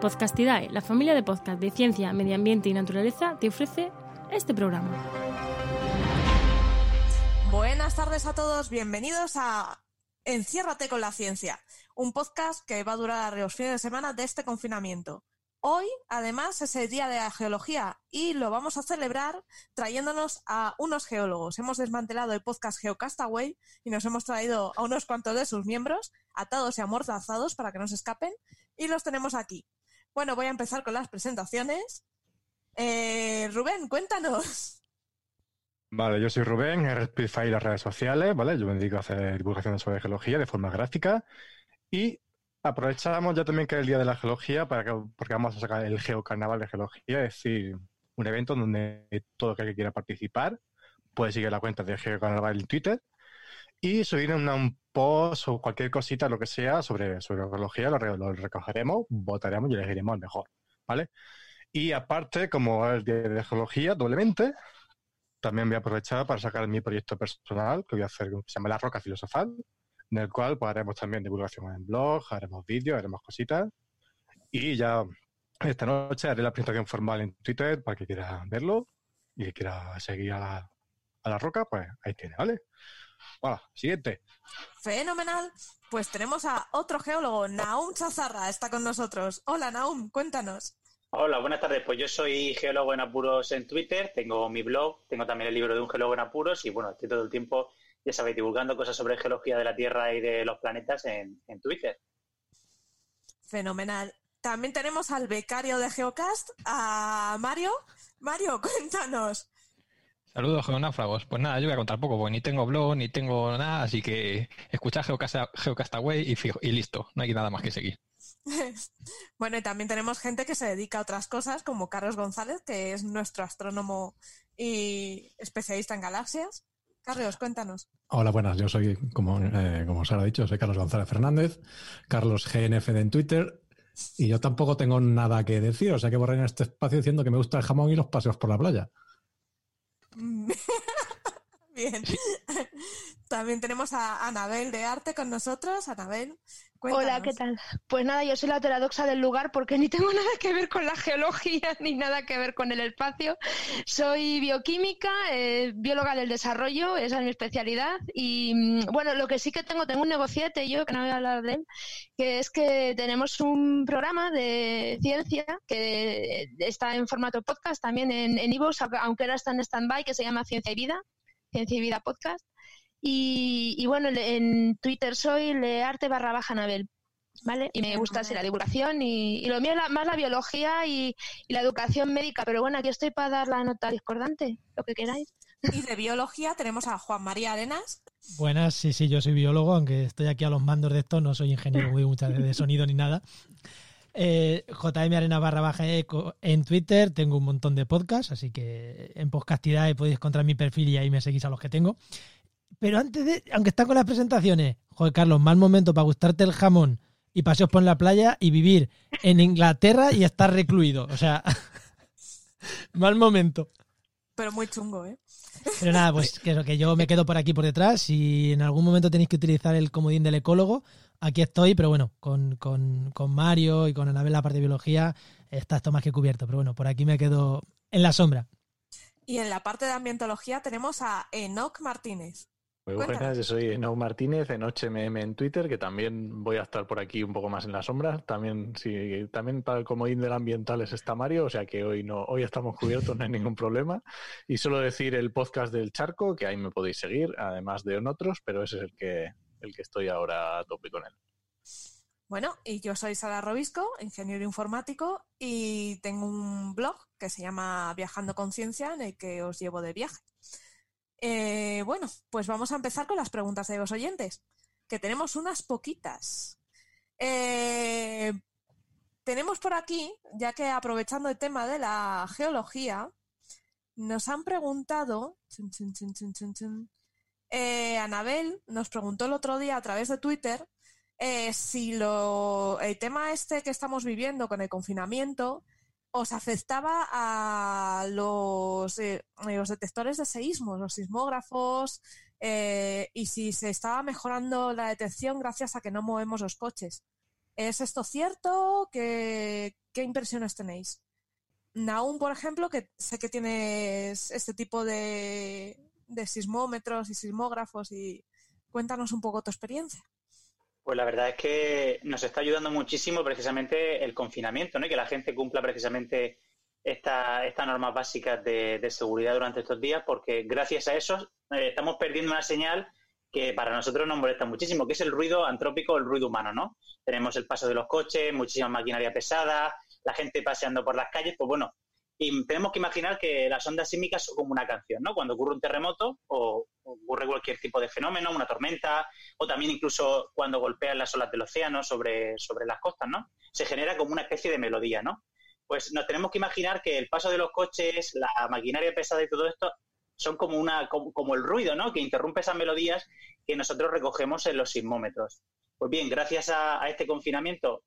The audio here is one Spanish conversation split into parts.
Podcastidae, la familia de podcast de ciencia, medio ambiente y naturaleza, te ofrece este programa. Buenas tardes a todos, bienvenidos a Enciérrate con la ciencia, un podcast que va a durar los fines de semana de este confinamiento. Hoy, además, es el Día de la Geología y lo vamos a celebrar trayéndonos a unos geólogos. Hemos desmantelado el podcast Geocastaway y nos hemos traído a unos cuantos de sus miembros, atados y amordazados para que no se escapen, y los tenemos aquí. Bueno, voy a empezar con las presentaciones. Eh, Rubén, cuéntanos. Vale, yo soy Rubén, RSPFI y las redes sociales, ¿vale? Yo me dedico a hacer divulgación sobre geología de forma gráfica y aprovechamos ya también que es el Día de la Geología para que, porque vamos a sacar el Geocarnaval de Geología, es decir, un evento donde todo aquel que quiera participar puede seguir la cuenta de Geocarnaval en Twitter y subir un post o cualquier cosita, lo que sea, sobre, sobre geología, lo, lo recogeremos, votaremos y elegiremos el mejor, ¿vale? Y aparte, como es el Día de Geología, doblemente, también voy a aprovechar para sacar mi proyecto personal, que voy a hacer, que se llama La Roca Filosofal, en el cual pues, haremos también divulgación en blog, haremos vídeos, haremos cositas. Y ya esta noche haré la presentación formal en Twitter para que quiera verlo y que quiera seguir a la, a la roca, pues ahí tiene, ¿vale? Bueno, siguiente. Fenomenal. Pues tenemos a otro geólogo, Naum Chazarra, está con nosotros. Hola, Naum, cuéntanos. Hola, buenas tardes. Pues yo soy geólogo en apuros en Twitter, tengo mi blog, tengo también el libro de un geólogo en apuros y bueno, estoy todo el tiempo, ya sabéis, divulgando cosas sobre geología de la Tierra y de los planetas en, en Twitter. Fenomenal. También tenemos al becario de Geocast, a Mario. Mario, cuéntanos. Saludos, geonáfragos. Pues nada, yo voy a contar poco, porque ni tengo blog, ni tengo nada, así que escuchad Geocastaway y, y listo, no hay nada más que seguir. bueno, y también tenemos gente que se dedica a otras cosas, como Carlos González, que es nuestro astrónomo y especialista en galaxias. Carlos, cuéntanos. Hola, buenas. Yo soy, como, eh, como os ha dicho, soy Carlos González Fernández, Carlos GNFD en Twitter, y yo tampoco tengo nada que decir, o sea que borré en este espacio diciendo que me gusta el jamón y los paseos por la playa. Bien. También tenemos a Anabel de Arte con nosotros. Anabel, Hola, ¿qué tal? Pues nada, yo soy la heterodoxa del lugar porque ni tengo nada que ver con la geología ni nada que ver con el espacio. Soy bioquímica, eh, bióloga del desarrollo, esa es mi especialidad. Y mm, bueno, lo que sí que tengo, tengo un negociete yo, que no voy a hablar de él, que es que tenemos un programa de ciencia que está en formato podcast también en Evox, aunque ahora está en stand-by, que se llama Ciencia y Vida, Ciencia y Vida Podcast. Y, bueno, en Twitter soy learte barra baja Nabel. ¿Vale? Y me gusta así la divulgación y, lo mío es más la biología y, la educación médica, pero bueno, aquí estoy para dar la nota discordante, lo que queráis. Y de biología tenemos a Juan María Arenas. Buenas, sí, sí, yo soy biólogo, aunque estoy aquí a los mandos de esto, no soy ingeniero muy muchas veces de sonido ni nada. Eh, JM Arena barra baja eco en Twitter, tengo un montón de podcasts, así que en podcastidad podéis encontrar mi perfil y ahí me seguís a los que tengo. Pero antes de, aunque están con las presentaciones, joder, Carlos, mal momento para gustarte el jamón y paseos por la playa y vivir en Inglaterra y estar recluido. O sea, mal momento. Pero muy chungo, ¿eh? Pero nada, pues que, que yo me quedo por aquí por detrás. Si en algún momento tenéis que utilizar el comodín del ecólogo, aquí estoy, pero bueno, con, con, con Mario y con Anabel la parte de biología está esto más que cubierto. Pero bueno, por aquí me quedo en la sombra. Y en la parte de ambientología tenemos a Enoch Martínez. Muy buenas, yo soy Enoch Martínez, en HMM en Twitter, que también voy a estar por aquí un poco más en la sombra. También, sí, también para el comodín del ambiental es está Mario, o sea que hoy no, hoy estamos cubiertos, no hay ningún problema. Y solo decir el podcast del charco, que ahí me podéis seguir, además de en otros, pero ese es el que, el que estoy ahora a tope con él. Bueno, y yo soy Sara Robisco, ingeniero informático, y tengo un blog que se llama Viajando Conciencia, en el que os llevo de viaje. Eh, bueno, pues vamos a empezar con las preguntas de los oyentes, que tenemos unas poquitas. Eh, tenemos por aquí, ya que aprovechando el tema de la geología, nos han preguntado, eh, Anabel nos preguntó el otro día a través de Twitter si lo, el tema este que estamos viviendo con el confinamiento os afectaba a los, eh, los detectores de seísmos, los sismógrafos, eh, y si se estaba mejorando la detección gracias a que no movemos los coches. ¿Es esto cierto? ¿Qué, qué impresiones tenéis? Naum, por ejemplo, que sé que tienes este tipo de, de sismómetros y sismógrafos y cuéntanos un poco tu experiencia. Pues la verdad es que nos está ayudando muchísimo precisamente el confinamiento, ¿no? Que la gente cumpla precisamente estas normas básicas de, seguridad durante estos días, porque gracias a eso eh, estamos perdiendo una señal que para nosotros nos molesta muchísimo, que es el ruido antrópico, el ruido humano, ¿no? Tenemos el paso de los coches, muchísima maquinaria pesada, la gente paseando por las calles, pues bueno, y tenemos que imaginar que las ondas sísmicas son como una canción, ¿no? Cuando ocurre un terremoto o ocurre cualquier tipo de fenómeno, una tormenta, o también incluso cuando golpean las olas del océano sobre, sobre las costas, ¿no? Se genera como una especie de melodía, ¿no? Pues nos tenemos que imaginar que el paso de los coches, la maquinaria pesada y todo esto son como una como, el ruido, ¿no? Que interrumpe esas melodías que nosotros recogemos en los sismómetros. Pues bien, gracias a, este confinamiento,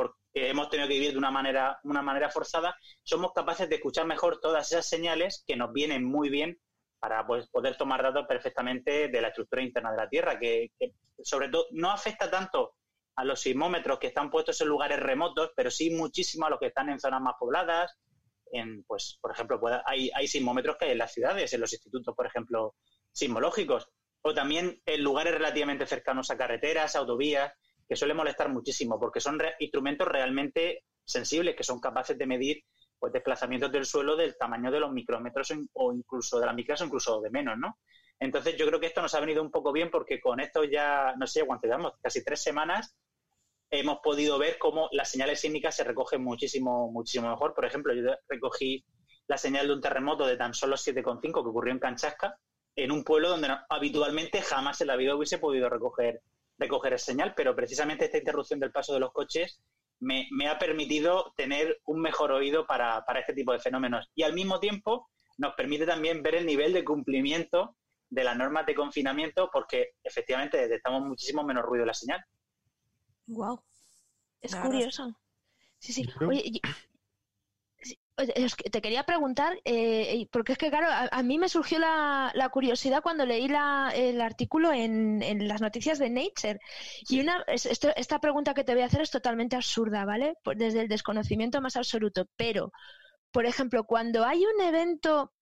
porque hemos tenido que vivir de una manera, una manera forzada, somos capaces de escuchar mejor todas esas señales que nos vienen muy bien para pues, poder tomar datos perfectamente de la estructura interna de la Tierra, que, sobre todo no afecta tanto a los sismómetros que están puestos en lugares remotos, pero sí muchísimo a los que están en zonas más pobladas, en, pues, por ejemplo, hay, hay sismómetros que hay en las ciudades, en los institutos, por ejemplo, sismológicos, o también en lugares relativamente cercanos a carreteras, autovías, que suele molestar muchísimo, porque son instrumentos realmente sensibles, que son capaces de medir pues, desplazamientos del suelo del tamaño de los micrómetros o incluso de las micras o incluso de menos, ¿no? Entonces yo creo que esto nos ha venido un poco bien porque con esto ya, no sé cuánto llevamos, casi tres semanas, hemos podido ver cómo las señales sísmicas se recogen muchísimo, muchísimo mejor. Por ejemplo, yo recogí la señal de un terremoto de tan solo 7,5 que ocurrió en Canchasca, en un pueblo donde habitualmente jamás en la vida hubiese podido recoger, recoger esa señal, pero precisamente esta interrupción del paso de los coches me, ha permitido tener un mejor oído para, para este tipo de fenómenos. Y al mismo tiempo nos permite también ver el nivel de cumplimiento de las normas de confinamiento porque efectivamente detectamos muchísimo menos ruido en la señal. Wow. Es curioso. Sí, sí. Oye, te quería preguntar, eh, porque es que, claro, a, mí me surgió la, curiosidad cuando leí el artículo en, las noticias de Nature. Y una, esta pregunta que te voy a hacer es totalmente absurda, ¿vale? Desde el desconocimiento más absoluto. Pero, por ejemplo, cuando hay un evento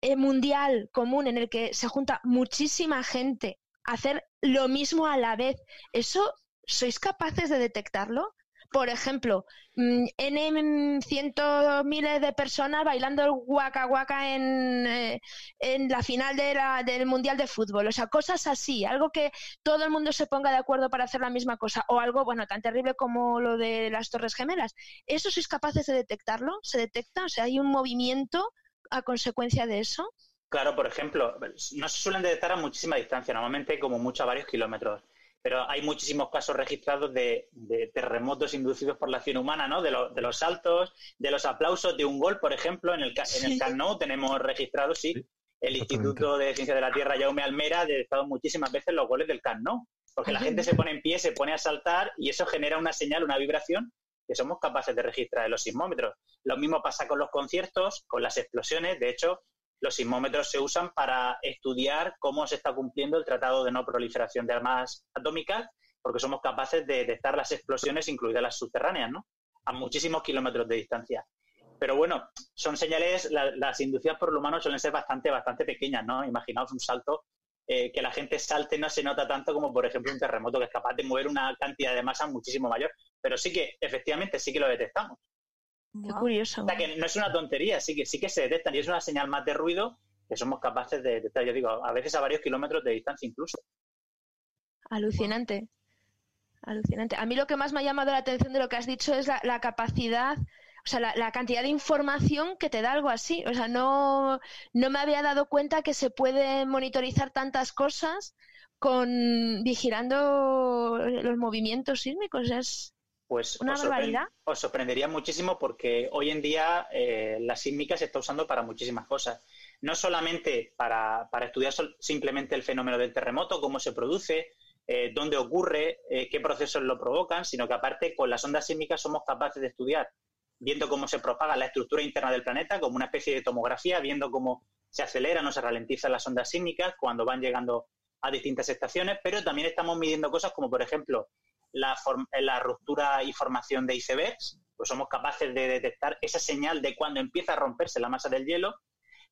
eh, mundial común en el que se junta muchísima gente a hacer lo mismo a la vez, ¿eso sois capaces de detectarlo? Por ejemplo, mm, N cientos miles de personas bailando el guaca guaca en, eh, en la final de la, del Mundial de Fútbol. O sea, cosas así, algo que todo el mundo se ponga de acuerdo para hacer la misma cosa. O algo, bueno, tan terrible como lo de las Torres Gemelas. ¿Eso sois capaces de detectarlo? ¿Se detecta? O sea, ¿hay un movimiento a consecuencia de eso? Claro, por ejemplo, no se suelen detectar a muchísima distancia, normalmente como mucho a varios kilómetros pero hay muchísimos casos registrados de, terremotos inducidos por la acción humana, ¿no? De, de, los saltos, de los aplausos de un gol, por ejemplo, en el, en el Camp tenemos registrados, sí, el Instituto de Ciencia de la Tierra, Jaume Almera, ha detectado muchísimas veces los goles del Camp porque la gente se pone en pie, se pone a saltar y eso genera una señal, una vibración que somos capaces de registrar en los sismómetros. Lo mismo pasa con los conciertos, con las explosiones. De hecho, los sismómetros se usan para estudiar cómo se está cumpliendo el Tratado de No Proliferación de Armas Atómicas, porque somos capaces de detectar las explosiones, incluidas las subterráneas, ¿no? A muchísimos kilómetros de distancia. Pero bueno, son señales, las inducidas por el humano suelen ser bastante, bastante pequeñas, ¿no? Imaginaos un salto, eh, que la gente salte no se nota tanto como, por ejemplo, un terremoto que es capaz de mover una cantidad de masa muchísimo mayor. Pero sí que, efectivamente, sí que lo detectamos. Qué curioso. O sea, que no es una tontería, sí que, sí que se detectan y es una señal más de ruido que somos capaces de detectar, yo digo, a veces a varios kilómetros de distancia incluso. Alucinante. Alucinante. A mí lo que más me ha llamado la atención de lo que has dicho es la, capacidad, o sea, la, cantidad de información que te da algo así. O sea, no, no me había dado cuenta que se puede monitorizar tantas cosas con vigilando los movimientos sísmicos. Es, pues ¿Una os, sorprendería muchísimo porque hoy en día eh, la sísmica se está usando para muchísimas cosas. No solamente para, estudiar simplemente el fenómeno del terremoto, cómo se produce, eh, dónde ocurre, eh, qué procesos lo provocan, sino que aparte con las ondas sísmicas somos capaces de estudiar, viendo cómo se propaga la estructura interna del planeta, como una especie de tomografía, viendo cómo se aceleran o se ralentizan las ondas sísmicas cuando van llegando a distintas estaciones, pero también estamos midiendo cosas como, por ejemplo, la, la ruptura y formación de icebergs, pues somos capaces de detectar esa señal de cuando empieza a romperse la masa del hielo.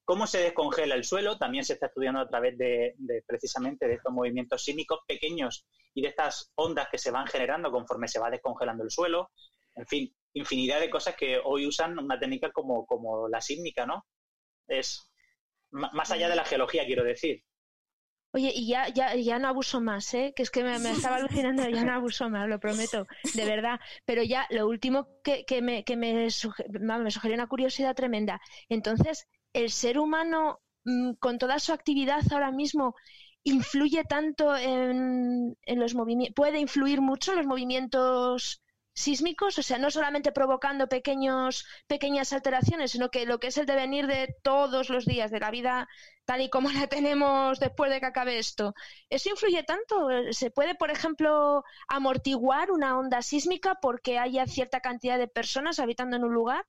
Cómo se descongela el suelo, también se está estudiando a través de, precisamente de estos movimientos sísmicos pequeños y de estas ondas que se van generando conforme se va descongelando el suelo. En fin, infinidad de cosas que hoy usan una técnica como, como la sísmica, ¿no? Es más allá de la geología, quiero decir. Oye, y ya, ya, ya no abuso más, ¿eh? Que es que me, estaba alucinando, ya no abuso más, lo prometo, de verdad. Pero ya lo último que, que me, que me, me sugirió una curiosidad tremenda. Entonces, ¿el ser humano, mm, con toda su actividad ahora mismo, influye tanto en, en los movimientos, puede influir mucho en los movimientos sísmicos, o sea, no solamente provocando pequeños, pequeñas alteraciones, sino que lo que es el devenir de todos los días de la vida tal y como la tenemos después de que acabe esto. ¿Eso influye tanto? ¿Se puede, por ejemplo, amortiguar una onda sísmica porque haya cierta cantidad de personas habitando en un lugar?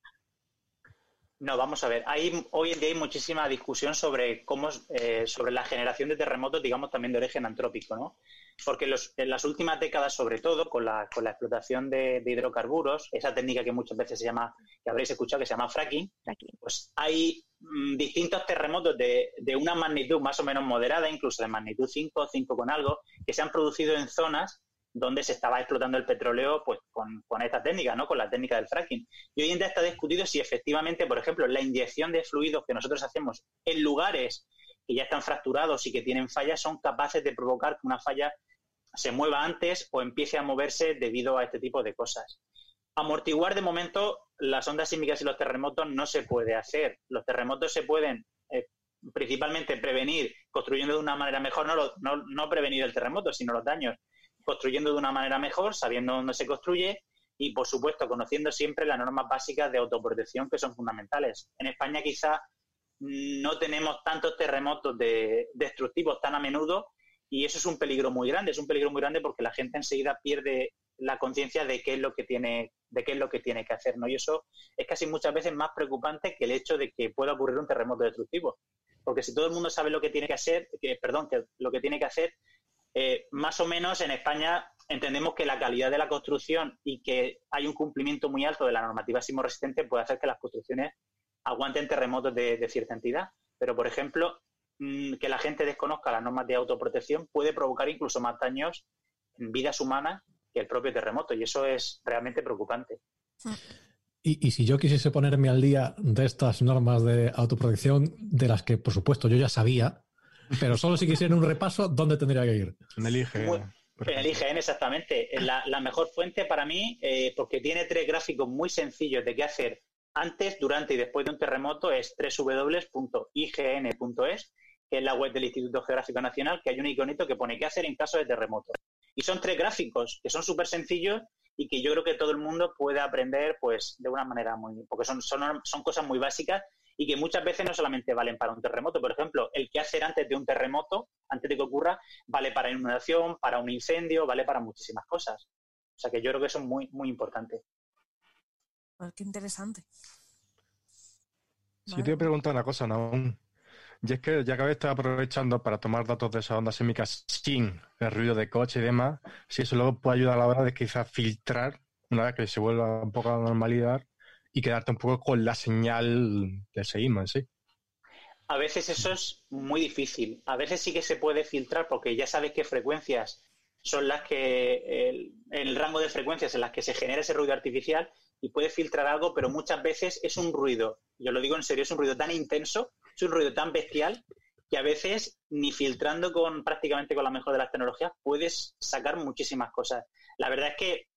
No, vamos a ver. Hay, hoy en día hay muchísima discusión sobre cómo, eh, sobre la generación de terremotos, digamos, también de origen antrópico, ¿no? Porque en las últimas décadas, sobre todo, con la, con la explotación de, hidrocarburos, esa técnica que muchas veces se llama, que habréis escuchado, que se llama fracking, pues hay mm, distintos terremotos de, de, una magnitud más o menos moderada, incluso de magnitud 5, 5 con algo, que se han producido en zonas donde se estaba explotando el petróleo pues con, con, esta técnica, ¿no? Con la técnica del fracking. Y hoy en día está discutido si efectivamente, por ejemplo, la inyección de fluidos que nosotros hacemos en lugares que ya están fracturados y que tienen fallas son capaces de provocar que una falla se mueva antes o empiece a moverse debido a este tipo de cosas. Amortiguar de momento las ondas sísmicas y los terremotos no se puede hacer. Los terremotos se pueden eh, principalmente prevenir construyendo de una manera mejor, no, no, no prevenir el terremoto, sino los daños, construyendo de una manera mejor, sabiendo dónde se construye y, por supuesto, conociendo siempre las normas básicas de autoprotección que son fundamentales. En España quizá no tenemos tantos terremotos destructivos tan a menudo y eso es un peligro muy grande, es un peligro muy grande porque la gente enseguida pierde la conciencia de qué es lo que tiene de qué es lo que tiene que hacer, ¿no? Y eso es casi muchas veces más preocupante que el hecho de que pueda ocurrir un terremoto destructivo, porque si todo el mundo sabe lo que tiene que hacer, que perdón, que lo que tiene que hacer, eh, más o menos en España entendemos que la calidad de la construcción y que hay un cumplimiento muy alto de la normativa resistente puede hacer que las construcciones aguanten terremotos de, cierta entidad. Pero, por ejemplo, mm, que la gente desconozca las normas de autoprotección puede provocar incluso más daños en vidas humanas que el propio terremoto y eso es realmente preocupante. Y, y, si yo quisiese ponerme al día de estas normas de autoprotección, de las que por supuesto yo ya sabía, pero solo si quisiera un repaso, ¿dónde tendría que ir? En el IGN. En el IGN, exactamente. La, la mejor fuente para mí, eh, porque tiene tres gráficos muy sencillos de qué hacer antes, durante y después de un terremoto, es www.ign.es, que es la web del Instituto Geográfico Nacional, que hay un iconito que pone qué hacer en caso de terremoto. Y son tres gráficos que son súper sencillos y que yo creo que todo el mundo puede aprender pues de una manera muy... porque son, son, son cosas muy básicas y que muchas veces no solamente valen para un terremoto. Por ejemplo, el que hacer antes de un terremoto, antes de que ocurra, vale para inundación, para un incendio, vale para muchísimas cosas. O sea que yo creo que eso es muy, muy importante. Pues qué interesante. Sí, te voy a preguntar una cosa, Naum. Y es que ya que estado aprovechando para tomar datos de esas ondas sísmicas sin el ruido de coche y demás, si eso luego puede ayudar a la hora de quizás filtrar, una vez que se vuelva un poco a la normalidad, y quedarte un poco con la señal del seísmo en sí. A veces eso es muy difícil. A veces sí que se puede filtrar porque ya sabes qué frecuencias son las que, el, el, rango de frecuencias en las que se genera ese ruido artificial y puede filtrar algo, pero muchas veces es un ruido, yo lo digo en serio, es un ruido tan intenso, es un ruido tan bestial que a veces ni filtrando con prácticamente con la mejor de las tecnologías puedes sacar muchísimas cosas. La verdad es que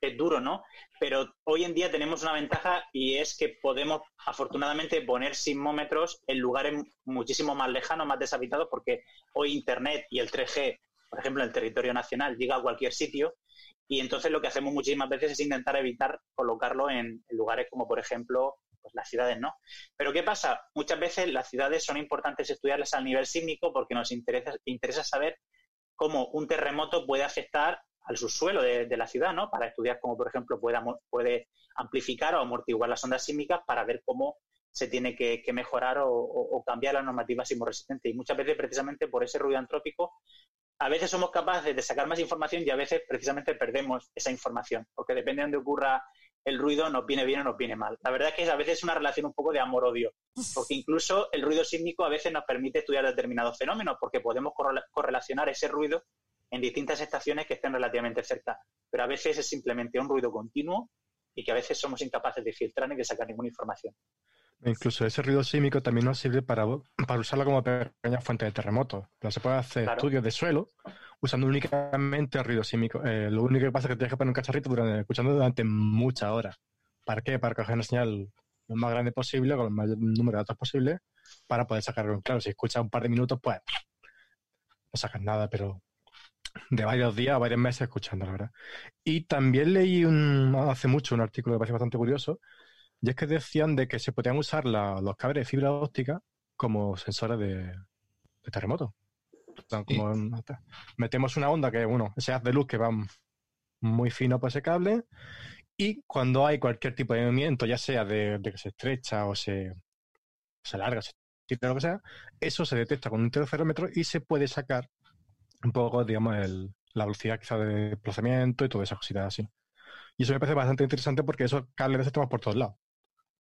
es duro, ¿no? Pero hoy en día tenemos una ventaja y es que podemos afortunadamente poner sismómetros en lugares muchísimo más lejanos, más deshabitados, porque hoy Internet y el 3G, por ejemplo, en el territorio nacional, llega a cualquier sitio y entonces lo que hacemos muchísimas veces es intentar evitar colocarlo en, lugares como, por ejemplo, pues las ciudades, ¿no? Pero ¿qué pasa? Muchas veces las ciudades son importantes estudiarlas al nivel sísmico porque nos interesa, interesa saber cómo un terremoto puede afectar al subsuelo de, la ciudad, ¿no? Para estudiar cómo, por ejemplo, puede, puede amplificar o amortiguar las ondas sísmicas para ver cómo se tiene que, mejorar o, cambiar la normativa sismoresistente. Y muchas veces, precisamente por ese ruido antrópico, a veces somos capaces de sacar más información y a veces precisamente perdemos esa información, porque depende de dónde ocurra el ruido, nos viene bien o nos viene mal. La verdad es que a veces es una relación un poco de amor-odio, porque incluso el ruido sísmico a veces nos permite estudiar determinados fenómenos, porque podemos correlacionar ese ruido en distintas estaciones que estén relativamente cerca, pero a veces es simplemente un ruido continuo y que a veces somos incapaces de filtrar ni de sacar ninguna información. Incluso ese ruido sísmico también nos sirve para, para usarlo como pequeña fuente de terremotos. Pero se puede hacer estudios de suelo usando únicamente el ruido sísmico. Eh, lo único que pasa es que tienes que poner un cacharrito durante, escuchando durante muchas horas. ¿Para qué? Para coger una señal lo más grande posible, con el mayor número de datos posible, para poder sacarlo. Claro, si escuchas un par de minutos, pues no sacas nada, pero de varios días varios meses escuchando, la verdad. Y también leí un, hace mucho un artículo que me parece bastante curioso, y es que decían de que se podían usar los cables de fibra óptica como sensores de, terremoto. metemos una onda que, bueno, ese haz de luz que va muy fino por ese cable y cuando hay cualquier tipo de movimiento, ya sea de, que se estrecha o se, se alarga, se tira lo que sea, eso se detecta con un interferómetro y se puede sacar un poco, digamos, la velocidad quizá de desplazamiento y todas esas cositas así. Y eso me parece bastante interesante porque esos cables de por todos lados.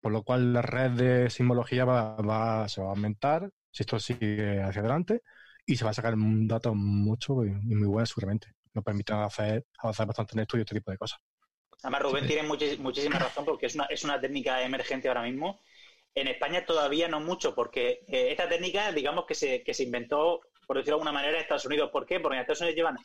Por lo cual la red de sismología va, se va a aumentar si esto sigue hacia adelante y se va a sacar un dato mucho y, muy bueno seguramente. Nos permite hacer, avanzar bastante en esto y este tipo de cosas. Además, Rubén tiene muchísima razón porque es una, es una técnica emergente ahora mismo. En España todavía no mucho, porque eh, esta técnica, digamos que se, que se inventó, por decirlo de alguna manera, Estados Unidos. ¿Por qué? Porque en Estados Unidos llevan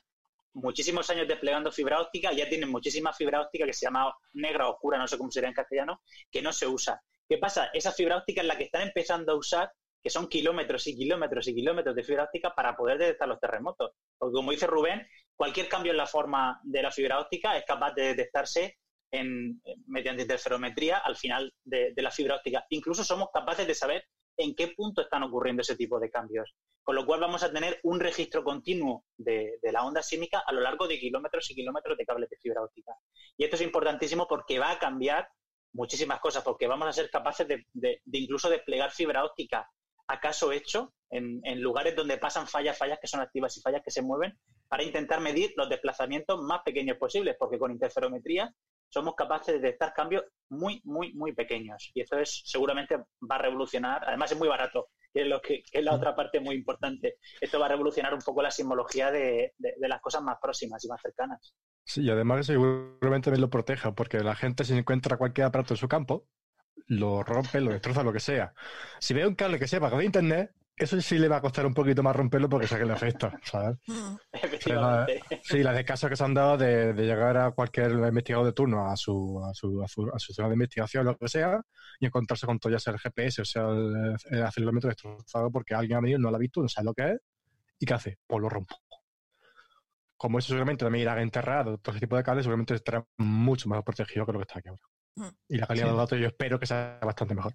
muchísimos años desplegando fibra óptica, ya tienen muchísima fibra óptica que se llama negra oscura, no sé cómo sería en castellano, que no se usa. ¿Qué pasa? Esa fibra óptica es la que están empezando a usar, que son kilómetros y kilómetros y kilómetros de fibra óptica para poder detectar los terremotos. Porque como dice Rubén, cualquier cambio en la forma de la fibra óptica es capaz de detectarse en, mediante interferometría al final de la fibra óptica. Incluso somos capaces de saber en qué punto están ocurriendo ese tipo de cambios. Con lo cual vamos a tener un registro continuo de, la onda sísmica a lo largo de kilómetros y kilómetros de cables de fibra óptica. Y esto es importantísimo porque va a cambiar muchísimas cosas, porque vamos a ser capaces de, incluso desplegar fibra óptica a caso hecho en, lugares donde pasan fallas, fallas que son activas y fallas que se mueven, para intentar medir los desplazamientos más pequeños posibles, porque con interferometría somos capaces de detectar cambios muy, muy, muy pequeños. Y eso es seguramente va a revolucionar, además es muy barato, que es, lo que, es la otra parte muy importante. Esto va a revolucionar un poco la simbología de, las cosas más próximas y más cercanas. Sí, y además seguramente me lo proteja, porque la gente si encuentra cualquier aparato en su campo, lo rompe, lo destroza, lo que sea. Si ve un cable que sepa que de internet, eso sí le va a costar un poquito más romperlo porque sé que le afecta, ¿sabes? Efectivamente. sí, las de casos que se han dado de, llegar a cualquier investigador de turno a su, a su, a su, zona de investigación, lo que sea, y encontrarse con todo ya sea el GPS o sea el, acelerómetro destrozado porque alguien ha venido, no lo ha visto, no sabe lo que es, y ¿qué hace? Pues lo rompo. Como eso seguramente también irá enterrado, todo ese tipo de cables seguramente estará mucho más protegido que lo que está aquí ahora. Mm. Y la calidad de los datos yo espero que sea bastante mejor.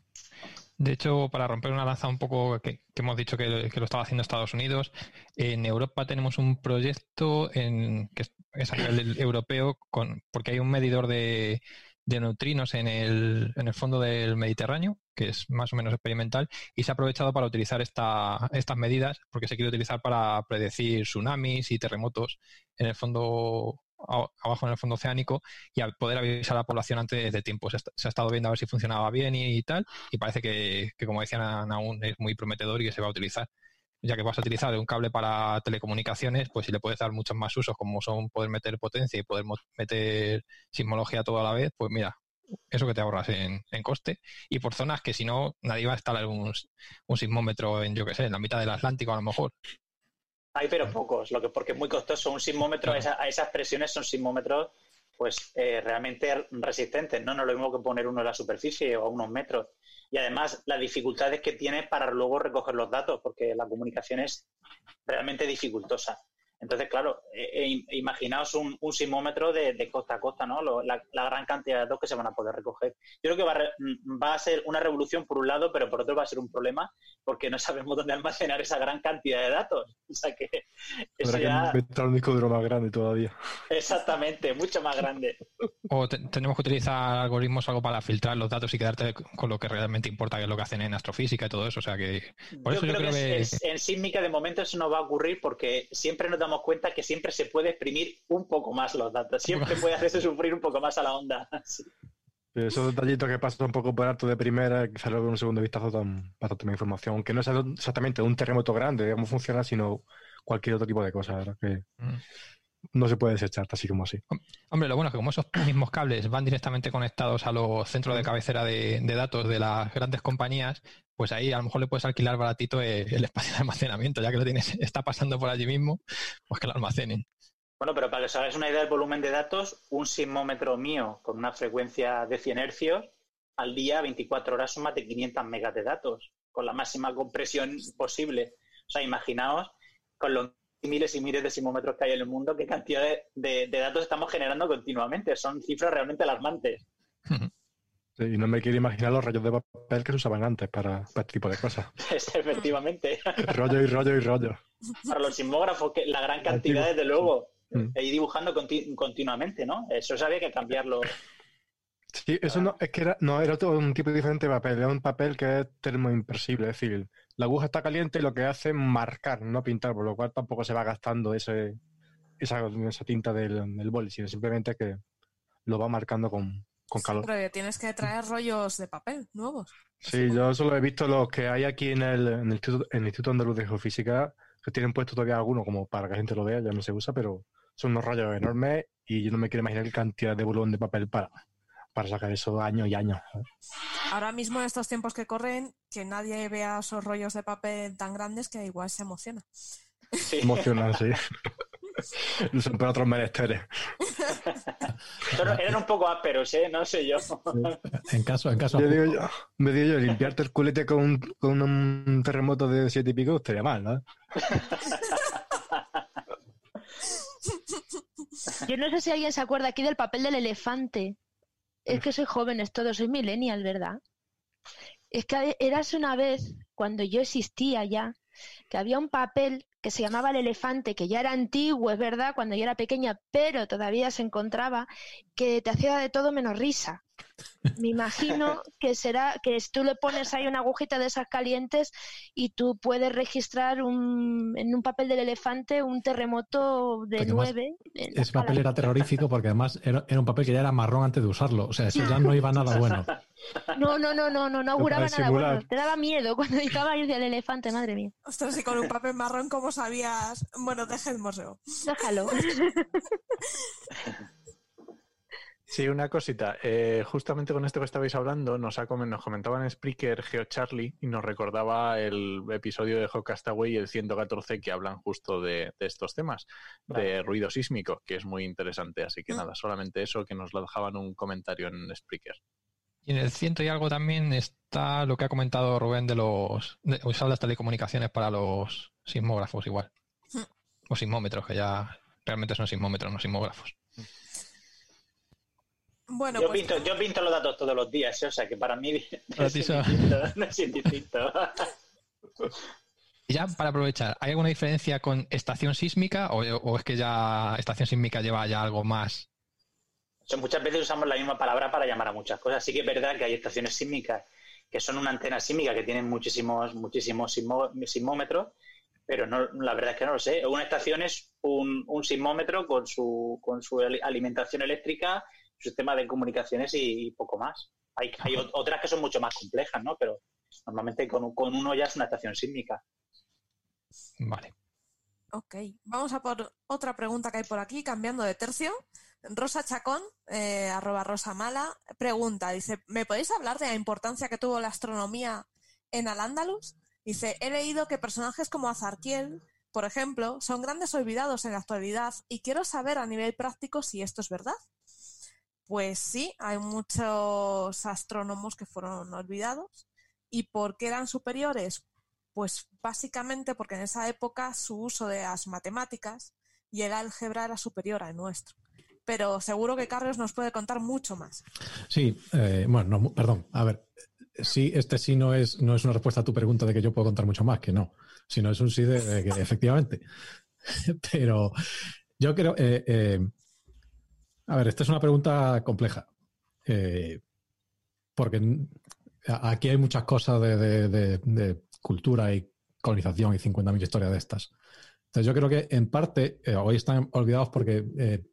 De hecho, para romper una lanza un poco que, hemos dicho que, lo estaba haciendo Estados Unidos, en Europa tenemos un proyecto en, que es a nivel europeo con, porque hay un medidor de, neutrinos en el, en el fondo del Mediterráneo, que es más o menos experimental, y se ha aprovechado para utilizar esta, estas medidas, porque se quiere utilizar para predecir tsunamis y terremotos en el fondo abajo en el fondo oceánico y a poder avisar a la población antes de tiempo. Se, ha estado viendo a ver si funcionaba bien y, tal, y parece que, como decían aún, es muy prometedor y que se va a utilizar. Ya que vas a utilizar un cable para telecomunicaciones, pues si le puedes dar muchos más usos, como son poder meter potencia y poder meter sismología todo a la vez, pues mira, eso que te ahorras en, coste. Y por zonas que si no, nadie va a instalar un, un sismómetro en, yo qué sé, en la mitad del Atlántico a lo mejor. Hay, pero pocos, lo que porque es muy costoso. Un sismómetro a, esas presiones son sismómetros pues eh, realmente resistentes. No, no es lo mismo que poner uno en la superficie o a unos metros. Y además las dificultades que tiene para luego recoger los datos, porque la comunicación es realmente dificultosa. Entonces, claro, eh, eh, imaginaos un, un sismómetro de, costa a costa, ¿no? la, gran cantidad de datos que se van a poder recoger. Yo creo que va a, mm, va a, ser una revolución por un lado, pero por otro va a ser un problema porque no sabemos dónde almacenar esa gran cantidad de datos. O sea que eso ya... que un disco duro más grande todavía. Exactamente, mucho más grande. O tenemos que utilizar algoritmos algo para filtrar los datos y quedarte con lo que realmente importa, que es lo que hacen en astrofísica y todo eso. O sea que... Por yo, eso creo yo creo que, en sísmica de momento eso no va a ocurrir porque siempre nos damos cuenta que siempre se puede exprimir un poco más los datos. Siempre puede hacerse sufrir un poco más a la onda. Sí. Esos detallitos que pasan un poco por alto de primera, quizás luego en un segundo vistazo dan bastante más información, aunque no sea exactamente un terremoto grande de cómo funciona, sino cualquier otro tipo de cosa, ¿verdad? que Mm. no se puede desechar así como así. Hombre, lo bueno es que como esos mismos cables van directamente conectados a los centros de cabecera de, de datos de las grandes compañías, pues ahí a lo mejor le puedes alquilar baratito eh, el espacio de almacenamiento, ya que lo tienes, está pasando por allí mismo, pues que lo almacenen. Bueno, pero para que os hagáis una idea del volumen de datos, un sismómetro mío con una frecuencia de 100 hercios al día, 24 horas, más de 500 megas de datos, con la máxima compresión posible. O sea, imaginaos con los miles y miles de sismómetros que hay en el mundo, qué cantidad de, de- de datos estamos generando continuamente. Son cifras realmente alarmantes. Sí, y no me quiero imaginar los rollos de papel que se usaban antes para, para este tipo de cosas. Efectivamente. rollo y rollo y rollo. Para los sismógrafos, que la gran cantidad, desde luego, Mm. e ir dibujando conti- continuamente, ¿no? Eso había que cambiarlo. Sí, eso no, es que era, no, era todo un tipo diferente de papel, era un papel que es termoimpersible, es decir, la aguja está caliente y lo que hace es marcar, no pintar, por lo cual tampoco se va gastando ese, esa, esa tinta del, del boli, sino simplemente que lo va marcando con, con calor. Pero tienes que traer rollos de papel nuevos. Sí, yo solo he visto los que hay aquí en el, en el Instituto, en el Instituto Andaluz de Geofísica, que tienen puesto todavía algunos como para que la gente lo vea, ya no se usa, pero son unos rollos enormes y yo no me quiero imaginar qué cantidad de volumen de papel para, para sacar eso años y años. Ahora mismo en estos tiempos que corren, que nadie vea esos rollos de papel tan grandes que igual se emociona. Sí. Emocionan, sí. Son para otros menesteres. Pero eran un poco ásperos, ¿eh? No sé yo. En caso, en caso Yo digo yo, me digo yo, limpiarte el culete con, un- con un terremoto de siete y pico estaría mal, ¿no? Yo no sé si alguien se acuerda aquí del papel del elefante. Es que soy jóvenes todos, soy millennial, ¿verdad? Es que eras una vez, cuando yo existía ya, que había un papel que se llamaba el elefante, que ya era antiguo, es verdad, cuando yo era pequeña, pero todavía se encontraba, que te hacía de todo menos risa. Me imagino que será que tú le pones ahí una agujita de esas calientes y tú puedes registrar un, en un papel del elefante un terremoto de Porque además, nueve. en la ese papel era terrorífico porque además era, era un papel que ya era marrón antes de usarlo. O sea, eso ya no iba nada bueno. No, no, no, no, no, no auguraba nada simular. bueno. Te daba miedo cuando dedicaba a ir del elefante, madre mía. Ostras, y con un papel marrón, ¿cómo sabías? Bueno, deja el museo. Déjalo. Sí, una cosita. Eh, justamente con esto que estabais hablando, nos, ha, nos comentaba en Spreaker GeoCharlie y nos recordaba el episodio de Geocastaway, el 114, que hablan justo de, de estos temas, de ruido sísmico, que es muy interesante. Así que Mm. nada, solamente eso, que nos lo dejaban un comentario en Spreaker. Y en el ciento y algo también está lo que ha comentado Rubén de los de usar las telecomunicaciones para los sismógrafos igual. Hmm. O sismómetros, que ya realmente son sismómetros, no sismógrafos. Bueno, Yo pues pinto, yo pinto los datos todos los días, ¿eh? o sea que para mí Para es ti son- indistinto, no es indistinto. Y ya para aprovechar, ¿hay alguna diferencia con estación sísmica o, o es que ya estación sísmica lleva ya algo más? Muchas veces usamos la misma palabra para llamar a muchas cosas. Sí que es verdad que hay estaciones sísmicas que son una antena sísmica que tienen muchísimos, muchísimos sismó- sismómetros, pero no, la verdad es que no lo sé. Una estación es un, un sismómetro con su, con su ali- alimentación eléctrica, sistema de comunicaciones y, y poco más. Hay, hay ot- otras que son mucho más complejas, ¿no? Pero normalmente con, con uno ya es una estación sísmica. Vale. Ok, vamos a por otra pregunta que hay por aquí, cambiando de tercio. Rosa Chacón, eh, arroba Rosa Mala, pregunta, dice, ¿me podéis hablar de la importancia que tuvo la astronomía en Al-Ándalus? Dice, he leído que personajes como Azarquiel, por ejemplo, son grandes olvidados en la actualidad y quiero saber a nivel práctico si esto es verdad. Pues sí, hay muchos astrónomos que fueron olvidados. ¿Y por qué eran superiores? Pues básicamente porque en esa época su uso de las matemáticas y el álgebra era superior al nuestro. Pero seguro que Carlos nos puede contar mucho más. Sí, eh, bueno, no, perdón. A ver, sí, este sí no es, no es una respuesta a tu pregunta de que yo puedo contar mucho más, que no, sino es un sí de, que efectivamente. Pero yo creo, eh, eh, a ver, esta es una pregunta compleja, eh, porque aquí hay muchas cosas de, cultura y colonización y 50.000 historias de estas. Entonces yo creo que en parte eh, hoy están olvidados porque eh,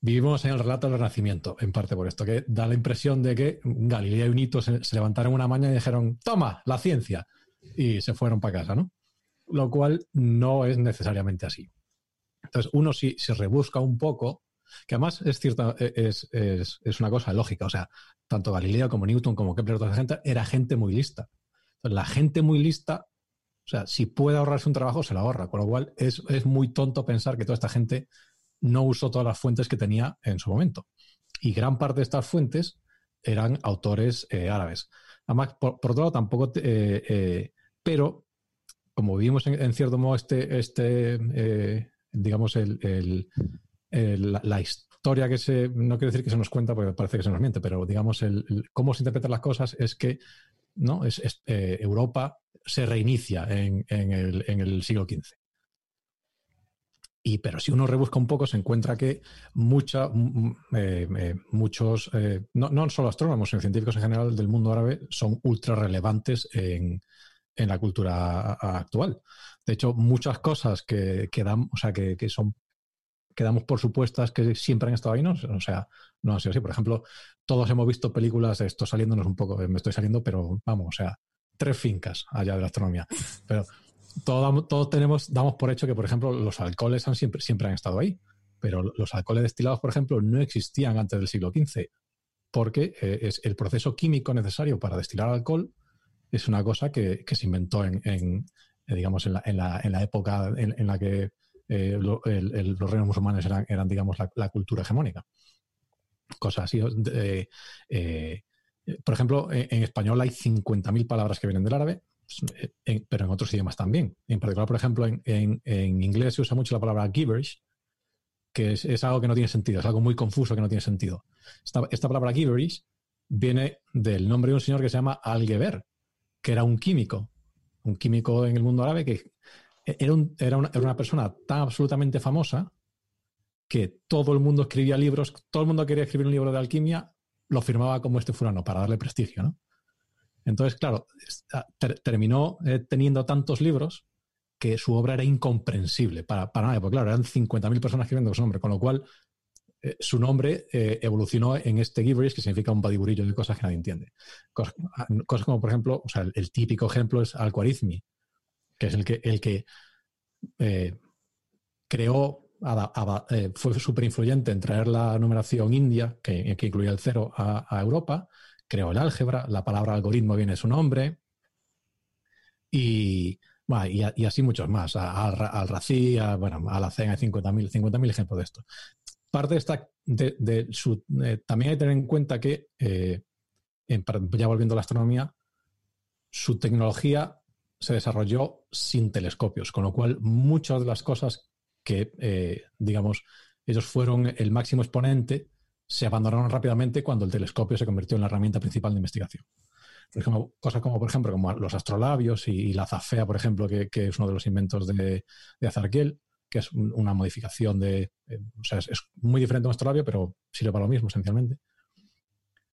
vivimos en el relato del Renacimiento, en parte por esto, que da la impresión de que Galileo y Nito se, se levantaron una mañana y dijeron, toma, la ciencia, y se fueron para casa, ¿no? Lo cual no es necesariamente así. Entonces, uno si se rebusca un poco, que además es cierta, es, es, es, una cosa lógica, o sea, tanto Galileo como Newton como Kepler, toda esa gente, era gente muy lista. Entonces, la gente muy lista, o sea, si puede ahorrarse un trabajo, se lo ahorra, con lo cual es, es muy tonto pensar que toda esta gente no usó todas las fuentes que tenía en su momento. Y gran parte de estas fuentes eran autores eh, árabes. Además, por, otro lado, tampoco, eh, eh, pero como vivimos en, cierto modo este, este eh, digamos, el, el, la, historia que se, no quiero decir que se nos cuenta porque parece que se nos miente, pero digamos, el, cómo se interpretan las cosas es que ¿no? es, eh, Europa se reinicia en, en, el, siglo XV. Y, pero si uno rebusca un poco, se encuentra que mucha, eh, eh, muchos, eh, no, no, solo astrónomos, sino científicos en general del mundo árabe son ultra relevantes en, en la cultura actual. De hecho, muchas cosas que, que, dan, o sea, que, que, son que damos por supuestas que siempre han estado ahí, ¿no? O sea, no ha sido así. Por ejemplo, todos hemos visto películas esto saliéndonos un poco, me estoy saliendo, pero vamos, o sea, tres fincas allá de la astronomía. Pero todos, todos tenemos, damos por hecho que, por ejemplo, los alcoholes han siempre, siempre han estado ahí, pero los alcoholes destilados, por ejemplo, no existían antes del siglo XV, porque eh, es el proceso químico necesario para destilar alcohol es una cosa que, que se inventó en, en digamos, en la, en, la, época en la que eh, los reinos musulmanes eran, digamos, la, cultura hegemónica. Cosas así. Eh, eh, por ejemplo, en, español hay 50.000 palabras que vienen del árabe, en, pero en otros idiomas también. En particular, por ejemplo, en, inglés se usa mucho la palabra gibberish, que es, algo que no tiene sentido, es algo muy confuso que no tiene sentido. Esta, esta palabra gibberish viene del nombre de un señor que se llama Al-Geber, que era un químico, un químico en el mundo árabe que era, un, era, una, era una persona tan absolutamente famosa que todo el mundo escribía libros, todo el mundo quería escribir un libro de alquimia, lo firmaba como este fulano para darle prestigio, ¿no? Entonces, claro, ter terminó eh, teniendo tantos libros que su obra era incomprensible para, para nadie, porque claro, eran 50.000 personas escribiendo su nombre, con lo cual eh, su nombre eh, evolucionó en este gibberish, que significa un badiburillo de cosas que nadie entiende. Cosas, cosas como, por ejemplo, o sea, el, típico ejemplo es Al-Khwarizmi, que es el que, el que eh, creó, eh, fue súper influyente en traer la numeración india, que, incluía el cero, a, Europa, creó el álgebra, la palabra algoritmo viene de su nombre, y, y, así muchos más, al, al Rací, a, bueno, a la CEN hay 50.000 50 ejemplos de esto. Parte de de, su, eh, también hay que tener en cuenta que, ya volviendo a la astronomía, su tecnología se desarrolló sin telescopios, con lo cual muchas de las cosas que, eh, digamos, ellos fueron el máximo exponente, se abandonaron rápidamente cuando el telescopio se convirtió en la herramienta principal de investigación. Por ejemplo, cosas como, por ejemplo, como los astrolabios y, la zafea, por ejemplo, que, que, es uno de los inventos de, de Azarquiel, que es una modificación de... Eh, o sea, es, es, muy diferente a un astrolabio, pero sirve para lo mismo, esencialmente.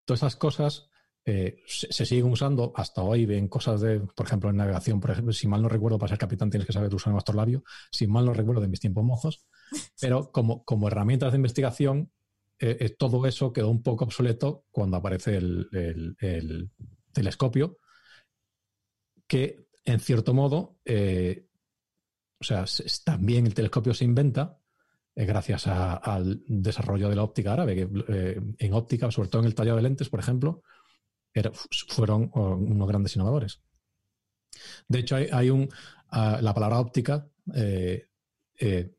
Todas esas cosas eh, se, se, siguen usando hasta hoy en cosas de, por ejemplo, en navegación, por ejemplo, si mal no recuerdo, para ser capitán tienes que saber usar un astrolabio, si mal no recuerdo de mis tiempos mozos, pero como, como herramientas de investigación, eh, eh, todo eso quedó un poco obsoleto cuando aparece el, el, el telescopio, que en cierto modo, eh, o sea, también el telescopio se inventa eh, gracias a, al desarrollo de la óptica árabe, que eh, en óptica, sobre todo en el tallado de lentes, por ejemplo, fueron unos grandes innovadores. De hecho, hay, un, uh, la palabra óptica, eh, eh,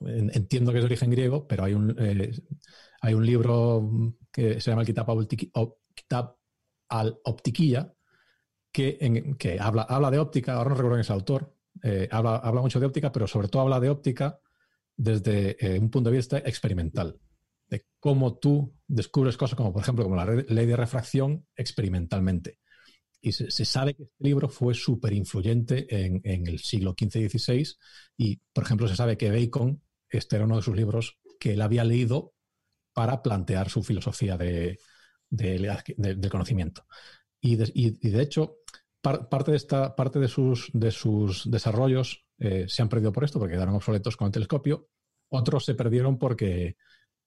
entiendo que es de origen griego, pero hay un, eh, hay un libro que se llama el Kitab, al-Optiquilla, que, que habla, habla, de óptica, ahora no recuerdo quién es el autor, habla, habla, mucho de óptica, pero sobre todo habla de óptica desde un punto de vista experimental de cómo tú descubres cosas como, por ejemplo, como la ley de refracción experimentalmente. Y se, sabe que este libro fue súper influyente en, el siglo XV y XVI. Y, por ejemplo, se sabe que Bacon, este era uno de sus libros que él había leído para plantear su filosofía de, de, de, del conocimiento. Y de, y, de hecho, par, parte, de esta, parte de, sus, de sus desarrollos eh, se han perdido por esto, porque quedaron obsoletos con el telescopio. Otros se perdieron porque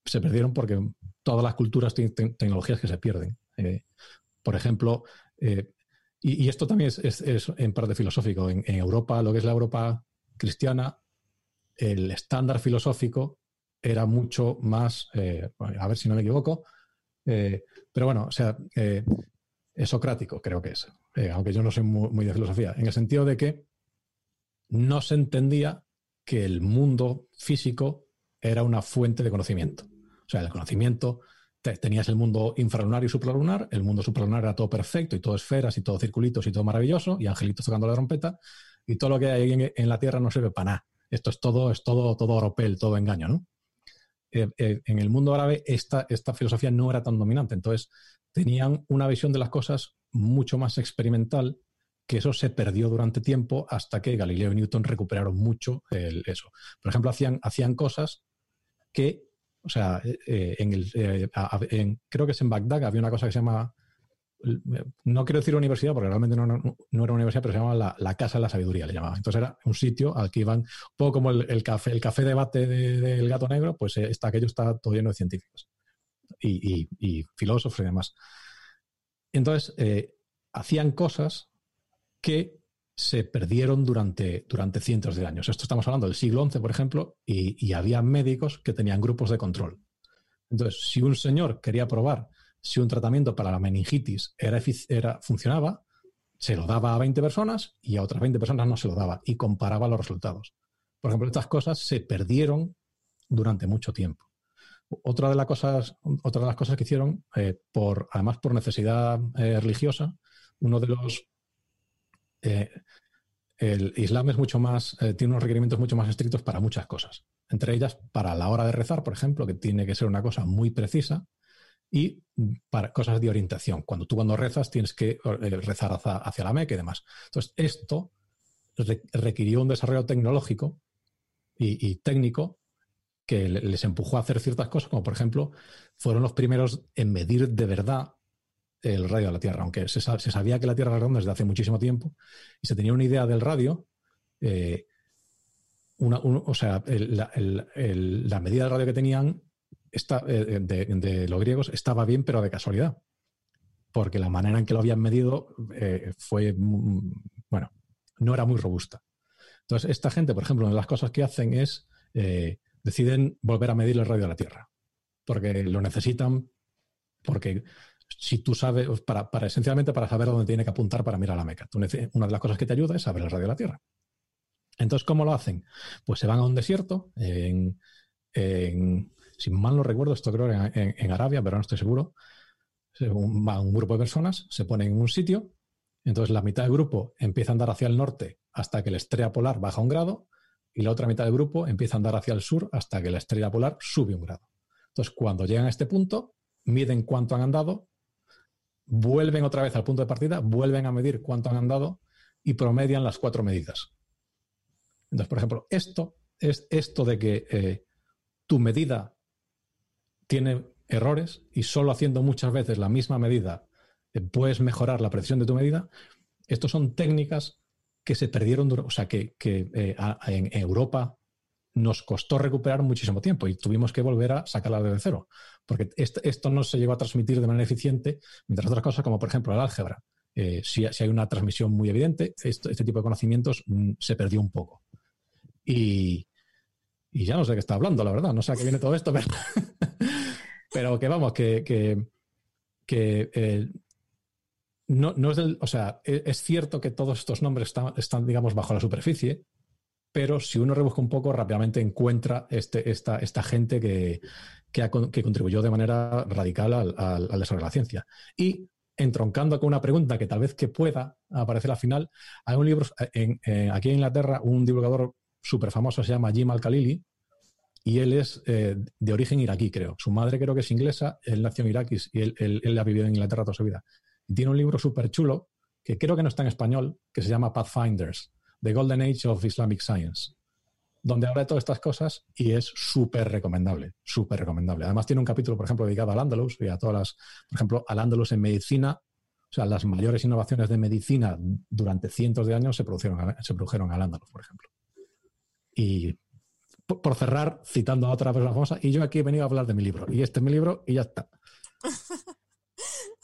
se perdieron porque todas las culturas tienen te- tecnologías que se pierden. Eh, por ejemplo, eh, y, esto también es, en parte filosófico. En, Europa, lo que es la Europa cristiana, el estándar filosófico era mucho más, eh, a ver si no me equivoco, pero bueno, o sea, es socrático, creo que es, aunque yo no soy muy de filosofía, en el sentido de que no se entendía que el mundo físico era una fuente de conocimiento. O sea, el conocimiento, te- tenías el mundo infralunar y supralunar, el mundo supralunar era todo perfecto y todo esferas y todo circulitos y todo maravilloso y angelitos tocando la trompeta y todo lo que hay en, la Tierra no sirve para nada. Esto es todo, es todo, todo oropel, todo engaño, ¿no? Eh, eh, en el mundo árabe esta, esta filosofía no era tan dominante, entonces tenían una visión de las cosas mucho más experimental que eso se perdió durante tiempo hasta que Galileo y Newton recuperaron mucho eso. Por ejemplo, hacían, hacían cosas que, o sea, eh, en el, eh, en- creo que es en Bagdad, había una cosa que se llama, no quiero decir universidad porque realmente no, era una universidad, pero se llamaba la, Casa de la Sabiduría, le llamaban. Entonces era un sitio al que iban, un poco como el, café, el café debate de- del gato negro, pues eh, está, aquello está todo lleno de científicos y, y- filósofos y demás. Entonces, hacían cosas que se perdieron durante, durante cientos de años. Esto estamos hablando del siglo XI, por ejemplo, y, y había médicos que tenían grupos de control. Entonces, si un señor quería probar si un tratamiento para la meningitis era, era, funcionaba, se lo daba a 20 personas y a otras 20 personas no se lo daba y comparaba los resultados. Por ejemplo, estas cosas se perdieron durante mucho tiempo. Otra de las cosas, otra de las cosas que hicieron, eh, por, además por necesidad eh, religiosa, uno de los eh, el Islam es mucho más, eh, tiene unos requerimientos mucho más estrictos para muchas cosas. Entre ellas, para la hora de rezar, por ejemplo, que tiene que ser una cosa muy precisa, y para cosas de orientación. Cuando tú cuando rezas tienes que eh, rezar hacia, hacia la Meca y demás. Entonces, esto re- requirió un desarrollo tecnológico y, técnico que le- les empujó a hacer ciertas cosas, como por ejemplo, fueron los primeros en medir de verdad el radio de la Tierra, aunque se, sa- se sabía que la Tierra era redonda desde hace muchísimo tiempo y se tenía una idea del radio, eh, o sea, la, medida del radio que tenían eh, de, los griegos estaba bien, pero de casualidad, porque la manera en que lo habían medido eh, fue, bueno, no era muy robusta. Entonces, esta gente, por ejemplo, una de las cosas que hacen es, deciden volver a medir el radio de la Tierra, porque lo necesitan, porque si tú sabes, para, para esencialmente para saber dónde tiene que apuntar para mirar la Meca. Tú una de las cosas que te ayuda es saber el radio de la Tierra. Entonces, ¿cómo lo hacen? Pues se van a un desierto, en, si mal no recuerdo, esto creo en, en- en Arabia, pero no estoy seguro. Se- un- un grupo de personas, se ponen en un sitio, entonces la mitad del grupo empieza a andar hacia el norte hasta que la estrella polar baja un grado, y la otra mitad del grupo empieza a andar hacia el sur hasta que la estrella polar sube un grado. Entonces, cuando llegan a este punto, miden cuánto han andado, vuelven otra vez al punto de partida, vuelven a medir cuánto han andado y promedian las cuatro medidas. Entonces, por ejemplo, esto es esto de que eh, tu medida tiene errores y solo haciendo muchas veces la misma medida eh, puedes mejorar la precisión de tu medida. Estos son técnicas que se perdieron, o sea, que, que, eh, en Europa nos costó recuperar muchísimo tiempo y tuvimos que volver a sacarla desde cero, porque est- esto no se llegó a transmitir de manera eficiente, mientras otras cosas, como por ejemplo el álgebra. Eh, si, si hay una transmisión muy evidente, este tipo de conocimientos mm, se perdió un poco. Y, y ya no sé qué está hablando, la verdad, no sé a qué viene todo esto, pero, pero que vamos, que, que, eh, no, no es del, o sea, e- es cierto que todos estos nombres están, están, digamos, bajo la superficie, pero si uno rebusca un poco, rápidamente encuentra este, esta, esta gente que, que, contribuyó de manera radical al, desarrollo de la ciencia. Y entroncando con una pregunta que tal vez que pueda aparecer al final, hay un libro, en- en- aquí en Inglaterra, un divulgador súper famoso se llama Jim Al-Khalili, y él es eh, de origen iraquí, creo. Su madre creo que es inglesa, él nació en Irak y y él, él- él ha vivido en Inglaterra toda su vida. Y tiene un libro súper chulo, que creo que no está en español, que se llama Pathfinders, The Golden Age of Islamic Science, donde habla de todas estas cosas y es súper recomendable, súper recomendable. Además tiene un capítulo, por ejemplo, dedicado al Andalus y a todas las, por ejemplo, al Andalus en medicina. O sea, las mayores innovaciones de medicina durante cientos de años se produjeron, se produjeron al Andalus, por ejemplo. Y por, cerrar, citando a otra persona famosa, y yo aquí he venido a hablar de mi libro. Y este es mi libro y ya está.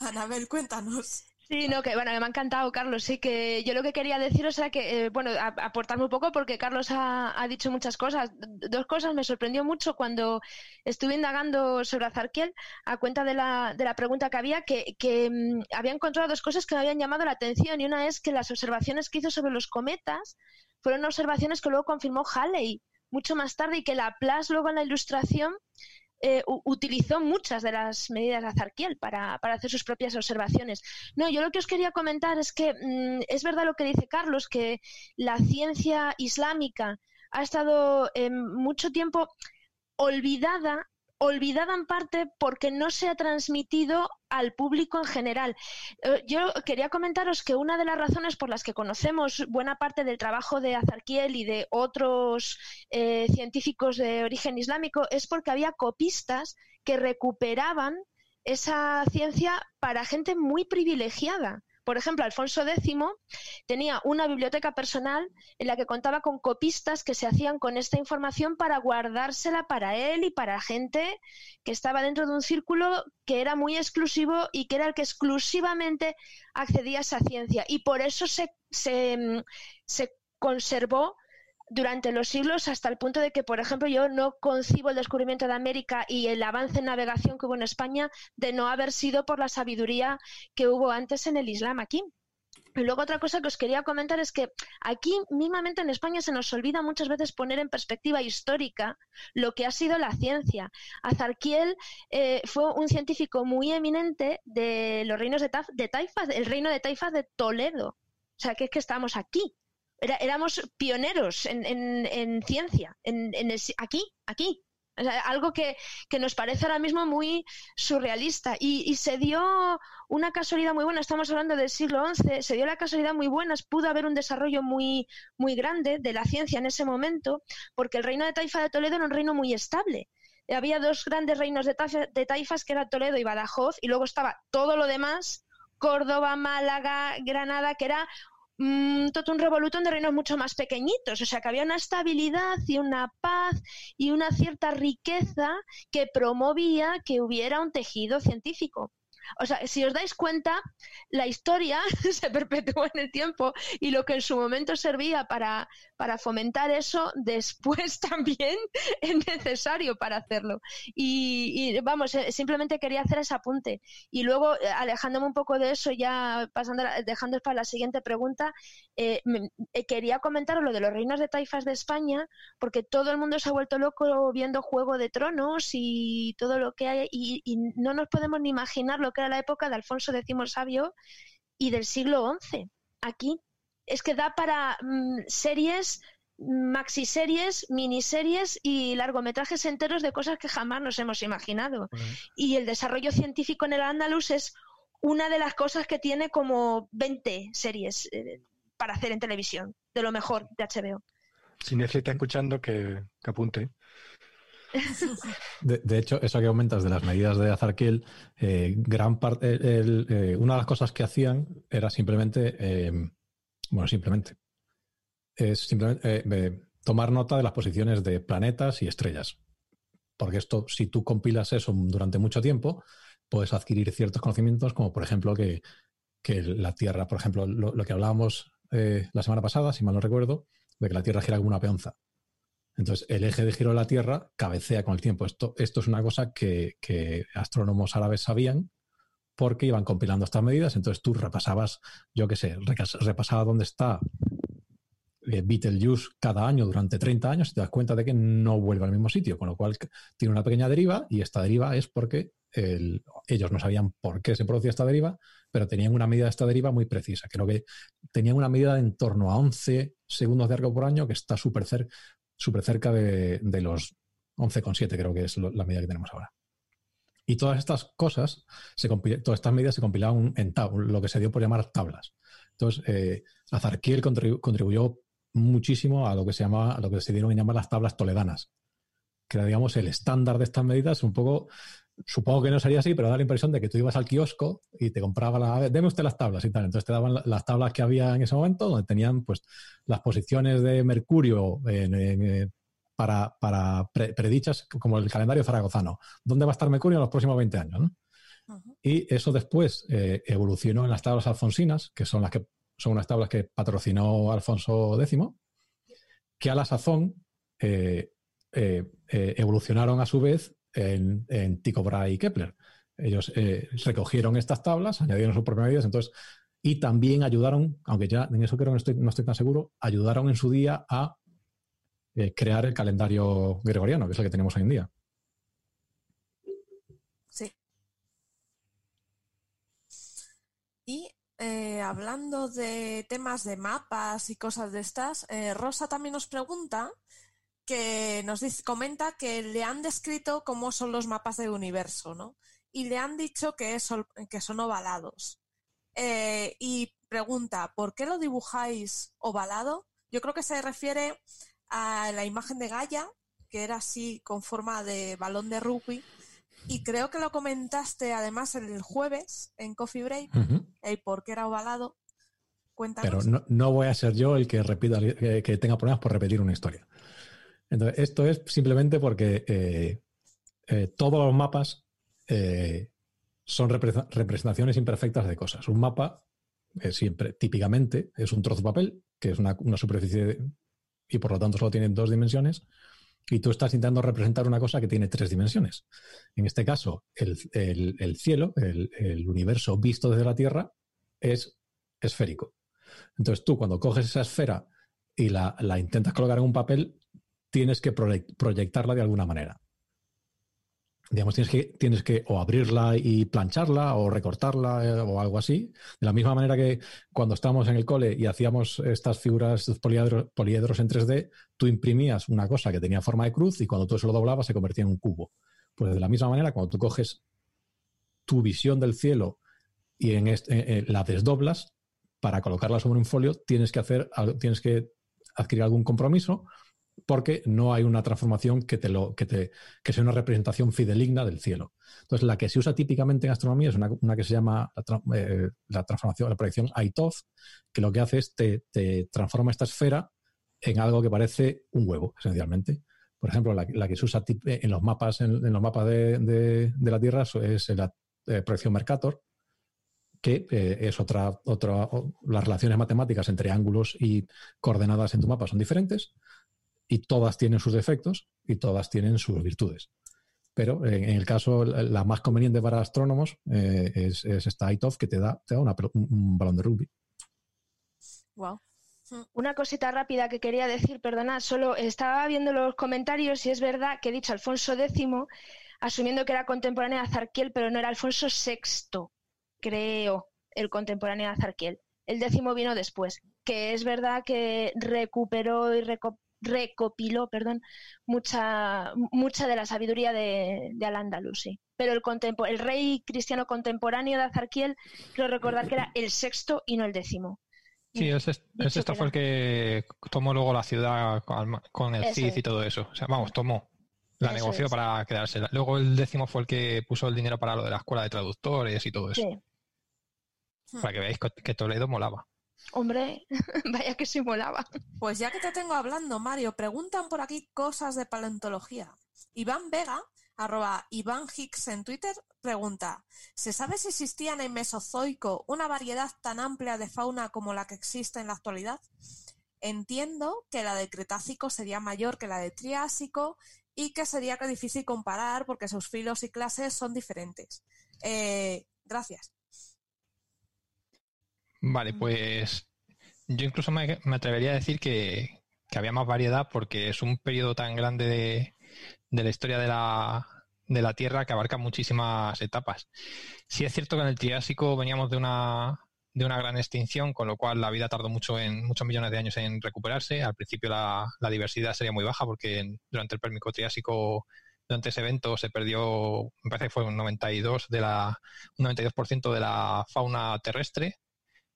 Anabel, cuéntanos. Sí, no, que bueno, me ha encantado, Carlos. Sí, que yo lo que quería deciros era que, eh, bueno, aportarme un poco porque Carlos ha, ha dicho muchas cosas. Dos cosas me sorprendió mucho cuando estuve indagando sobre Azarquiel a cuenta de la, de la pregunta que había, que, que mm, había encontrado dos cosas que me habían llamado la atención. Y una es que las observaciones que hizo sobre los cometas fueron observaciones que luego confirmó Halley mucho más tarde y que Laplace luego en la ilustración eh, utilizó muchas de las medidas de Azarquiel para, para hacer sus propias observaciones. No, yo lo que os quería comentar es que mm, es verdad lo que dice Carlos, que la ciencia islámica ha estado eh, mucho tiempo olvidada, olvidada en parte porque no se ha transmitido al público en general. Eh, yo quería comentaros que una de las razones por las que conocemos buena parte del trabajo de Azarquiel y de otros eh, científicos de origen islámico es porque había copistas que recuperaban esa ciencia para gente muy privilegiada. Por ejemplo, Alfonso X tenía una biblioteca personal en la que contaba con copistas que se hacían con esta información para guardársela para él y para gente que estaba dentro de un círculo que era muy exclusivo y que era el que exclusivamente accedía a esa ciencia. Y por eso se, se, mm, se conservó durante los siglos hasta el punto de que, por ejemplo, yo no concibo el descubrimiento de América y el avance en navegación que hubo en España de no haber sido por la sabiduría que hubo antes en el Islam aquí. Y luego otra cosa que os quería comentar es que aquí mismamente en España se nos olvida muchas veces poner en perspectiva histórica lo que ha sido la ciencia. Azarquiel eh, fue un científico muy eminente de los reinos de, de Taifas, el reino de Taifas de Toledo. O sea, que es que estamos aquí. Era- éramos pioneros en, en- en ciencia, en, en el aquí, aquí. Algo que, que nos parece ahora mismo muy surrealista. Y, y se dio una casualidad muy buena, estamos hablando del siglo XI, se dio la casualidad muy buena, pudo haber un desarrollo muy, muy grande de la ciencia en ese momento, porque el reino de Taifa de Toledo era un reino muy estable. Había dos grandes reinos de, de taifas, que era Toledo y Badajoz, y luego estaba todo lo demás, Córdoba, Málaga, Granada, que era mm, todo un revolutón de reinos mucho más pequeñitos. O sea, que había una estabilidad y una paz y una cierta riqueza que promovía que hubiera un tejido científico. O sea, si os dais cuenta, la historia se perpetuó en el tiempo y lo que en su momento servía para, para fomentar eso, después también es necesario para hacerlo. Y, vamos, eh, simplemente quería hacer ese apunte. Y luego, eh, alejándome un poco de eso, ya pasando, dejando para la siguiente pregunta, eh, quería comentaros lo de los reinos de taifas de España, porque todo el mundo se ha vuelto loco viendo Juego de Tronos y todo lo que hay, y, y no nos podemos ni imaginar lo que era la época de Alfonso X el Sabio y del siglo XI. Aquí es que da para mm, series, maxiseries, miniseries y largometrajes enteros de cosas que jamás nos hemos imaginado. Y el desarrollo científico en el Andalus es una de las cosas que tiene como 20 series eh, para hacer en televisión, de lo mejor de HBO. Si Netflix está escuchando, que, que apunte. De, hecho, eso que comentas de las medidas de Azarquiel, eh, gran parte, eh, una de las cosas que hacían era simplemente, eh, bueno, simplemente, es simplemente tomar nota de las posiciones de planetas y estrellas. Porque esto, si tú compilas eso durante mucho tiempo, puedes adquirir ciertos conocimientos, como por ejemplo que, la Tierra, por ejemplo, lo, lo que hablábamos la semana pasada, si mal no recuerdo, de que la Tierra gira como una peonza. Entonces, el eje de giro de la Tierra cabecea con el tiempo. Esto, esto es una cosa que, que astrónomos árabes sabían porque iban compilando estas medidas. Entonces, tú repasabas, yo qué sé, repasaba dónde está eh, Betelgeuse cada año durante 30 años y te das cuenta de que no vuelve al mismo sitio, con lo cual tiene una pequeña deriva y esta deriva es porque el- ellos no sabían por qué se producía esta deriva, pero tenían una medida de esta deriva muy precisa. Creo que tenían una medida de en torno a 11 segundos de arco por año que está súper cer- súper cerca de, de los 11,7 creo que es la medida que tenemos ahora. Y todas estas cosas, se todas estas medidas se compilaban en lo que se dio por llamar tablas. Entonces, eh, Azarquiel contribu- contribuyó muchísimo a lo que se llama, a lo que se dieron en llamar las tablas toledanas, que era, digamos, el estándar de estas medidas, un poco, supongo que no sería así, pero da la impresión de que tú ibas al kiosco y te compraba la, a ver, deme usted las tablas y tal. Entonces te daban la- las tablas que había en ese momento, donde tenían pues las posiciones de Mercurio en- en, eh, para, para pre- predichas, como el calendario zaragozano. ¿Dónde va a estar Mercurio en los próximos 20 años? ¿no? Y eso después eh, evolucionó en las tablas alfonsinas, que son las que son unas tablas que patrocinó Alfonso X, que a la sazón eh, evolucionaron a su vez en, en Tycho Brahe y Kepler. Ellos eh, recogieron estas tablas, añadieron sus propias medidas, entonces, y también ayudaron, aunque ya en eso creo que no estoy, no estoy tan seguro, ayudaron en su día a eh, crear el calendario gregoriano, que es el que tenemos hoy en día. Sí. Y eh, hablando de temas de mapas y cosas de estas, Rosa también nos pregunta que nos dice, comenta que le han descrito cómo son los mapas del universo, ¿no? Y le han dicho que, son, que son ovalados. Eh, y pregunta, ¿por qué lo dibujáis ovalado? Yo creo que se refiere a la imagen de Gaia, que era así con forma de balón de rugby. Y creo que lo comentaste además el jueves en Coffee Break, Ujú. el por qué era ovalado. Cuéntanos. Pero no, no voy a ser yo el que repita, que, que tenga problemas por repetir una historia. Entonces, esto es simplemente porque eh, eh, todos los mapas eh, son repre- representaciones imperfectas de cosas. Un mapa siempre, típicamente, es un trozo de papel, que es una, superficie y por lo tanto solo tiene dos dimensiones, y tú estás intentando representar una cosa que tiene tres dimensiones. En este caso, el, el- el cielo, el, universo visto desde la Tierra, es esférico. Entonces tú cuando coges esa esfera y la intentas colocar en un papel, tienes que proyec- proyectarla de alguna manera. Digamos, tienes que, tienes que o abrirla y plancharla o recortarla eh, o algo así. De la misma manera que cuando estábamos en el cole y hacíamos estas figuras, estos poliedros, en 3D, tú imprimías una cosa que tenía forma de cruz y cuando tú eso lo doblabas se convertía en un cubo. Pues de la misma manera, cuando tú coges tu visión del cielo y en eh, eh, la desdoblas para colocarla sobre un folio, tienes que hacer, tienes que adquirir algún compromiso porque no hay una transformación que sea una representación fideligna del cielo. Entonces, la que se usa típicamente en astronomía es una, que se llama la, eh, la transformación, la proyección Aitov, que lo que hace es te, te transforma esta esfera en algo que parece un huevo, esencialmente. Por ejemplo, la, que se usa en los mapas, en, los mapas de, la Tierra es la eh, proyección Mercator, que eh, es otra, otra, las relaciones matemáticas entre ángulos y coordenadas en tu mapa son diferentes y todas tienen sus defectos y todas tienen sus virtudes. Pero en el caso, la más conveniente para astrónomos eh, es, es esta ITOF que te da, te da una un, un balón de rugby. Wow. Una cosita rápida que quería decir, perdona, solo estaba viendo los comentarios y es verdad que he dicho Alfonso X, asumiendo que era contemporáneo de Azarquiel, pero no era Alfonso VI, creo, el contemporáneo de Azarquiel. El décimo vino después, que es verdad que recuperó y reco- recopiló, perdón, mucha, mucha de la sabiduría de, de Al-Ándalus, sí. Pero el, contempo- el rey cristiano contemporáneo de Azarquiel, creo recordar que era el sexto y no el décimo. Sí, Dicho sexto fue el que tomó luego la ciudad con, el Cid y todo eso. O sea, vamos, tomó. La Eso negoció es. para quedársela. Luego el décimo fue el que puso el dinero para lo de la escuela de traductores y todo eso. Sí. Para que veáis que Toledo molaba. Hombre, vaya que sí molaba. Pues ya que te tengo hablando, Mario, preguntan por aquí cosas de paleontología. Iván Vega, arroba Iván Hicks en Twitter, pregunta, ¿se sabe si existía en el Mesozoico una variedad tan amplia de fauna como la que existe en la actualidad? Entiendo que la del Cretácico sería mayor que la del Triásico y que sería difícil comparar porque sus filos y clases son diferentes. Eh, gracias. Vale, pues yo incluso me, me atrevería a decir que, que había más variedad porque es un periodo tan grande de, de la historia de la, de la Tierra que abarca muchísimas etapas. Sí es cierto que en el Triásico veníamos de una, de una gran extinción, con lo cual la vida tardó mucho en, muchos millones de años en recuperarse. Al principio la, la diversidad sería muy baja porque en- durante el Pérmico Triásico, durante ese evento, se perdió, me parece que fue un 92 de la, un 92% de la fauna terrestre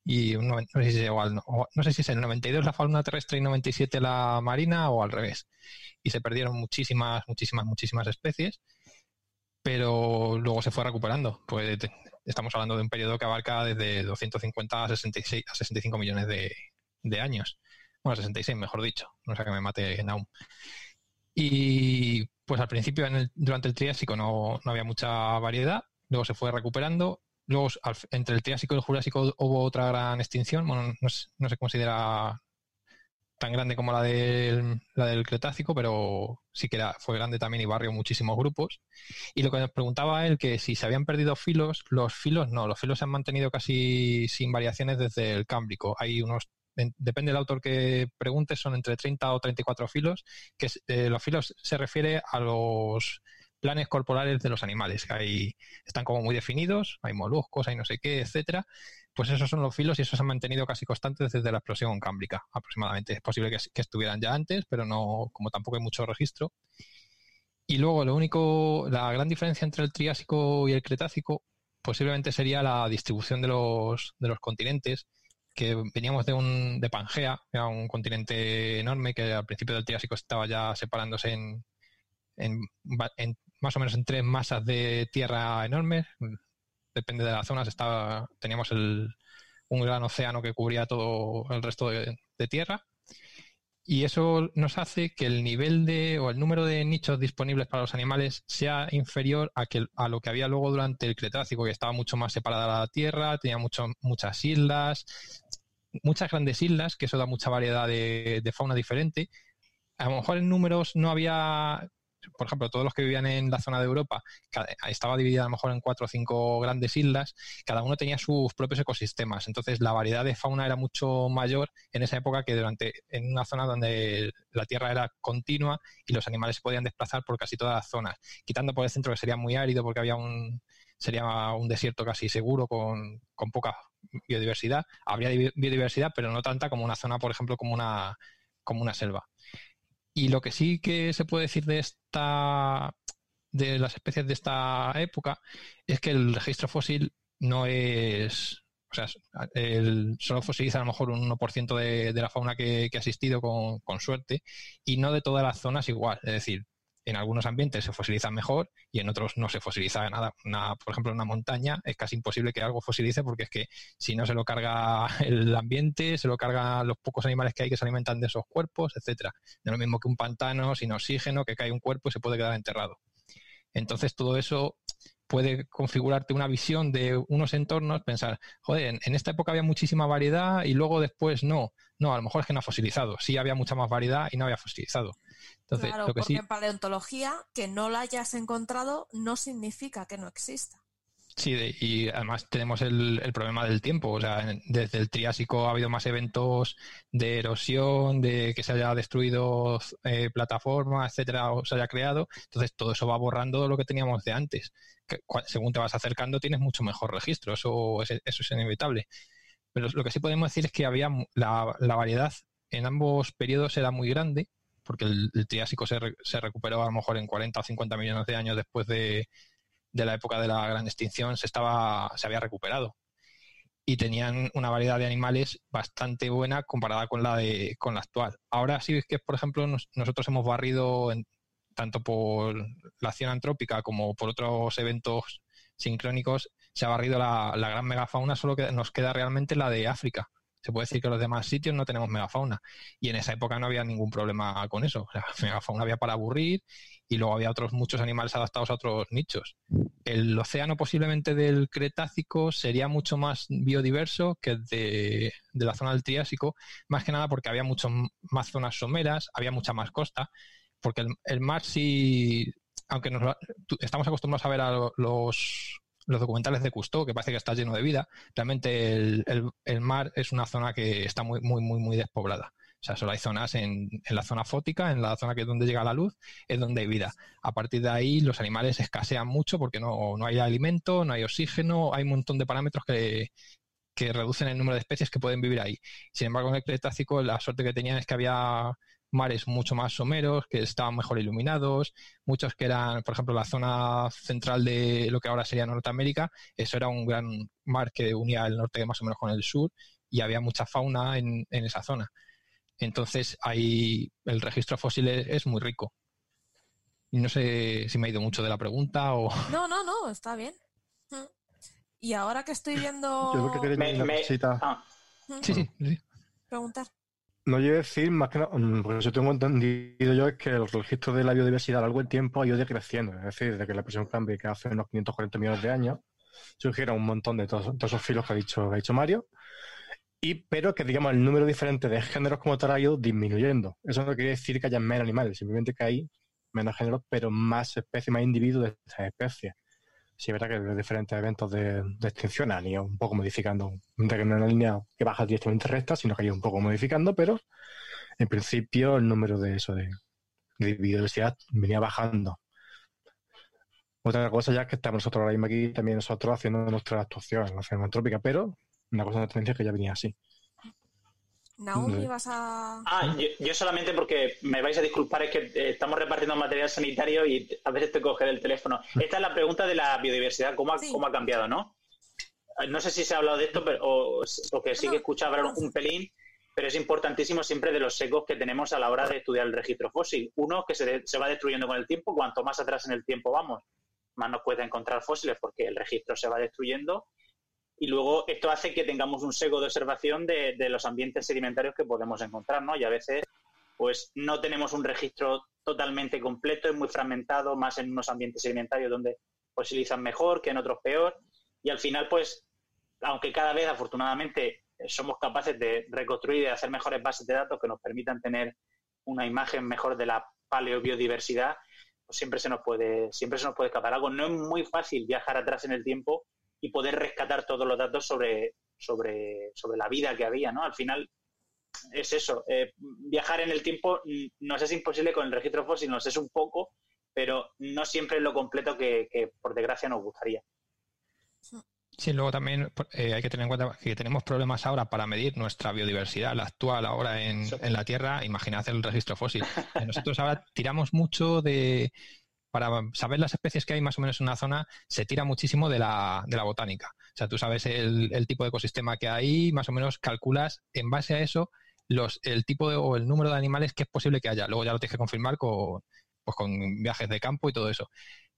y no, sé si es igual, no, sé si es el 92 la fauna terrestre y 97 la marina o al revés. Y se perdieron muchísimas, muchísimas, muchísimas especies, pero luego se fue recuperando. Pues estamos hablando de un periodo que abarca desde 250 a, 66, a 65 millones de, años. Bueno, 66, mejor dicho. No sé que me mate Naum. Y pues al principio, en el, durante el Triásico, no, no había mucha variedad. Luego se fue recuperando Luego, entre el Triásico y el Jurásico hubo otra gran extinción. Bueno, no, se considera tan grande como la del, Cretácico, pero sí que fue grande también y barrió muchísimos grupos. Y lo que nos preguntaba él, que si se habían perdido filos, los filos no, los filos se han mantenido casi sin variaciones desde el Cámbrico. Hay unos, depende del autor que pregunte, son entre 30 o 34 filos, que eh, los filos se refiere a los planes corporales de los animales, que hay, están como muy definidos, hay moluscos, hay no sé qué, etcétera. Pues esos son los filos y esos se han mantenido casi constantes desde la explosión cámbrica, aproximadamente. Es posible que, estuvieran ya antes, pero no, como tampoco hay mucho registro. Y luego lo único, la gran diferencia entre el Triásico y el Cretácico posiblemente sería la distribución de los, de los continentes, que veníamos de un de Pangea, era un continente enorme que al principio del Triásico estaba ya separándose en, en, en más o menos en tres masas de tierra enormes. Depende de las zonas. Estaba, teníamos el, un gran océano que cubría todo el resto de, tierra. Y eso nos hace que el nivel de o el número de nichos disponibles para los animales sea inferior a, que, a lo que había luego durante el Cretácico, que estaba mucho más separada la tierra, tenía mucho, muchas islas, muchas grandes islas, que eso da mucha variedad de, de fauna diferente. A lo mejor en números no había por ejemplo, todos los que vivían en la zona de Europa, estaba dividida a lo mejor en cuatro o cinco grandes islas, cada uno tenía sus propios ecosistemas. Entonces, la variedad de fauna era mucho mayor en esa época que durante en una zona donde la tierra era continua y los animales se podían desplazar por casi todas las zonas, quitando por el centro que sería muy árido porque había un sería un desierto casi seguro con, con poca biodiversidad. Habría biodiversidad, pero no tanta como una zona, por ejemplo, como una, como una selva. Y lo que sí que se puede decir de esta de las especies de esta época es que el registro fósil no es o sea, el, solo fosiliza a lo mejor un 1% de, de la fauna que, que ha existido con, con, suerte y no de todas las zonas igual. Es decir, en algunos ambientes se fosiliza mejor y en otros no se fosiliza nada. por ejemplo, en una montaña es casi imposible que algo fosilice porque es que si no se lo carga el ambiente, se lo cargan los pocos animales que hay que se alimentan de esos cuerpos, etcétera. No es lo mismo que un pantano sin oxígeno, que cae un cuerpo y se puede quedar enterrado. Entonces todo eso puede configurarte una visión de unos entornos, pensar, joder, en, esta época había muchísima variedad y luego después no. No, a lo mejor es que no ha fosilizado. Sí había mucha más variedad y no había fosilizado claro, porque en paleontología que no la hayas encontrado no significa que no exista. Sí, y además tenemos el, problema del tiempo. O sea, desde el Triásico ha habido más eventos de erosión, de que se haya destruido eh, plataforma, etcétera, o se haya creado. Entonces todo eso va borrando lo que teníamos de antes. según te vas acercando tienes mucho mejor registro. Eso es, eso es inevitable. Pero lo que sí podemos decir es que había la, la variedad en ambos periodos era muy grande porque el, Triásico se, recuperó a lo mejor en 40 o 50 millones de años después de, la época de la gran extinción, se, estaba, se había recuperado. Y tenían una variedad de animales bastante buena comparada con la, de, con la actual. Ahora sí es que, por ejemplo, nosotros hemos barrido tanto por la acción antrópica como por otros eventos sincrónicos, se ha barrido la, la gran megafauna, solo que nos queda realmente la de África se puede decir que los demás sitios no tenemos megafauna. Y en esa época no había ningún problema con eso. La megafauna había para aburrir y luego había otros muchos animales adaptados a otros nichos. El océano posiblemente del Cretácico sería mucho más biodiverso que de, de la zona del Triásico, más que nada porque había mucho más zonas someras, había mucha más costa, porque el, mar sí, aunque nos, estamos acostumbrados a ver a los los documentales de Cousteau, que parece que está lleno de vida, realmente el, mar es una zona que está muy, muy, muy, muy despoblada. O sea, solo hay zonas en, en, la zona fótica, en la zona que es donde llega la luz, es donde hay vida. A partir de ahí los animales escasean mucho porque no, no hay alimento, no hay oxígeno, hay un montón de parámetros que, que reducen el número de especies que pueden vivir ahí. Sin embargo, en el Cretácico la suerte que tenían es que había mares mucho más someros, que estaban mejor iluminados, muchos que eran, por ejemplo, la zona central de lo que ahora sería Norteamérica, eso era un gran mar que unía el norte más o menos con el sur y había mucha fauna en, en esa zona. Entonces, ahí el registro fósil es, es muy rico. Y no sé si me ha ido mucho de la pregunta o... No, no, no, está bien. Y ahora que estoy viendo... Yo lo que quería Me- decir una me- cosita. ah, Sí, sí, sí. Preguntar. No yo decir más que nada, mm, porque yo tengo entendido yo es que el registro de la biodiversidad a lo largo del tiempo ha ido decreciendo. Es decir, desde que la presión que hace unos 540 millones de años, surgieron un montón de todos, todos esos filos que ha dicho, que ha dicho Mario. Y, pero que digamos el número diferente de géneros como tal ha ido disminuyendo. Eso no quiere decir que haya menos animales, simplemente que hay menos géneros, pero más especies, más individuos de estas especies. Sí, es verdad que de diferentes eventos de, extinción han ido un poco modificando, de que no es una línea que baja directamente recta, sino que ha ido un poco modificando, pero en principio el número de eso, de, de biodiversidad, venía bajando. Otra cosa ya es que estamos nosotros ahora mismo aquí, también nosotros haciendo nuestra actuación, la acción antrópica, pero una cosa de tendencia que ya venía así. Naomi, vas a... Ah, yo, yo solamente porque me vais a disculpar, es que eh, estamos repartiendo material sanitario y a veces te coger el teléfono. Esta es la pregunta de la biodiversidad, ¿cómo ha, Sí. cómo ha cambiado, no? Eh, No sé si se ha hablado de esto, pero, o, porque sí que he escuchado hablar un pelín, pero es importantísimo siempre de los secos que tenemos a la hora de estudiar el registro fósil. Uno, que se, de- se va destruyendo con el tiempo, cuanto más atrás en el tiempo vamos, más nos cuesta encontrar fósiles porque el registro se va destruyendo. Y luego esto hace que tengamos un seco de observación de, los ambientes sedimentarios que podemos encontrar, ¿no? Y a veces, pues no tenemos un registro totalmente completo, es muy fragmentado, más en unos ambientes sedimentarios donde fosilizan mejor que en otros peor. Y al final, pues, aunque cada vez afortunadamente somos capaces de reconstruir y de hacer mejores bases de datos que nos permitan tener una imagen mejor de la paleobiodiversidad, pues siempre se nos puede, siempre se nos puede escapar algo. No es muy fácil viajar atrás en el tiempo y poder rescatar todos los datos sobre, sobre, sobre la vida que había, ¿no? Al final es eso. eh, viajar en el tiempo mm, nos es imposible con el registro fósil, nos es un poco, pero no siempre es lo completo que, que, por desgracia nos gustaría. Sí, luego también eh, hay que tener en cuenta que tenemos problemas ahora para medir nuestra biodiversidad, la actual ahora en, en la Tierra. Imaginad el registro fósil. Nosotros ahora tiramos mucho de. Para saber las especies que hay más o menos en una zona, se tira muchísimo de la, de la botánica. O sea, tú sabes el, tipo de ecosistema que hay, más o menos calculas en base a eso los, el tipo de, o el número de animales que es posible que haya. Luego ya lo tienes que confirmar con, pues con viajes de campo y todo eso.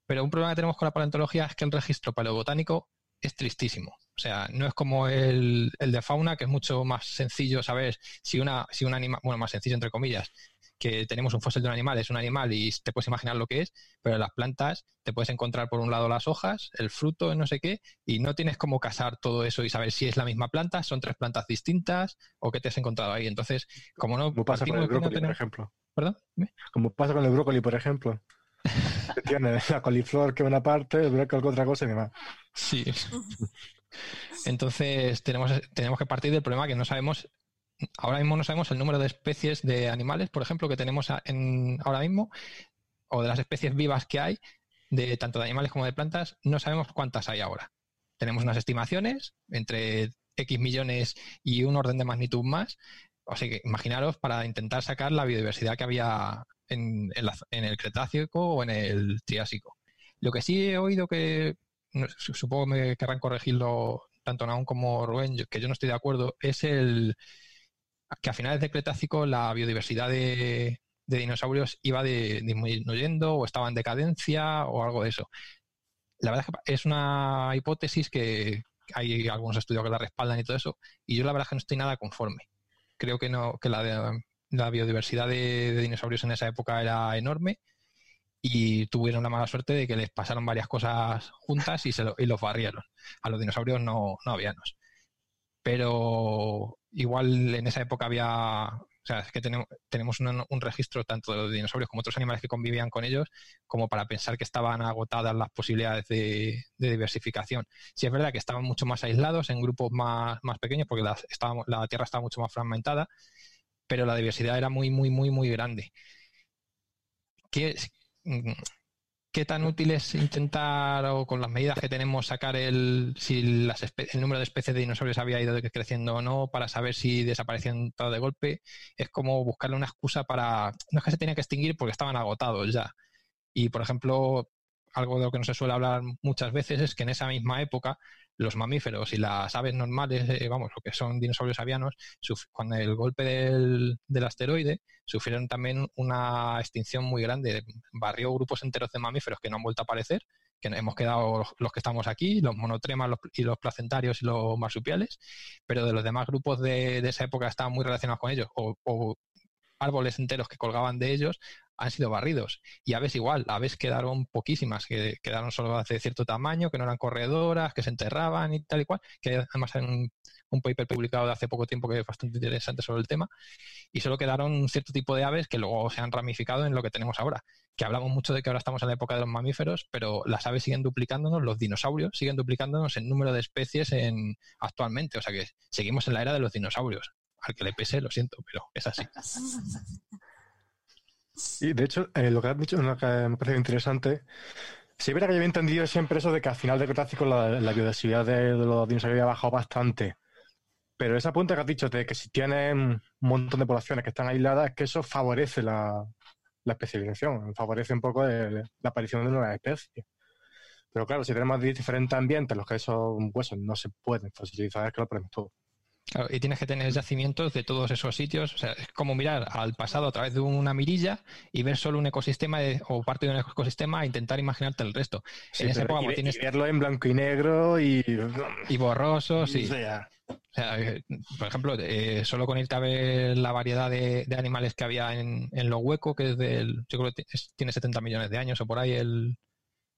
Pero un problema que tenemos con la paleontología es que el registro paleobotánico es tristísimo. O sea, no es como el, el, de fauna, que es mucho más sencillo saber si una, si un animal, bueno, más sencillo entre comillas, que tenemos un fósil de un animal, es un animal y te puedes imaginar lo que es, pero en las plantas te puedes encontrar por un lado las hojas, el fruto, no sé qué, y no tienes como casar todo eso y saber si es la misma planta, son tres plantas distintas o qué te has encontrado ahí. Entonces, como no... Como pasa con el brócoli, no tenemos... por ejemplo. ¿Perdón? Como pasa con el brócoli, por ejemplo. que tiene la coliflor que una parte, el brócoli que otra cosa y demás. Sí. Entonces tenemos, tenemos que partir del problema que no sabemos, ahora mismo no sabemos el número de especies de animales, por ejemplo, que tenemos en, ahora mismo, o de las especies vivas que hay, de tanto de animales como de plantas, no sabemos cuántas hay ahora. Tenemos unas estimaciones entre X millones y un orden de magnitud más. O sea que imaginaros para intentar sacar la biodiversidad que había en, la, en el Cretácico o en el Triásico. Lo que sí he oído que supongo que me querrán corregirlo tanto Naun como Rubén, que yo no estoy de acuerdo, es el que a finales del Cretácico la biodiversidad de, dinosaurios iba disminuyendo o estaba en decadencia o algo de eso. La verdad es que es una hipótesis que hay algunos estudios que la respaldan y todo eso, y yo la verdad es que no estoy nada conforme. Creo que no, que la, biodiversidad de, dinosaurios en esa época era enorme y tuvieron la mala suerte de que les pasaron varias cosas juntas y, se lo, y los barrieron. A los dinosaurios no, no. Pero igual en esa época había. O sea, es que tenemos, tenemos un, registro tanto de los dinosaurios como otros animales que convivían con ellos, como para pensar que estaban agotadas las posibilidades de, de diversificación. Sí es verdad que estaban mucho más aislados en grupos más, más pequeños, porque la, Tierra estaba mucho más fragmentada, pero la diversidad era muy, muy, muy, muy grande. ¿Qué, qué tan útil es intentar, o con las medidas que tenemos, sacar el si las el número de especies de dinosaurios había ido creciendo o no, para saber si desaparecían todo de golpe. Es como buscarle una excusa para. No es que se tenía que extinguir porque estaban agotados ya. Y, por ejemplo, algo de lo que no se suele hablar muchas veces es que en esa misma época los mamíferos y las aves normales, eh, vamos, lo que son dinosaurios avianos, con el golpe del, asteroide, sufrieron también una extinción muy grande. Barrió grupos enteros de mamíferos que no han vuelto a aparecer, que hemos quedado los, que estamos aquí, los monotremas y los placentarios y los marsupiales, pero de los demás grupos de, esa época estaban muy relacionados con ellos, o árboles enteros que colgaban de ellos han sido barridos. Y aves igual, aves quedaron poquísimas, que quedaron solo de cierto tamaño, que no eran corredoras, que se enterraban y tal y cual, que además en un, un paper publicado de hace poco tiempo que es bastante interesante sobre el tema, y solo quedaron un cierto tipo de aves que luego se han ramificado en lo que tenemos ahora, que hablamos mucho de que ahora estamos en la época de los mamíferos, pero las aves siguen duplicándonos, los dinosaurios siguen duplicándonos en número de especies en, actualmente, o sea que seguimos en la era de los dinosaurios. Al que le pese, lo siento, pero es así. Y de hecho, eh, lo que has dicho que me parece interesante. Si hubiera que yo había entendido siempre eso de que al final del Cretácico la, la biodiversidad de, los dinosaurios había bajado bastante. Pero esa punta que has dicho de que si tienen un montón de poblaciones que están aisladas, es que eso favorece la, especialización, favorece un poco la aparición de nuevas especies. Pero claro, si tenemos diferentes ambientes en los que esos huesos no se pueden fosilizar, es que lo ponemos todo y tienes que tener yacimientos de todos esos sitios. O sea, es como mirar al pasado a través de una mirilla y ver solo un ecosistema o parte de un ecosistema e intentar imaginarte el resto. en esa época, tienes... verlo en blanco y negro y... Y borroso, sí. O sea, eh, por ejemplo, eh, solo con irte a ver la variedad de, animales que había en, en lo hueco, que es del, yo creo que tiene 70 millones de años o por ahí el,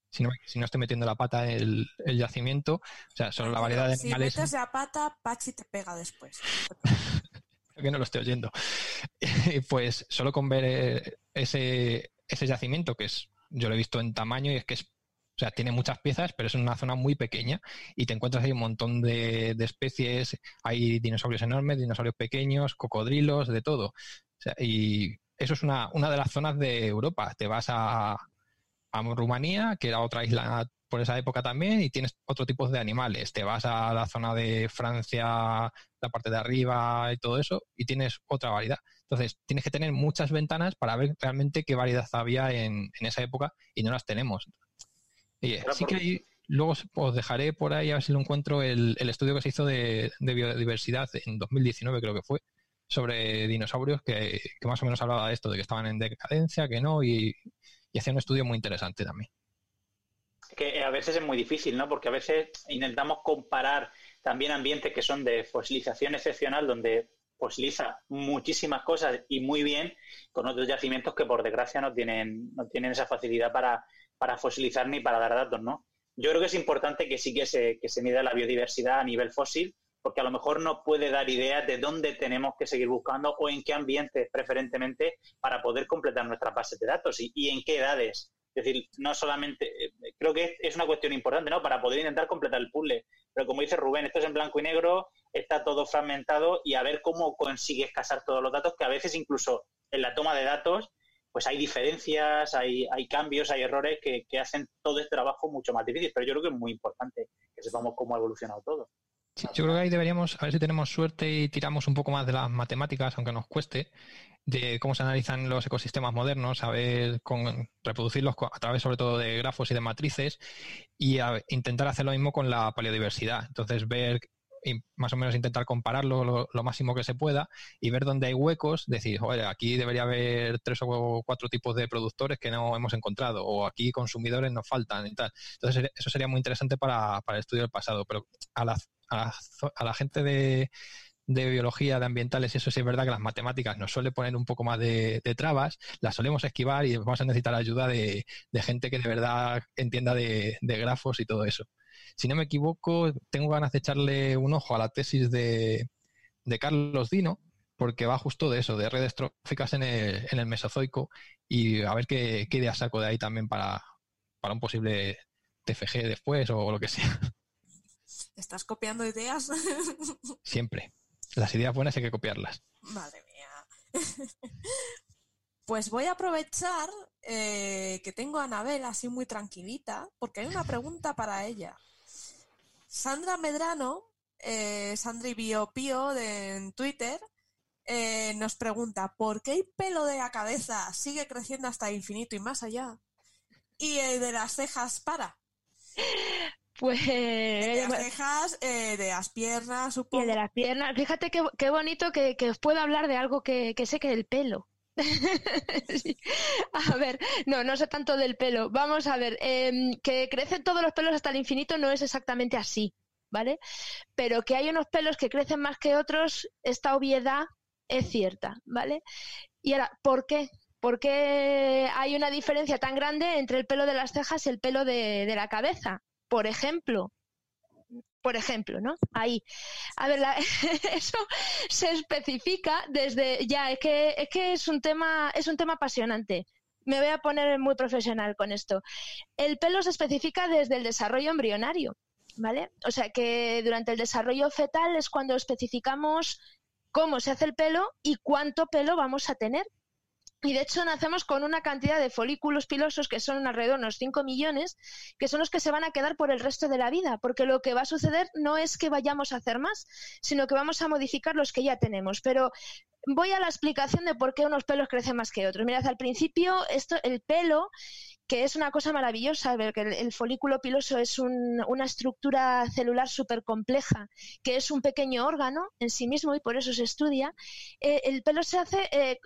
si no, si no estoy metiendo la pata el, el yacimiento, o sea, solo la variedad de animales. Si metes la pata, Pachi te pega después. que no lo estoy oyendo. pues solo con ver eh, ese, ese yacimiento, que es, yo lo he visto en tamaño y es que es o sea, tiene muchas piezas, pero es una zona muy pequeña y te encuentras ahí un montón de, de especies. Hay dinosaurios enormes, dinosaurios pequeños, cocodrilos, de todo. O sea, y eso es una, una de las zonas de Europa. Te vas a, a Rumanía, que era otra isla por esa época también, y tienes otro tipo de animales. Te vas a la zona de Francia, la parte de arriba y todo eso, y tienes otra variedad. Entonces, tienes que tener muchas ventanas para ver realmente qué variedad había en, esa época y no las tenemos. Y sí que luego os dejaré por ahí, a ver si lo encuentro, el, estudio que se hizo de, biodiversidad en 2019, creo que fue, sobre dinosaurios, que, que, más o menos hablaba de esto, de que estaban en decadencia, que no, y y hacía un estudio muy interesante también. Que a veces es muy difícil, ¿no? Porque a veces intentamos comparar también ambientes que son de fosilización excepcional, donde fosiliza muchísimas cosas y muy bien, con otros yacimientos que por desgracia no tienen, no tienen esa facilidad para, para fosilizar ni para dar datos, ¿no? Yo creo que es importante que sí que se, que se mida la biodiversidad a nivel fósil, porque a lo mejor nos puede dar ideas de dónde tenemos que seguir buscando o en qué ambientes preferentemente para poder completar nuestras bases de datos y, en qué edades. Es decir, no solamente, eh, creo que es una cuestión importante, ¿no? Para poder intentar completar el puzzle. Pero como dice Rubén, esto es en blanco y negro, está todo fragmentado y a ver cómo consigues casar todos los datos, que a veces incluso en la toma de datos, pues hay diferencias, hay, hay cambios, hay errores que, que hacen todo este trabajo mucho más difícil. Pero yo creo que es muy importante que sepamos cómo ha evolucionado todo yo creo que ahí deberíamos, a ver si tenemos suerte y tiramos un poco más de las matemáticas, aunque nos cueste, de cómo se analizan los ecosistemas modernos, a ver, con, reproducirlos a través sobre todo de grafos y de matrices y intentar hacer lo mismo con la paleodiversidad. Entonces, ver más o menos intentar compararlo lo, máximo que se pueda y ver dónde hay huecos, decir, oye, aquí debería haber tres o cuatro tipos de productores que no hemos encontrado, o aquí consumidores nos faltan y tal. Entonces, eso sería muy interesante para, para el estudio del pasado, pero a la, a la, gente de, de biología, de ambientales, eso sí es verdad que las matemáticas nos suele poner un poco más de, trabas, las solemos esquivar y vamos a necesitar ayuda de, gente que de verdad entienda de, grafos y todo eso. Si no me equivoco, tengo ganas de echarle un ojo a la tesis de, Carlos Dino, porque va justo de eso, de redes tróficas en el, en el Mesozoico, y a ver qué, qué ideas saco de ahí también para, para un posible TFG después o lo que sea. ¿Estás copiando ideas? Siempre. Las ideas buenas hay que copiarlas. Madre mía. Pues voy a aprovechar eh, que tengo a Anabel así muy tranquilita, porque hay una pregunta para ella. Sandra Medrano, eh, Sandra Bio Pío de, en Twitter, eh, nos pregunta ¿por qué el pelo de la cabeza sigue creciendo hasta infinito y más allá? Y el de las cejas para. Pues. De las cejas, eh, de las piernas, Y supongo. el de las piernas. Fíjate qué, qué bonito que, que os puedo hablar de algo que, que sé que del pelo. A ver, no, no sé tanto del pelo. Vamos a ver, em, que crecen todos los pelos hasta el infinito no es exactamente así, ¿vale? Pero que hay unos pelos que crecen más que otros, esta obviedad es cierta, ¿vale? Y ahora, ¿por qué? ¿Por qué hay una diferencia tan grande entre el pelo de las cejas y el pelo de la cabeza? Por ejemplo, por ejemplo, ¿no? Ahí. A ver, eso se especifica desde ya, es que, es que es un tema, es un tema apasionante. Me voy a poner muy profesional con esto. El pelo se especifica desde el desarrollo embrionario, ¿vale? O sea que durante el desarrollo fetal es cuando especificamos cómo se hace el pelo y cuánto pelo vamos a tener. Y de hecho nacemos con una cantidad de folículos pilosos que son alrededor de unos 5 millones, que son los que se van a quedar por el resto de la vida, porque lo que va a suceder no es que vayamos a hacer más, sino que vamos a modificar los que ya tenemos. Pero voy a la explicación de por qué unos pelos crecen más que otros. Mirad, al principio esto, el pelo que es una cosa maravillosa, ver que el, el folículo piloso es un- una estructura celular súper compleja, que es un pequeño órgano en sí mismo y por eso se estudia. Eh, el pelo se hace eh,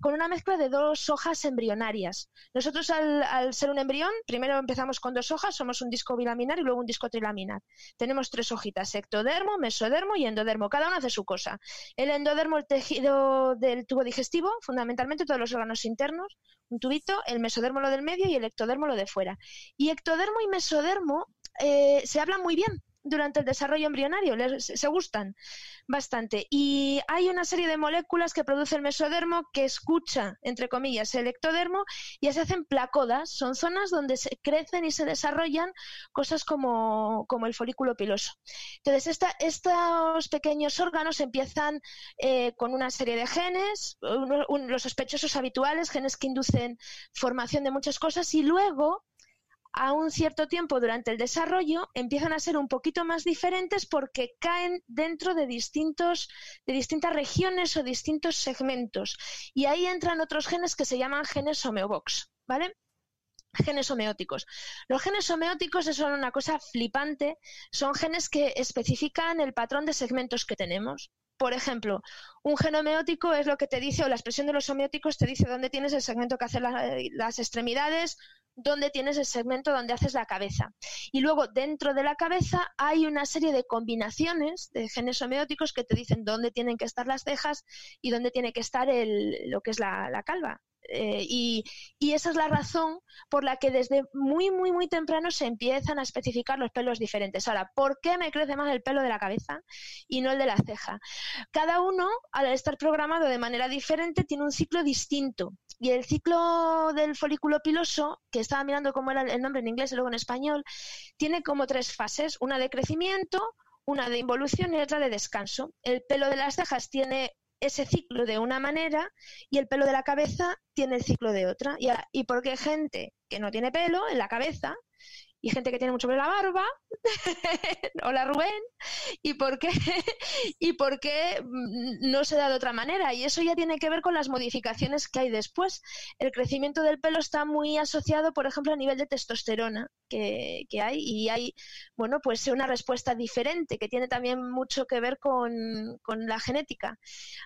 con una mezcla de dos hojas embrionarias. Nosotros al, al ser un embrión, primero empezamos con dos hojas, somos un disco bilaminar y luego un disco trilaminar. Tenemos tres hojitas, ectodermo, mesodermo y endodermo. Cada uno hace su cosa. El endodermo, el tejido del tubo digestivo, fundamentalmente todos los órganos internos, tubito, el mesodermo lo del medio y el ectodermo lo de fuera. Y ectodermo y mesodermo eh, se hablan muy bien durante el desarrollo embrionario, les- se gustan bastante. Y hay una serie de moléculas que produce el mesodermo que escucha, entre comillas, el ectodermo y se hacen placodas. Son zonas donde se crecen y se desarrollan cosas como, como el folículo piloso. Entonces, esta- estos pequeños órganos empiezan eh, con una serie de genes, un- los sospechosos habituales, genes que inducen formación de muchas cosas, y luego a un cierto tiempo durante el desarrollo empiezan a ser un poquito más diferentes porque caen dentro de distintos de distintas regiones o distintos segmentos y ahí entran otros genes que se llaman genes homeobox, ¿vale? Genes homeóticos. Los genes homeóticos son una cosa flipante, son genes que especifican el patrón de segmentos que tenemos. Por ejemplo, un gen homeótico es lo que te dice, o la expresión de los homeóticos te dice dónde tienes el segmento que hace la- las extremidades, dónde tienes el segmento donde haces la cabeza. Y luego dentro de la cabeza hay una serie de combinaciones de genes homeóticos que te dicen dónde tienen que estar las cejas y dónde tiene que estar el- lo que es la calva. Eh, y, y esa es la razón por la que desde muy, muy, muy temprano se empiezan a especificar los pelos diferentes. Ahora, ¿por qué me crece más el pelo de la cabeza y no el de la ceja? Cada uno, al estar programado de manera diferente, tiene un ciclo distinto. Y el ciclo del folículo piloso, que estaba mirando cómo era el nombre en inglés y luego en español, tiene como tres fases, una de crecimiento, una de involución y otra de descanso. El pelo de las cejas tiene ese ciclo de una manera y el pelo de la cabeza tiene el ciclo de otra. Y, y porque hay gente que no tiene pelo en la cabeza y gente que tiene mucho pelo en la barba, hola Rubén, y por qué, y por qué mm, no se da de otra manera. Y eso ya tiene que ver con las modificaciones que hay después. El crecimiento del pelo está muy asociado, por ejemplo, a nivel de testosterona que, que hay, y hay, bueno, pues una respuesta diferente, que tiene también mucho que ver con, con la genética.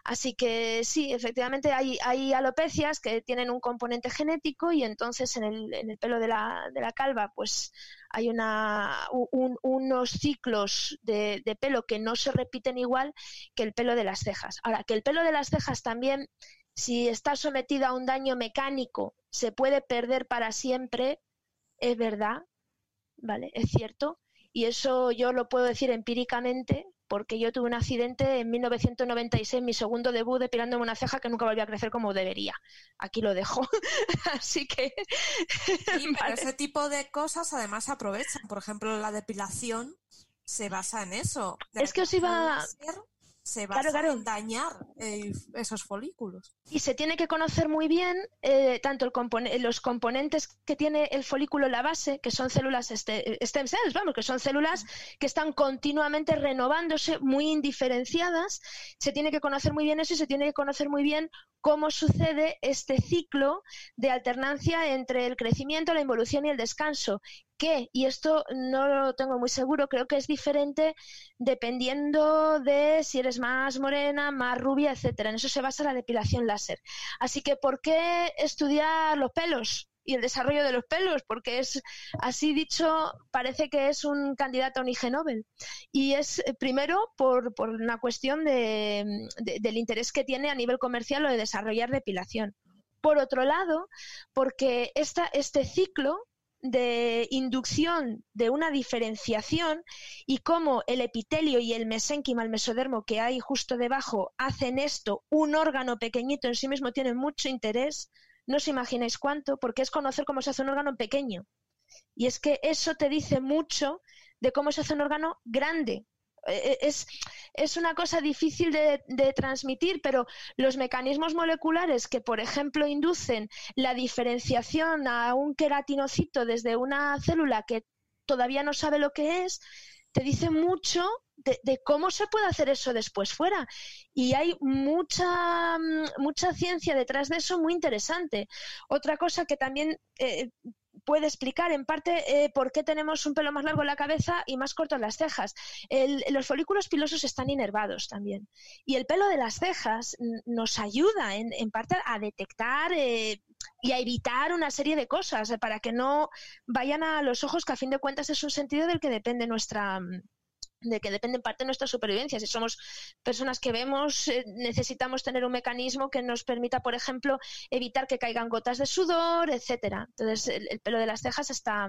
Así que sí, efectivamente hay, hay alopecias que tienen un componente genético y entonces en el, en el pelo de la, de la calva, pues hay una, unos ciclos de, de pelo que no se repiten igual que el pelo de las cejas. Ahora, que el pelo de las cejas también, si está sometido a un daño mecánico, se puede perder para siempre, es verdad, ¿vale? Es cierto. Y eso yo lo puedo decir empíricamente porque yo tuve un accidente en 1996, mi segundo debut, depilándome una ceja que nunca volvió a crecer como debería. Aquí lo dejo. Así que... Sí, pero vale. ese tipo de cosas además se aprovechan. Por ejemplo, la depilación se basa en eso. De Es que os iba- láser se basa en dañar eh, esos folículos. Y se tiene que conocer muy bien eh, tanto el los componentes que tiene el folículo en la base, que son células este, stem cells, vamos, que son células que están continuamente renovándose, muy indiferenciadas. Se tiene que conocer muy bien eso y se tiene que conocer muy bien cómo sucede este ciclo de alternancia entre el crecimiento, la involución y el descanso, que, y esto no lo tengo muy seguro, creo que es diferente dependiendo de si eres más morena, más rubia, etcétera. En eso se basa la depilación láser. Así que, ¿por qué estudiar los pelos? y el desarrollo de los pelos, porque es, así dicho, parece que es un candidato a un IG Nobel. Y es, eh, primero, por, por una cuestión de, del interés que tiene a nivel comercial lo de desarrollar depilación. Por otro lado, porque este ciclo de inducción de una diferenciación y cómo el epitelio y el mesénquima, el mesodermo que hay justo debajo, hacen esto, un órgano pequeñito en sí mismo tiene mucho interés, no os imagináis cuánto, porque es conocer cómo se hace un órgano pequeño. Y es que eso te dice mucho de cómo se hace un órgano grande, e, e, es, una cosa difícil de, transmitir, pero los mecanismos moleculares que, por ejemplo, inducen la diferenciación a un queratinocito desde una célula que todavía no sabe lo que es, te dicen mucho de, cómo se puede hacer eso después fuera. Y hay mucha, mucha ciencia detrás de eso muy interesante. Otra cosa que también eh, puede explicar en parte eh, por qué tenemos un pelo más largo en la cabeza y más corto en las cejas. los folículos pilosos están inervados también. Y el pelo de las cejas nos ayuda en, parte a detectar eh, y a evitar una serie de cosas eh, para que no vayan a los ojos, que a fin de cuentas es un sentido del que depende nuestra de que depende en parte de nuestra supervivencia. Si somos personas que vemos, eh, necesitamos tener un mecanismo que nos permita, por ejemplo, evitar que caigan gotas de sudor, etcétera. Entonces, el, pelo de las cejas está,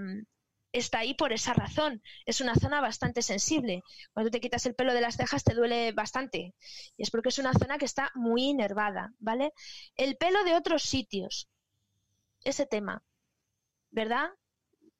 está ahí por esa razón. Es una zona bastante sensible. Cuando te quitas el pelo de las cejas te duele bastante. Y es porque es una zona que está muy inervada, ¿vale? El pelo de otros sitios. Ese tema. ¿Verdad?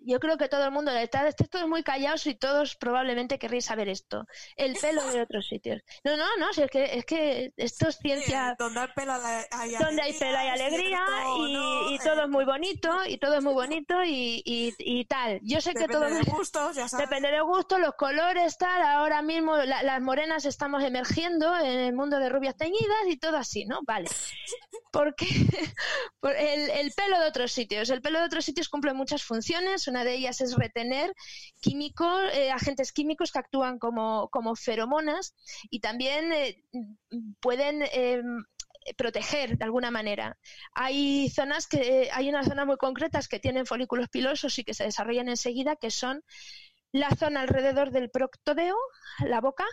Yo creo que todo el mundo está, todos muy callados y todos probablemente querréis saber esto. El pelo de otros sitios. No, no, no, es que, es que esto es ciencia. donde hay pelo hay donde hay, pelo hay alegría y, y, todo es muy bonito y todo es muy bonito y, y, tal. Yo sé que todo de gustos, ya sabes. depende de gusto, los colores, tal. Ahora mismo las morenas estamos emergiendo en el mundo de rubias teñidas y todo así, ¿no? Vale. Porque el, el pelo de otros sitios. El pelo de otros sitios cumple muchas funciones una de ellas es retener químicos, eh, agentes químicos que actúan como, feromonas y también eh, pueden em, proteger de alguna manera. Hay zonas que, hay unas zonas muy concretas que tienen folículos pilosos y que se desarrollan enseguida, que son la zona alrededor del proctodeo, la boca,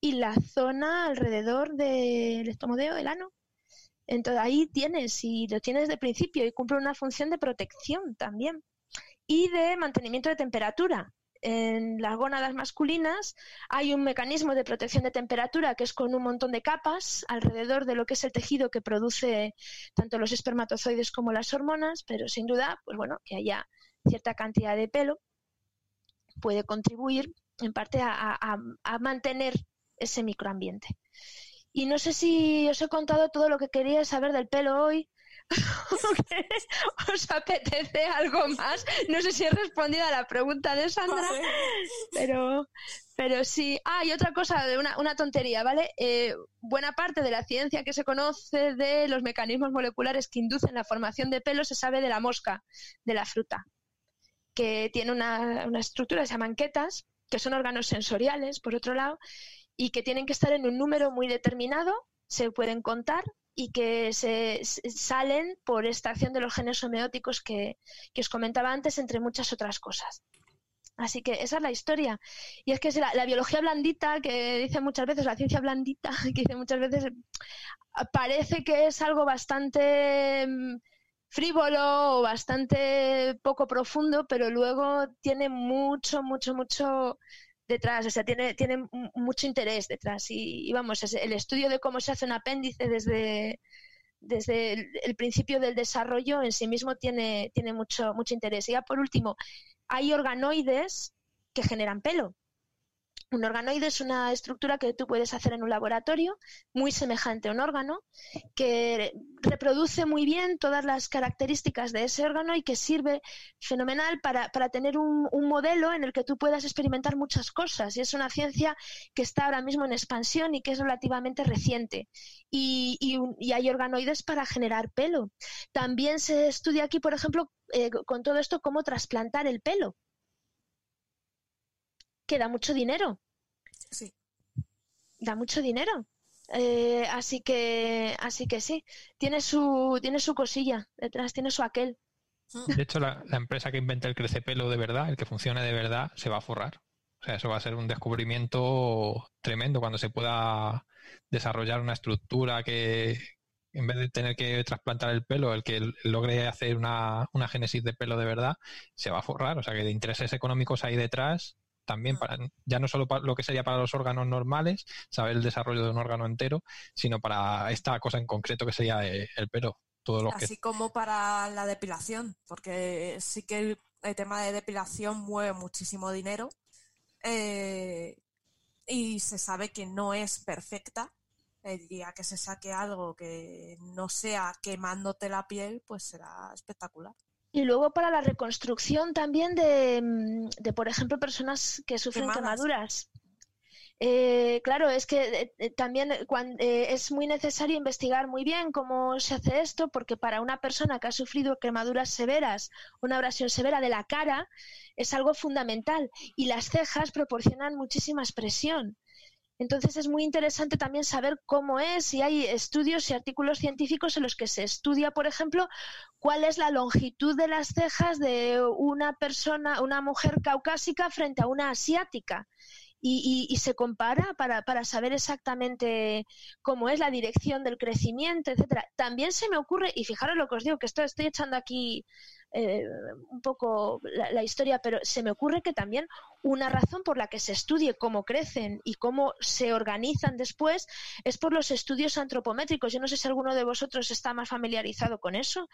y la zona alrededor del estomodeo, el ano. Entonces ahí tienes, si lo tienes de principio y cumple una función de protección también y de mantenimiento de temperatura. En las gónadas masculinas hay un mecanismo de protección de temperatura que es con un montón de capas alrededor de lo que es el tejido que produce tanto los espermatozoides como las hormonas, pero sin duda, pues bueno, que haya cierta cantidad de pelo puede contribuir en parte a, a mantener ese microambiente. Y no sé si os he contado todo lo que quería saber del pelo hoy, ¿Os apetece algo más? No sé si he respondido a la pregunta de Sandra, pero, pero sí. Ah, y otra cosa, una, una tontería, ¿vale? Eh, buena parte de la ciencia que se conoce de los mecanismos moleculares que inducen la formación de pelo se sabe de la mosca, de la fruta, que tiene una, una estructura, se llaman quetas, que son órganos sensoriales, por otro lado, y que tienen que estar en un número muy determinado, se pueden contar y que se, salen por esta acción de los genes homeóticos que, os comentaba antes, entre muchas otras cosas. Así que esa es la historia. Y es que la, la, biología blandita, que dice muchas veces, la ciencia blandita, que dice muchas veces, parece que es algo bastante mm, frívolo o bastante poco profundo, pero luego tiene mucho, mucho, mucho detrás, o sea, tiene, tiene mucho interés detrás. Y, vamos, el estudio de cómo se hace un apéndice desde, desde el, principio del desarrollo en sí mismo tiene, tiene mucho, mucho interés. Y ya por último, hay organoides que generan pelo. Un organoide es una estructura que tú puedes hacer en un laboratorio, muy semejante a un órgano, que reproduce muy bien todas las características de ese órgano y que sirve fenomenal para, tener un, modelo en el que tú puedas experimentar muchas cosas. Y es una ciencia que está ahora mismo en expansión y que es relativamente reciente. Y, hay organoides para generar pelo. También se estudia aquí, por ejemplo, eh, con todo esto, cómo trasplantar el pelo que da mucho dinero. Sí. Da mucho dinero. Eh, así que, así que sí, tiene su, tiene su cosilla detrás, tiene su aquel. Mm. De hecho, la, empresa que invente el crecepelo de verdad, el que funcione de verdad, se va a forrar. O sea, eso va a ser un descubrimiento tremendo cuando se pueda desarrollar una estructura que, en vez de tener que trasplantar el pelo, el que logre hacer una, una génesis de pelo de verdad, se va a forrar. O sea, que de intereses económicos hay detrás también para, ya no solo para lo que sería para los órganos normales, saber el desarrollo de un órgano entero, sino para esta cosa en concreto que sería eh, el pelo. Todo lo Así como para la depilación, porque sí que el, tema de depilación mueve muchísimo dinero eh, y se sabe que no es perfecta. El día que se saque algo que no sea quemándote la piel, pues será espectacular. Y luego para la reconstrucción también de, mm, por ejemplo, personas que sufren quemaduras. Eh, claro, es que eh, eh, también es muy necesario investigar muy bien cómo se hace esto, porque para una persona que ha sufrido quemaduras severas, una abrasión severa de la cara, es algo fundamental. Y las cejas proporcionan muchísima expresión. Entonces es muy interesante también saber cómo es, y hay estudios y artículos científicos en los que se estudia, por ejemplo, cuál es la longitud de las cejas de una persona, una mujer caucásica frente a una asiática. Y, se compara para, para, saber exactamente cómo es la dirección del crecimiento, etcétera. También se me ocurre, y fijaros lo que os digo, que esto estoy echando aquí eh, un poco la, historia, pero se me ocurre que también una razón por la que se estudie cómo crecen y cómo se organizan después es por los estudios antropométricos. Yo no sé si alguno de vosotros está más familiarizado con eso,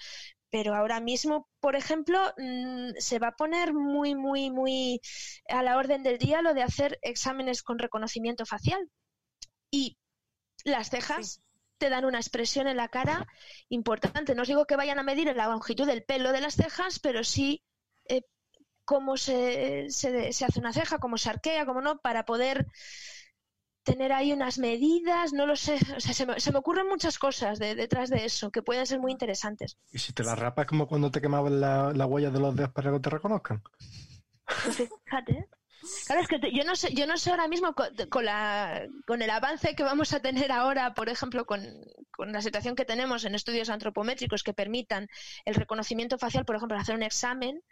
pero ahora mismo, por ejemplo, mm, se va a poner muy, muy, muy a la orden del día lo de hacer exámenes con reconocimiento facial. Y las cejas te dan una expresión en la cara importante. No os digo que vayan a medir la longitud del pelo de las cejas, pero sí eh, cómo se, se, hace una ceja, cómo se arquea, cómo no, para poder tener ahí unas medidas, no lo sé, o sea, se me, se me ocurren muchas cosas detrás de eso que pueden ser muy interesantes. ¿Y si te la rapas como cuando te quemaban la, la huella de los dedos para que te reconozcan? Pues fíjate. Claro, es que yo no sé, yo no sé ahora mismo con, la, con el avance que vamos a tener ahora, por ejemplo, con, la situación que tenemos en estudios antropométricos que permitan el reconocimiento facial, por ejemplo, hacer un examen,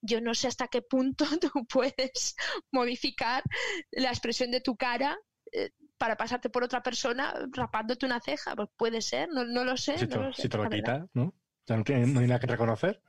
yo no sé hasta qué punto tú puedes modificar la expresión de tu cara eh, para pasarte por otra persona rapándote una ceja. Pues puede ser, no, no lo sé. Si te, lo, si te lo quitas, ¿no? Ya no, no hay nada que reconocer.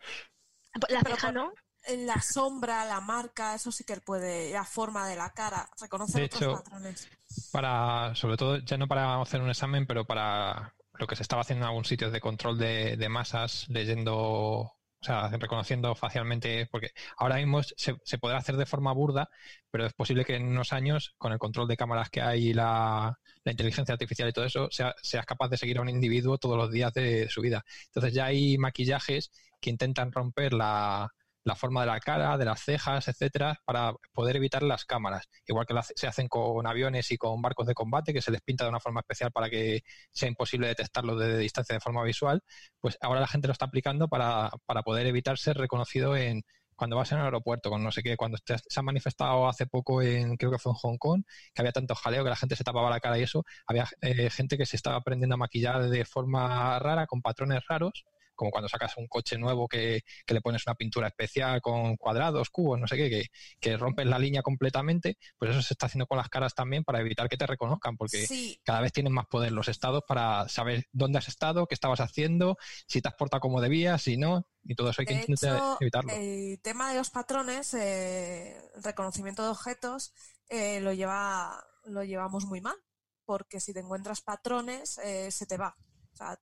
La ceja no en la sombra, la marca, eso sí que él puede, la forma de la cara, reconocer otros patrones. Para, sobre todo, ya no para hacer un examen, pero para lo que se estaba haciendo en algún sitio de control de, masas, leyendo, o sea, reconociendo facialmente, porque ahora mismo se, se, podrá hacer de forma burda, pero es posible que en unos años, con el control de cámaras que hay y la, la inteligencia artificial y todo eso, sea, seas capaz de seguir a un individuo todos los días de su vida. Entonces ya hay maquillajes que intentan romper la, la forma de la cara, de las cejas, etcétera, para poder evitar las cámaras. Igual que se hacen con aviones y con barcos de combate, que se les pinta de una forma especial para que sea imposible detectarlo desde distancia de forma visual, pues ahora la gente lo está aplicando para, para poder evitar ser reconocido en cuando vas en el aeropuerto, con no sé qué, cuando se ha manifestado hace poco en, creo que fue en Hong Kong, que había tanto jaleo que la gente se tapaba la cara y eso, había eh, gente que se estaba aprendiendo a maquillar de forma rara, con patrones raros, como cuando sacas un coche nuevo que, le pones una pintura especial con cuadrados, cubos, no sé qué, que, que, rompes la línea completamente, pues eso se está haciendo con las caras también para evitar que te reconozcan, porque cada vez tienen más poder los estados para saber dónde has estado, qué estabas haciendo, si te has portado como debías, si no, y todo eso hay que intentar evitarlo. El tema de los patrones, eh, reconocimiento de objetos, eh, lo, lleva, lo llevamos muy mal, porque si te encuentras patrones, eh, se te va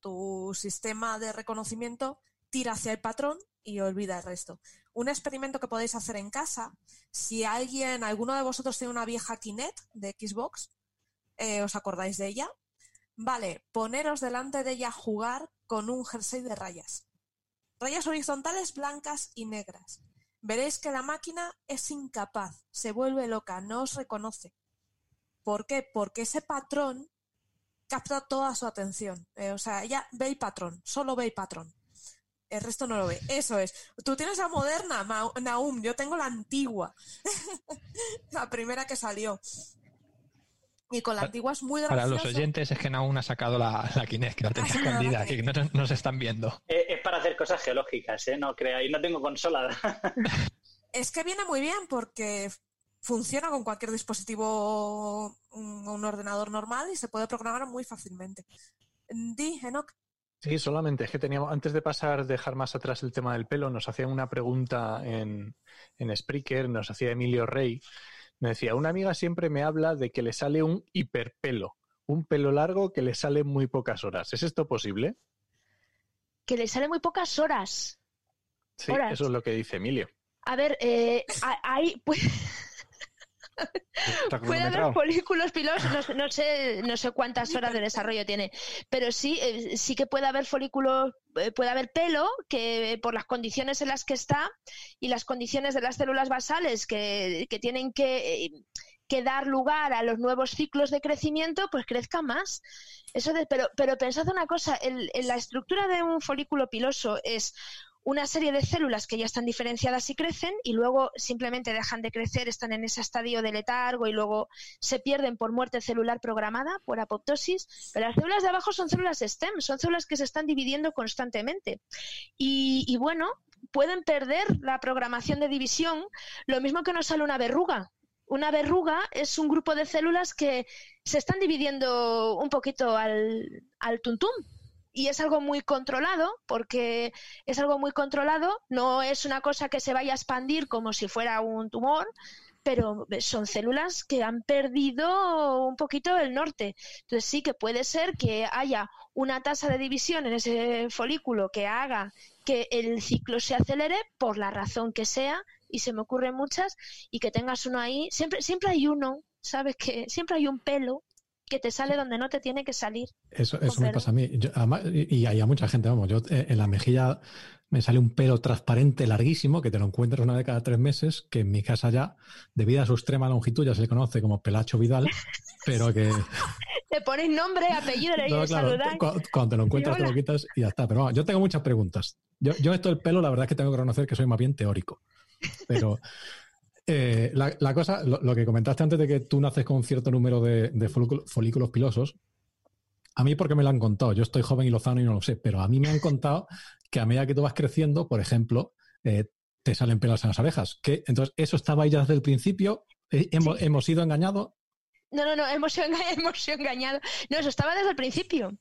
tu sistema de reconocimiento tira hacia el patrón y olvida el resto. Un experimento que podéis hacer en casa, si alguien, alguno de vosotros tiene una vieja Kinect de Xbox, eh, ¿os acordáis de ella? Vale, poneros delante de ella a jugar con un jersey de rayas. Rayas horizontales blancas y negras. Veréis que la máquina es incapaz, se vuelve loca, no os reconoce. ¿Por qué? Porque ese patrón capta toda su atención. Eh, o sea, ella ve el patrón, solo ve el patrón. El resto no lo ve. Eso es. Tú tienes la moderna, Naum, yo tengo la antigua. la primera que salió. Y con la antigua es muy gracioso. Para los oyentes es que Naum ha sacado la, la Kinect, que la tenía escondida, que no nos están viendo. Es, es para hacer cosas geológicas, ¿eh? No creáis, no tengo consola. es que viene muy bien porque funciona con cualquier dispositivo, un, un, ordenador normal y se puede programar muy fácilmente. Di, Enoch. Sí, solamente es que teníamos, antes de pasar, dejar más atrás el tema del pelo, nos hacían una pregunta en, en Spreaker, nos hacía Emilio Rey, me decía, una amiga siempre me habla de que le sale un hiperpelo, un pelo largo que le sale muy pocas horas. ¿Es esto posible? Que le sale muy pocas horas. Sí, horas. eso es lo que dice Emilio. A ver, eh, hay, pues, Puede haber folículos pilosos, no, no, sé, no sé cuántas horas de desarrollo tiene, pero sí, eh, sí que puede haber folículos, eh, puede haber pelo que por las condiciones en las que está y las condiciones de las células basales que, que tienen que, eh, que, dar lugar a los nuevos ciclos de crecimiento, pues crezca más. Eso de, pero, pero pensad una cosa, el, la estructura de un folículo piloso es una serie de células que ya están diferenciadas y crecen y luego simplemente dejan de crecer, están en ese estadio de letargo y luego se pierden por muerte celular programada, por apoptosis. Pero las células de abajo son células STEM, son células que se están dividiendo constantemente. Y, bueno, pueden perder la programación de división, lo mismo que nos sale una verruga. Una verruga es un grupo de células que se están dividiendo un poquito al, al tuntum, y es algo muy controlado, porque es algo muy controlado, no es una cosa que se vaya a expandir como si fuera un tumor, pero son células que han perdido un poquito el norte. Entonces sí que puede ser que haya una tasa de división en ese folículo que haga que el ciclo se acelere por la razón que sea, y se me ocurren muchas, y que tengas uno ahí, siempre, siempre hay uno, ¿sabes? Que siempre hay un pelo que te sale donde no te tiene que salir. Eso, eso me pasa a mí. Yo, además, y, hay a mucha gente, vamos, yo eh, en la mejilla me sale un pelo transparente larguísimo que te lo encuentras una vez cada tres meses, que en mi casa ya, debido a su extrema longitud, ya se le conoce como pelacho Vidal, pero que... te pones nombre, apellido y no, claro, cuando, cuando, te lo encuentras te lo quitas y ya está. Pero bueno, yo tengo muchas preguntas. Yo, yo esto del pelo, la verdad es que tengo que reconocer que soy más bien teórico. Pero eh, la, cosa, lo, que comentaste antes de que tú naces con un cierto número de, folículos pilosos, a mí porque me lo han contado, yo estoy joven y lozano y no lo sé, pero a mí me han contado que a medida que tú vas creciendo, por ejemplo, eh, te salen pelos en las abejas. Que, entonces, ¿eso estaba ahí ya desde el principio? Eh, ¿Hemos, ¿Hemos sido engañados? No, no, no, hemos sido, hemos sido. No, eso estaba desde el principio.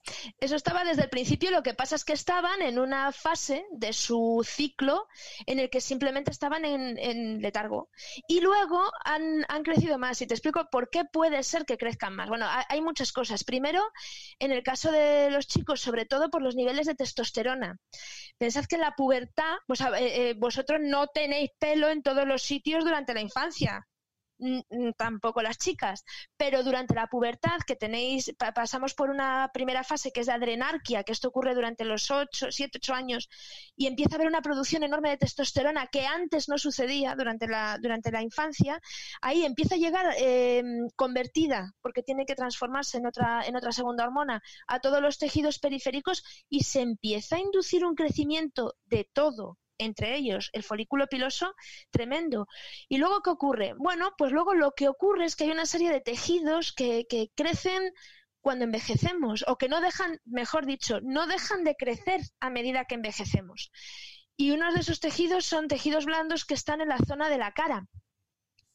Eso estaba desde el principio. Lo que pasa es que estaban en una fase de su ciclo en el que simplemente estaban en, letargo. Y luego han, crecido más. Y te explico por qué puede ser que crezcan más. Bueno, hay muchas cosas. Primero, en el caso de los chicos, sobre todo por los niveles de testosterona. Pensad que en la pubertad, pues, eh, vosotros no tenéis pelo en todos los sitios durante la infancia tampoco las chicas, pero durante la pubertad que tenéis, pasamos por una primera fase que es la adrenarquia, que esto ocurre durante los 8, 7, 8 años, y empieza a haber una producción enorme de testosterona que antes no sucedía durante la, durante la infancia, ahí empieza a llegar eh, convertida, porque tiene que transformarse en otra, en otra segunda hormona, a todos los tejidos periféricos y se empieza a inducir un crecimiento de todo, entre ellos el folículo piloso, tremendo. ¿Y luego qué ocurre? Bueno, pues luego lo que ocurre es que hay una serie de tejidos que, crecen cuando envejecemos o que no dejan, mejor dicho, no dejan de crecer a medida que envejecemos. Y uno de esos tejidos son tejidos blandos que están en la zona de la cara,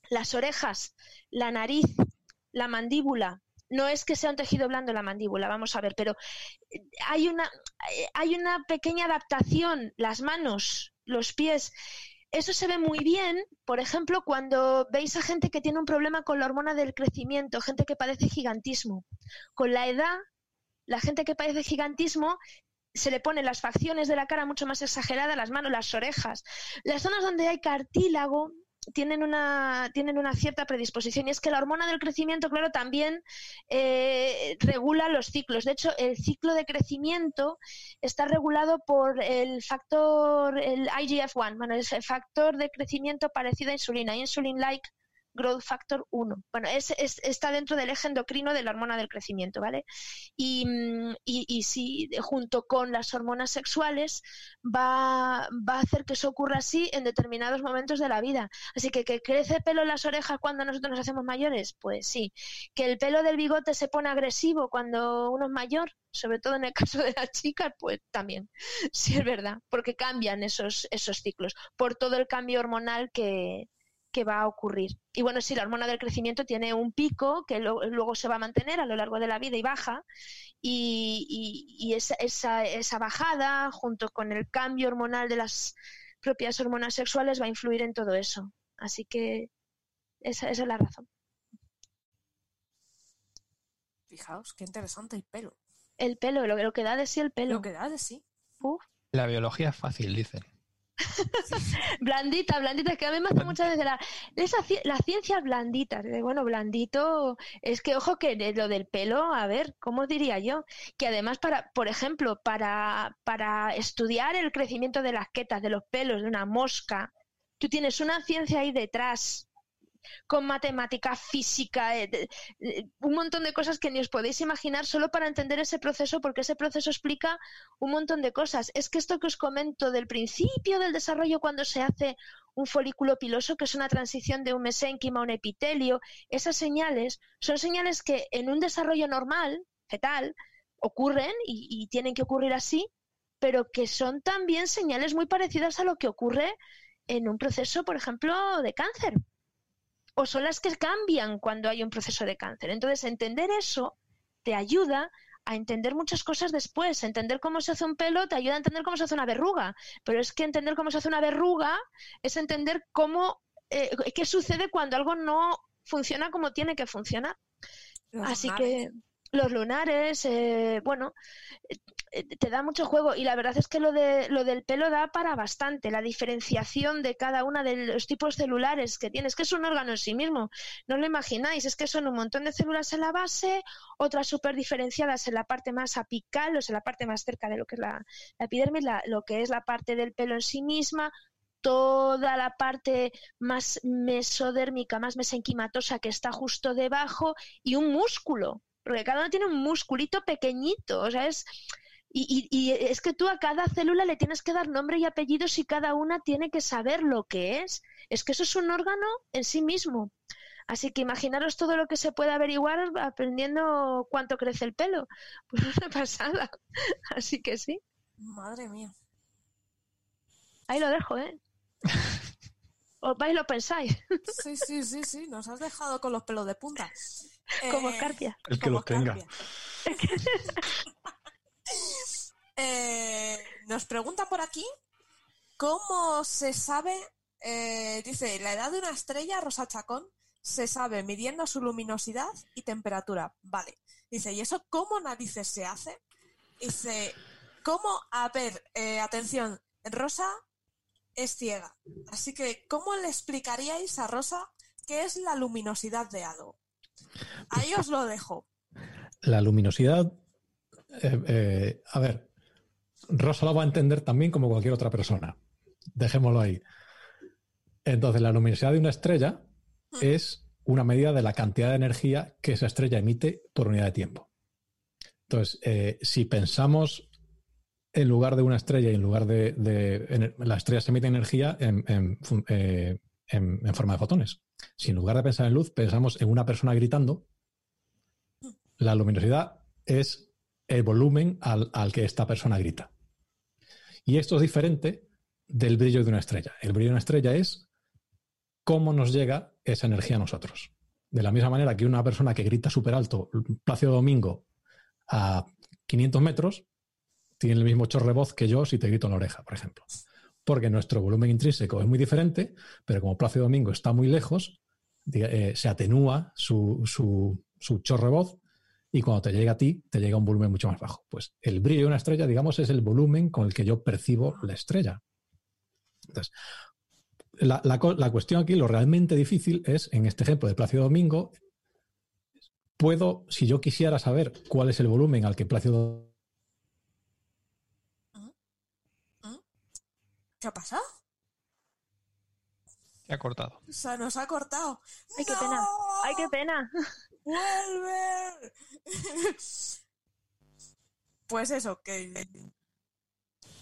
las orejas, la nariz, la mandíbula, no es que sea un tejido blando la mandíbula, vamos a ver, pero hay una, hay una pequeña adaptación, las manos, los pies. Eso se ve muy bien, por ejemplo, cuando veis a gente que tiene un problema con la hormona del crecimiento, gente que padece gigantismo. Con la edad, la gente que padece gigantismo se le ponen las facciones de la cara mucho más exageradas, las manos, las orejas. Las zonas donde hay cartílago tienen una, tienen una cierta predisposición y es que la hormona del crecimiento, claro, también eh, regula los ciclos. De hecho, el ciclo de crecimiento está regulado por el factor, el IGF-1, bueno, el factor de crecimiento parecido a insulina, insulin-like growth factor 1. Bueno, es, está dentro del eje endocrino de la hormona del crecimiento, ¿vale? Y, mm, y, si junto con las hormonas sexuales va, va, a hacer que eso ocurra así en determinados momentos de la vida. Así que que crece pelo en las orejas cuando nosotros nos hacemos mayores, pues sí. Que el pelo del bigote se pone agresivo cuando uno es mayor, sobre todo en el caso de las chicas, pues también, sí es verdad, porque cambian esos, esos ciclos por todo el cambio hormonal que, que va a ocurrir. Y bueno, si la hormona del crecimiento tiene un pico que luego se va a mantener a lo largo de la vida y baja, y, esa, esa, bajada, junto con el cambio hormonal de las propias hormonas sexuales, va a influir en todo eso. Así que esa, es la razón. Fijaos, qué interesante el pelo. El pelo, lo, que da de sí el pelo. Lo que da de sí. La biología es fácil, dicen. blandita, blandita, que a mí me hace muchas veces la ciencia blandita, bueno, blandito, es que ojo que lo del pelo, a ver, ¿cómo diría yo? Que además para, por ejemplo, para, para estudiar el crecimiento de las quetas, de los pelos de una mosca, tú tienes una ciencia ahí detrás con matemática, física, eh, un montón de cosas que ni os podéis imaginar solo para entender ese proceso, porque ese proceso explica un montón de cosas. Es que esto que os comento del principio del desarrollo cuando se hace un folículo piloso, que es una transición de un mesénquima a un epitelio, esas señales son señales que en un desarrollo normal, fetal, ocurren y tienen que ocurrir así, pero que son también señales muy parecidas a lo que ocurre en un proceso, por ejemplo, de cáncer o son las que cambian cuando hay un proceso de cáncer. Entonces, entender eso te ayuda a entender muchas cosas después. Entender cómo se hace un pelo te ayuda a entender cómo se hace una verruga. Pero es que entender cómo se hace una verruga es entender cómo, eh, qué sucede cuando algo no funciona como tiene que funcionar. Así que los lunares, eh, bueno, te da mucho juego y la verdad es que lo, de, lo del pelo da para bastante, la diferenciación de cada uno de los tipos celulares que tienes, que es un órgano en sí mismo, no lo imagináis, es que son un montón de células en la base, otras súper diferenciadas en la parte más apical, o sea, la parte más cerca de lo que es la, epidermis, lo que es la parte del pelo en sí misma, toda la parte más mesodérmica, más mesenquimatosa que está justo debajo y un músculo porque cada uno tiene un musculito pequeñito, o sea, es... Y, es que tú a cada célula le tienes que dar nombre y apellidos y cada una tiene que saber lo que es. Es que eso es un órgano en sí mismo. Así que imaginaros todo lo que se puede averiguar aprendiendo cuánto crece el pelo. Pues una pasada. Así que sí. Madre mía. Ahí lo dejo, ¿eh? ¿Os vais lo pensáis? Sí, sí, sí, sí. Nos has dejado con los pelos de punta. Como eh, Escarpia. El que los tenga. Eh, nos pregunta por aquí cómo se sabe, eh, dice, la edad de una estrella, Rosa Chacón, se sabe midiendo su luminosidad y temperatura. Vale. Dice, ¿y eso cómo narices se hace? Dice, ¿cómo? A ver, atención, Rosa es ciega. Así que, ¿cómo le explicaríais a Rosa qué es la luminosidad de algo? Ahí os lo dejo. La luminosidad, eh, eh, a ver, Rosa lo va a entender también como cualquier otra persona. Dejémoslo ahí. Entonces, la luminosidad de una estrella mm. es una medida de la cantidad de energía que esa estrella emite por unidad de tiempo. Entonces, eh, si pensamos en lugar de una estrella y en lugar de, la estrella se emite energía en, en, forma de fotones. Si en lugar de pensar en luz pensamos en una persona gritando, la luminosidad es el volumen al, que esta persona grita. Y esto es diferente del brillo de una estrella. El brillo de una estrella es cómo nos llega esa energía a nosotros. De la misma manera que una persona que grita súper alto, Plácido Domingo, a 500 metros, tiene el mismo chorre voz que yo si te grito en la oreja, por ejemplo porque nuestro volumen intrínseco es muy diferente, pero como Plácido Domingo está muy lejos, eh, se atenúa su, su, su y cuando te llega a ti, te llega un volumen mucho más bajo. Pues el brillo de una estrella, digamos, es el volumen con el que yo percibo la estrella. Entonces, la, la co- la cuestión aquí, lo realmente difícil es, en este ejemplo de Plácido Domingo, puedo, si yo quisiera saber cuál es el volumen al que Plácido ¿Qué ha pasado? Se ha cortado. Se nos ha cortado. Ay, qué pena. Ay, qué pena. ¡Vuelve! pues eso, que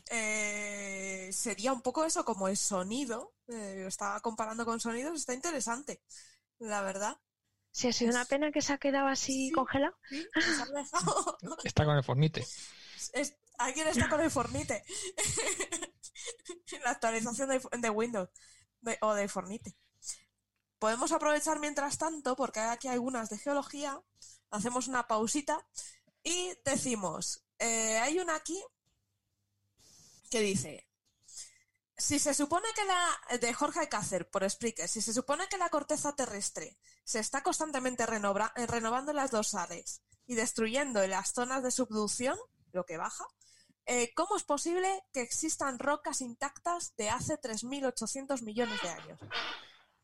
eh, sería un poco eso como el sonido. eh, lo estaba comparando con sonidos, está interesante, la verdad. Si ha sido una pena que se ha quedado así Sí. congelado. Sí, nos ha dejado. Está con el fornite. Es- alguien está con el Fornite. La actualización de, de Windows de- o de Fornite. Podemos aprovechar mientras tanto, porque hay aquí algunas de geología, hacemos una pausita y decimos, eh, hay una aquí que dice, si se supone que la, de Jorge Alcácer, por Spreaker, si se supone que la corteza terrestre se está constantemente renova- renovando en las dorsales y destruyendo en las zonas de subducción, lo que baja, eh, ¿cómo es posible que existan rocas intactas de hace 3.800 millones de años?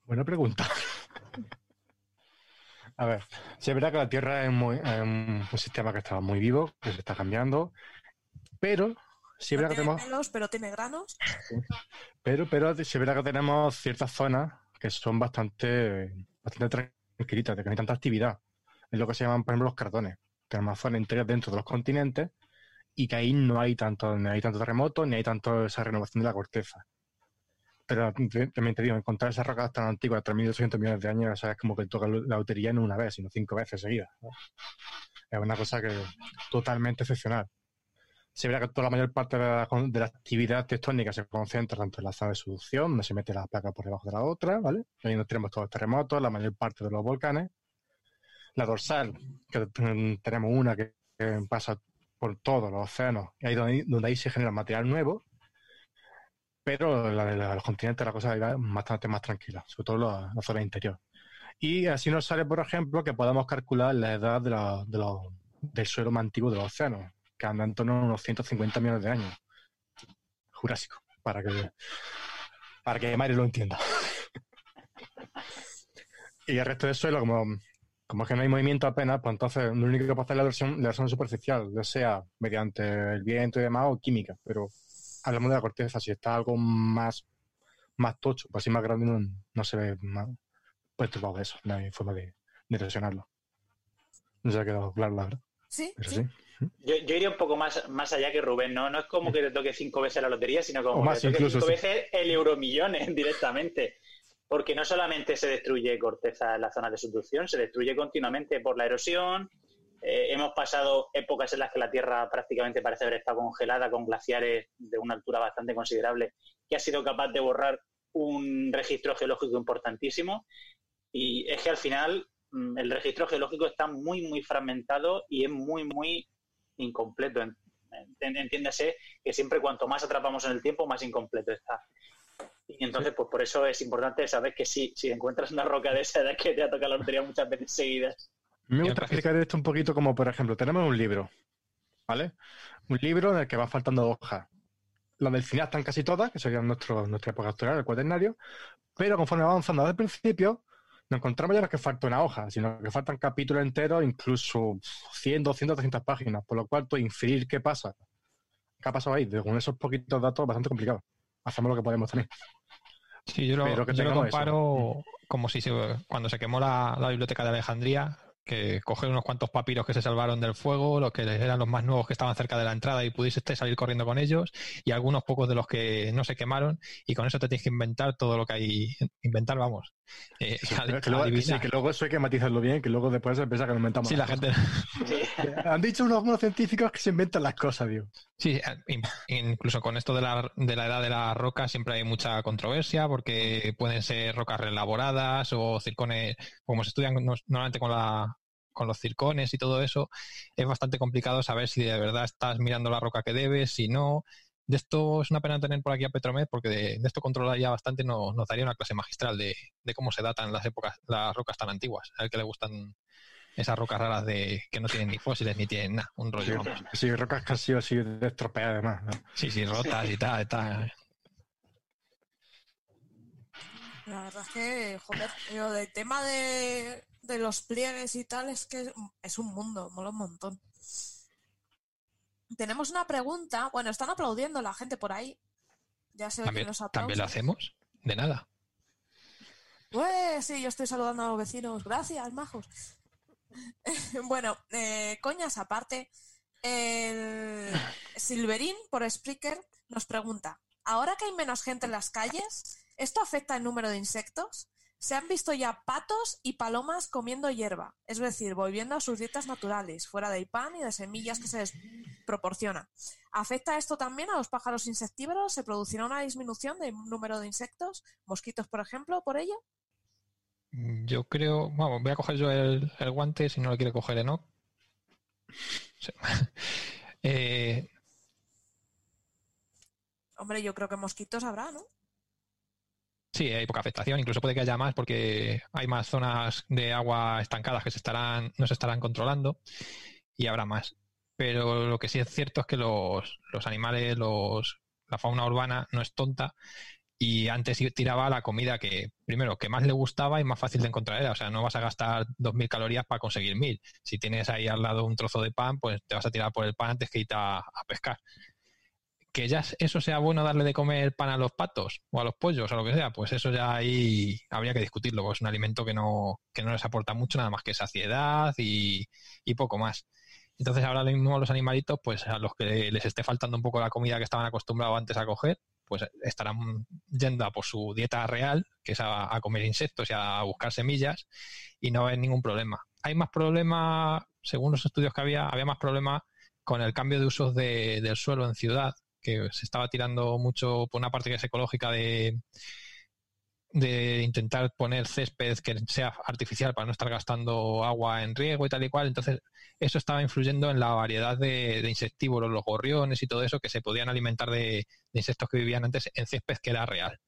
Buena pregunta. A ver, sí es verdad que la Tierra es, muy- es un, sistema que está muy vivo, que se está cambiando, pero sí es No verdad que tenemos, pelos, pero tiene granos. pero, pero sí es verdad que tenemos ciertas zonas que son bastante, bastante tranquilitas, de que no hay tanta actividad. Es lo que se llaman, por ejemplo, los cartones. Tenemos zonas enteras dentro de los continentes y que ahí no hay tanto, ni hay tanto terremoto, ni hay tanto esa renovación de la corteza. Pero te- también te digo, encontrar esas rocas tan antiguas, 3.200 millones de años, o sea, es como que toca la lotería no una vez, sino cinco veces seguidas. ¿no? Es una cosa que totalmente excepcional. Se verá que toda la mayor parte de la, de la actividad tectónica se concentra tanto en la zona de subducción, donde se mete la placa por debajo de la otra, ¿vale? Ahí nos tenemos todos los terremotos, la mayor parte de los volcanes. La dorsal, que tenemos una que pasa por todos los océanos, y ahí donde, ahí se genera material nuevo. Pero la la- los continentes la cosa va bastante más tranquila, sobre todo la, la zona interior. Y así nos sale, por ejemplo, que podamos calcular la edad de de los- del suelo más antiguo de los océanos, que anda en torno a unos 150 millones de años. Jurásico, para que, para que Mario lo entienda. y el resto del suelo, como, como es que no hay movimiento apenas, pues entonces lo único que puede hacer es la versión, la versión superficial, ya sea mediante el viento y demás o química, pero hablamos de la corteza, si está algo más, más tocho, pues así más grande no, no se ve más perturbado de eso, no hay forma de, de erosionarlo. No se ha quedado claro, la verdad, Sí, pero sí. sí. Yo, yo iría un poco más, más allá que Rubén, ¿no? No es como que te toque cinco veces la lotería, sino como más que te toque incluso, cinco sí. veces el euromillones directamente. Porque no solamente se destruye corteza en la zona de subducción, se destruye continuamente por la erosión. Eh, hemos pasado épocas en las que la Tierra prácticamente parece haber estado congelada con glaciares de una altura bastante considerable, que ha sido capaz de borrar un registro geológico importantísimo. Y es que al final mm, el registro geológico está muy, muy fragmentado y es muy, muy incompleto. En- en- Entiéndase que siempre cuanto más atrapamos en el tiempo, más incompleto está. Y entonces, pues por eso es importante saber que si, si encuentras una roca de esa edad que te ha tocado la lotería muchas veces seguidas. Me gusta explicar esto un poquito como, por ejemplo, tenemos un libro, ¿vale? Un libro en el que va faltando hojas. Las del final están casi todas, que serían nuestro, nuestra época actual, el cuaternario, pero conforme va avanzando desde el principio, no encontramos ya no es que falta una hoja, sino que faltan capítulos enteros, incluso 100, 200, 300 páginas, por lo cual tú inferir qué pasa, qué ha pasado ahí, con esos poquitos datos es bastante complicado. Hacemos lo que podemos también. Sí, yo lo, Pero que yo lo tengamos eso. comparo como si se, cuando se quemó la, la biblioteca de Alejandría, que coger unos cuantos papiros que se salvaron del fuego, los que eran los más nuevos que estaban cerca de la entrada y pudiste salir corriendo con ellos, y algunos pocos de los que no se quemaron, y con eso te tienes que inventar todo lo que hay. Inventar, vamos. eh, Sí, que, luego, que sí, adivinar. que luego eso hay que matizarlo bien, que luego después se piensa que nos inventamos. Sí, la las gente. cosas. Han dicho unos, unos científicos que se inventan las cosas, tío. Sí, eh, in- incluso con esto de la, de la edad de la roca siempre hay mucha controversia porque pueden ser rocas reelaboradas o circones, como se estudian no- normalmente con, la, con los circones y todo eso, es bastante complicado saber si de verdad estás mirando la roca que debes, si no. De esto es una pena tener por aquí a Petromed porque de, de esto controla ya bastante, nos, nos daría una clase magistral de, de cómo se datan las épocas, las rocas tan antiguas, al que le gustan esas rocas raras de que no tienen ni fósiles ni tienen nada, un rollo. Sí, vamos. sí, rocas casi así estropeadas además. ¿no? Sí, sí, rotas y tal, tal. La verdad es que, joder, yo del tema de, de los pliegues y tal es que es un mundo, mola un montón. Tenemos una pregunta, bueno, están aplaudiendo la gente por ahí. Ya se También, los también lo hacemos, de nada. Pues sí, yo estoy saludando a los vecinos. Gracias, majos. bueno, eh, coñas aparte, el Silverín por Spreaker nos pregunta, ahora que hay menos gente en las calles, ¿esto afecta el número de insectos? Se han visto ya patos y palomas comiendo hierba, es decir, volviendo a sus dietas naturales, fuera del pan y de semillas que se les proporciona. ¿Afecta esto también a los pájaros insectívoros? ¿Se producirá una disminución del número de insectos? ¿Mosquitos, por ejemplo, por ello? Yo creo, vamos, voy a coger yo el, el guante si no lo quiere coger Enoch. Sí. Eh, Hombre, yo creo que mosquitos habrá, ¿no? Sí, hay poca afectación, incluso puede que haya más porque hay más zonas de agua estancadas que se estarán, no se estarán controlando y habrá más. Pero lo que sí es cierto es que los, los animales, los, la fauna urbana no es tonta y antes tiraba la comida que, primero, que más le gustaba y más fácil de encontrar era. O sea, no vas a gastar 2.000 calorías para conseguir 1.000. Si tienes ahí al lado un trozo de pan, pues te vas a tirar por el pan antes que irte a, a pescar. Que ya eso sea bueno darle de comer pan a los patos o a los pollos o lo que sea, pues eso ya ahí habría que discutirlo. porque es un alimento que no, que no les aporta mucho, nada más que saciedad y, poco más. Entonces ahora mismo los animalitos, pues a los que les esté faltando un poco la comida que estaban acostumbrados antes a coger, pues estarán yendo a por su dieta real, que es a, comer insectos y a buscar semillas, y no va a haber ningún problema. Hay más problema, según los estudios que había, había más problema con el cambio de usos de, del suelo en ciudad, que se estaba tirando mucho por una parte que es ecológica de, de intentar poner césped que sea artificial para no estar gastando agua en riego y tal y cual. Entonces, eso estaba influyendo en la variedad de, insectívoros, los gorriones y todo eso, que se podían alimentar de, de, insectos que vivían antes en césped que era real.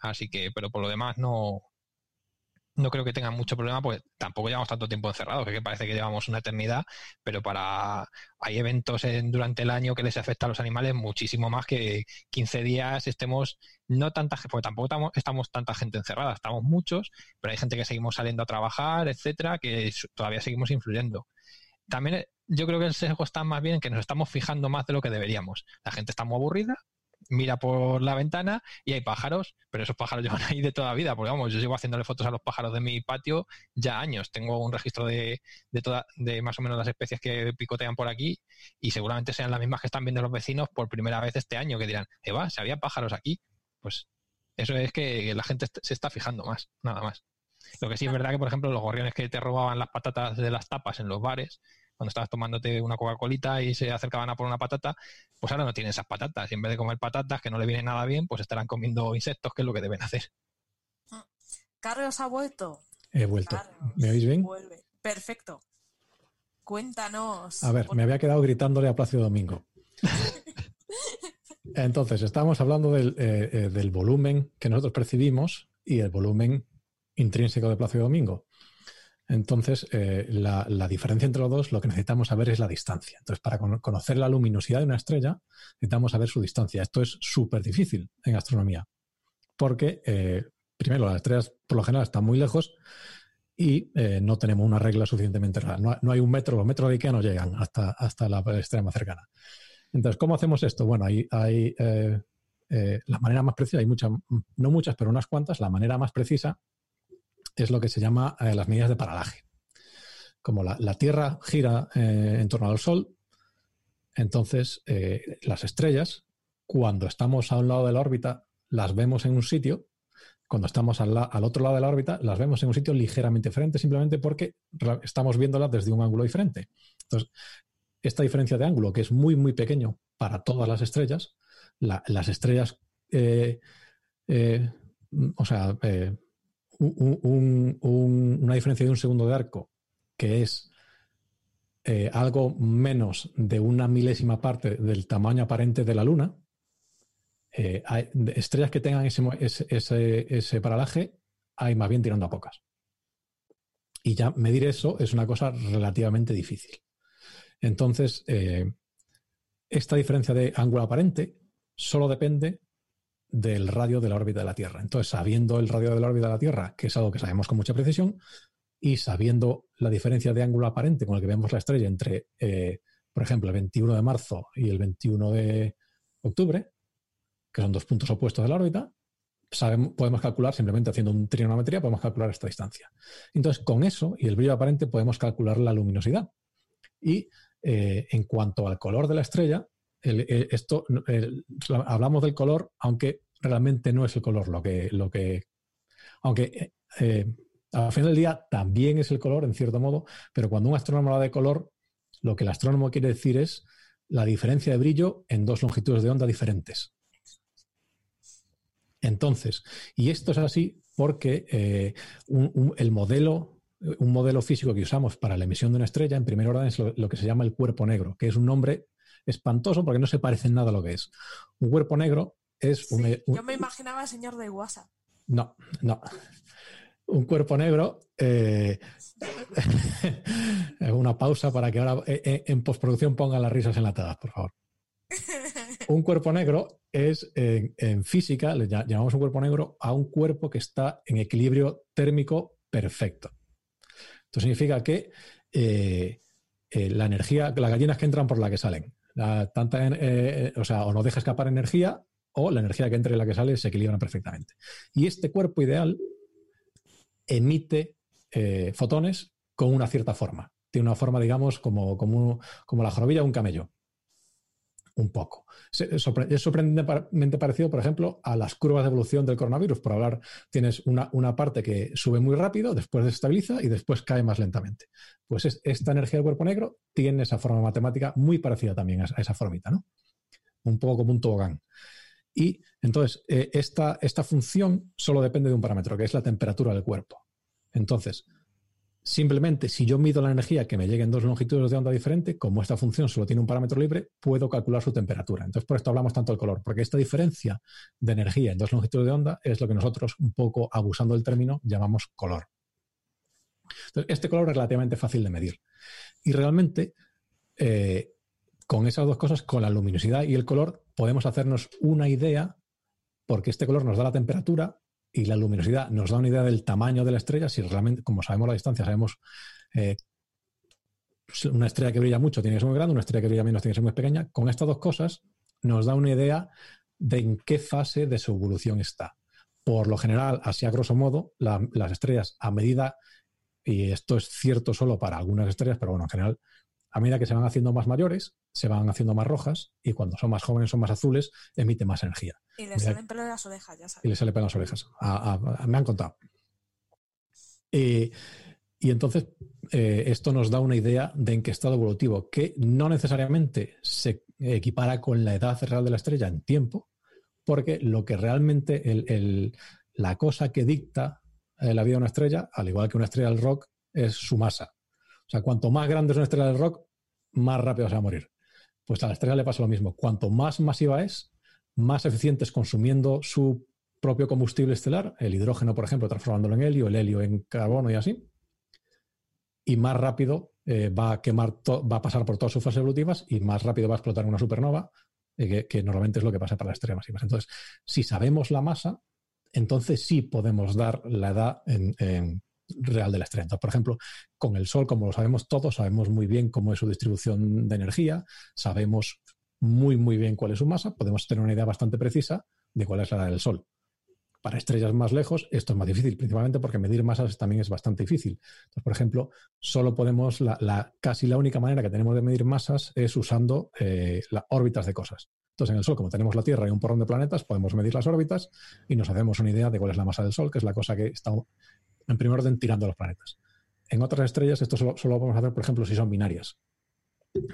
Así que, pero por lo demás no, no creo que tengan mucho problema, porque tampoco llevamos tanto tiempo encerrados, que parece que llevamos una eternidad, pero para hay eventos en, durante el año que les afecta a los animales muchísimo más que 15 días estemos, no tanta gente, porque tampoco estamos, estamos tanta gente encerrada, estamos muchos, pero hay gente que seguimos saliendo a trabajar, etcétera, que todavía seguimos influyendo. También yo creo que el sesgo está más bien en que nos estamos fijando más de lo que deberíamos. La gente está muy aburrida, mira por la ventana y hay pájaros, pero esos pájaros llevan ahí de toda vida, porque vamos, yo sigo haciéndole fotos a los pájaros de mi patio ya años. Tengo un registro de, de, toda, de más o menos las especies que picotean por aquí y seguramente sean las mismas que están viendo los vecinos por primera vez este año, que dirán, Eva, si había pájaros aquí, pues eso es que la gente se está fijando más, nada más. Lo que sí es verdad que, por ejemplo, los gorriones que te robaban las patatas de las tapas en los bares, cuando estabas tomándote una Coca-Colita y se acercaban a por una patata, pues ahora no tienen esas patatas. Y en vez de comer patatas, que no le viene nada bien, pues estarán comiendo insectos, que es lo que deben hacer. Carlos ha vuelto. He vuelto. Carlos, ¿Me oís bien? Vuelve. Perfecto. Cuéntanos. A ver, me había quedado gritándole a Plácido Domingo. Entonces, estamos hablando del, eh, eh, del, volumen que nosotros percibimos y el volumen intrínseco de Plácido Domingo. Entonces, eh, la, diferencia entre los dos, lo que necesitamos saber es la distancia. Entonces, para con conocer la luminosidad de una estrella, necesitamos saber su distancia. Esto es súper difícil en astronomía, porque, eh, primero, las estrellas por lo general están muy lejos y eh, no tenemos una regla suficientemente rara. No, hay un metro, los metros de Ikea no llegan hasta, hasta la estrella más cercana. Entonces, ¿cómo hacemos esto? Bueno, hay, hay la manera más precisa, hay muchas, no muchas, pero unas cuantas, la manera más precisa es lo que se llama eh, las medidas de paralaje. Como la, la Tierra gira eh, en torno al Sol, entonces eh, las estrellas, cuando estamos a un lado de la órbita, las vemos en un sitio, cuando estamos al, al, otro lado de la órbita, las vemos en un sitio ligeramente diferente, simplemente porque estamos viéndolas desde un ángulo diferente. Entonces, esta diferencia de ángulo, que es muy, muy pequeño para todas las estrellas, la, las estrellas, o sea, un, un, un, una diferencia de un segundo de arco que es eh, algo menos de una milésima parte del tamaño aparente de la Luna, eh, hay estrellas que tengan ese, ese, ese, ese, paralaje hay más bien tirando a pocas. Y ya medir eso es una cosa relativamente difícil. Entonces, eh, esta diferencia de ángulo aparente solo depende del radio de la órbita de la Tierra. Entonces, sabiendo el radio de la órbita de la Tierra, que es algo que sabemos con mucha precisión, y sabiendo la diferencia de ángulo aparente con el que vemos la estrella entre, eh, por ejemplo, el 21 de marzo y el 21 de octubre, que son dos puntos opuestos de la órbita, sabemos, podemos calcular, simplemente haciendo un trigonometría, podemos calcular esta distancia. Entonces, con eso y el brillo aparente podemos calcular la luminosidad. Y eh, en cuanto al color de la estrella, esto hablamos del color, aunque realmente no es el color lo que, lo que aunque eh, al final del día también es el color, en cierto modo, pero cuando un astrónomo habla de color, lo que el astrónomo quiere decir es la diferencia de brillo en dos longitudes de onda diferentes. Entonces, y esto es así porque eh, el modelo, un modelo físico que usamos para la emisión de una estrella, en primer orden, es lo, que se llama el cuerpo negro, que es un nombre espantoso porque no se parece en nada a lo que es. Un cuerpo negro es un, Yo me imaginaba el señor de WhatsApp. No, no un cuerpo negro. Eh, una pausa para que ahora eh, eh, en postproducción pongan las risas enlatadas, por favor. Un cuerpo negro es, en, física, le llamamos un cuerpo negro a un cuerpo que está en equilibrio térmico perfecto. Esto significa que la energía, las gallinas que entran por la que salen, tanta, o sea, o no deja escapar energía o la energía que entra y la que sale se equilibran perfectamente. Y este cuerpo ideal emite eh, fotones con una cierta forma. Tiene una forma, digamos, como, como, como la jorobilla de un camello. Un poco. Es sorprendentemente parecido, por ejemplo, a las curvas de evolución del coronavirus. Por hablar, tienes una, una parte que sube muy rápido, después desestabiliza y después cae más lentamente. Pues esta energía del cuerpo negro tiene esa forma matemática muy parecida también a, esa formita, ¿no? Un poco como un tobogán. Y entonces, eh, esta, esta función solo depende de un parámetro, que es la temperatura del cuerpo. Entonces, simplemente si yo mido la energía que me llegue en dos longitudes de onda diferentes, como esta función solo tiene un parámetro libre, puedo calcular su temperatura. Entonces, por esto hablamos tanto del color, porque esta diferencia de energía en dos longitudes de onda es lo que nosotros, un poco abusando del término, llamamos color. Entonces, este color es relativamente fácil de medir. Y realmente, eh, con esas dos cosas, con la luminosidad y el color, podemos hacernos una idea, porque este color nos da la temperatura y la luminosidad nos da una idea del tamaño de la estrella, si realmente, como sabemos la distancia, sabemos eh, una estrella que brilla mucho tiene que ser muy grande, una estrella que brilla menos tiene que ser muy pequeña, con estas dos cosas nos da una idea de en qué fase de su evolución está. Por lo general, así a grosso modo, las estrellas a medida, y esto es cierto solo para algunas estrellas, pero bueno, en general, a medida que se van haciendo más mayores, se van haciendo más rojas y cuando son más jóvenes son más azules, emite más energía. Y le salen pelo de las orejas, ya sabes. Y le salen pelo de las orejas. me han contado. y entonces, eh, esto nos da una idea de en qué estado evolutivo, que no necesariamente se equipara con la edad real de la estrella en tiempo, porque lo que realmente la cosa que dicta eh, la vida de una estrella, al igual que una estrella del rock, es su masa. O sea, cuanto más grande es una estrella del rock, más rápido se va a morir. Pues a la estrella le pasa lo mismo. Cuanto más masiva es, más eficiente es consumiendo su propio combustible estelar, el hidrógeno, por ejemplo, transformándolo en helio, el helio en carbono y así, y más rápido eh, va a quemar, va a pasar por todas sus fases evolutivas y más rápido va a explotar una supernova, eh, que, normalmente es lo que pasa para las estrellas masivas. Entonces, si sabemos la masa, entonces sí podemos dar la edad en, real de la estrella. por ejemplo, con el Sol, como lo sabemos todos, sabemos muy bien cómo es su distribución de energía, sabemos muy, muy bien cuál es su masa, podemos tener una idea bastante precisa de cuál es la del Sol. Para estrellas más lejos, esto es más difícil, principalmente porque medir masas también es bastante difícil. Entonces, por ejemplo, solo podemos, la, casi la única manera que tenemos de medir masas es usando eh, las órbitas de cosas. Entonces, en el Sol, como tenemos la Tierra y un porrón de planetas, podemos medir las órbitas y nos hacemos una idea de cuál es la masa del Sol, que es la cosa que está en primer orden tirando los planetas. En otras estrellas esto solo, lo podemos hacer, por ejemplo, si son binarias.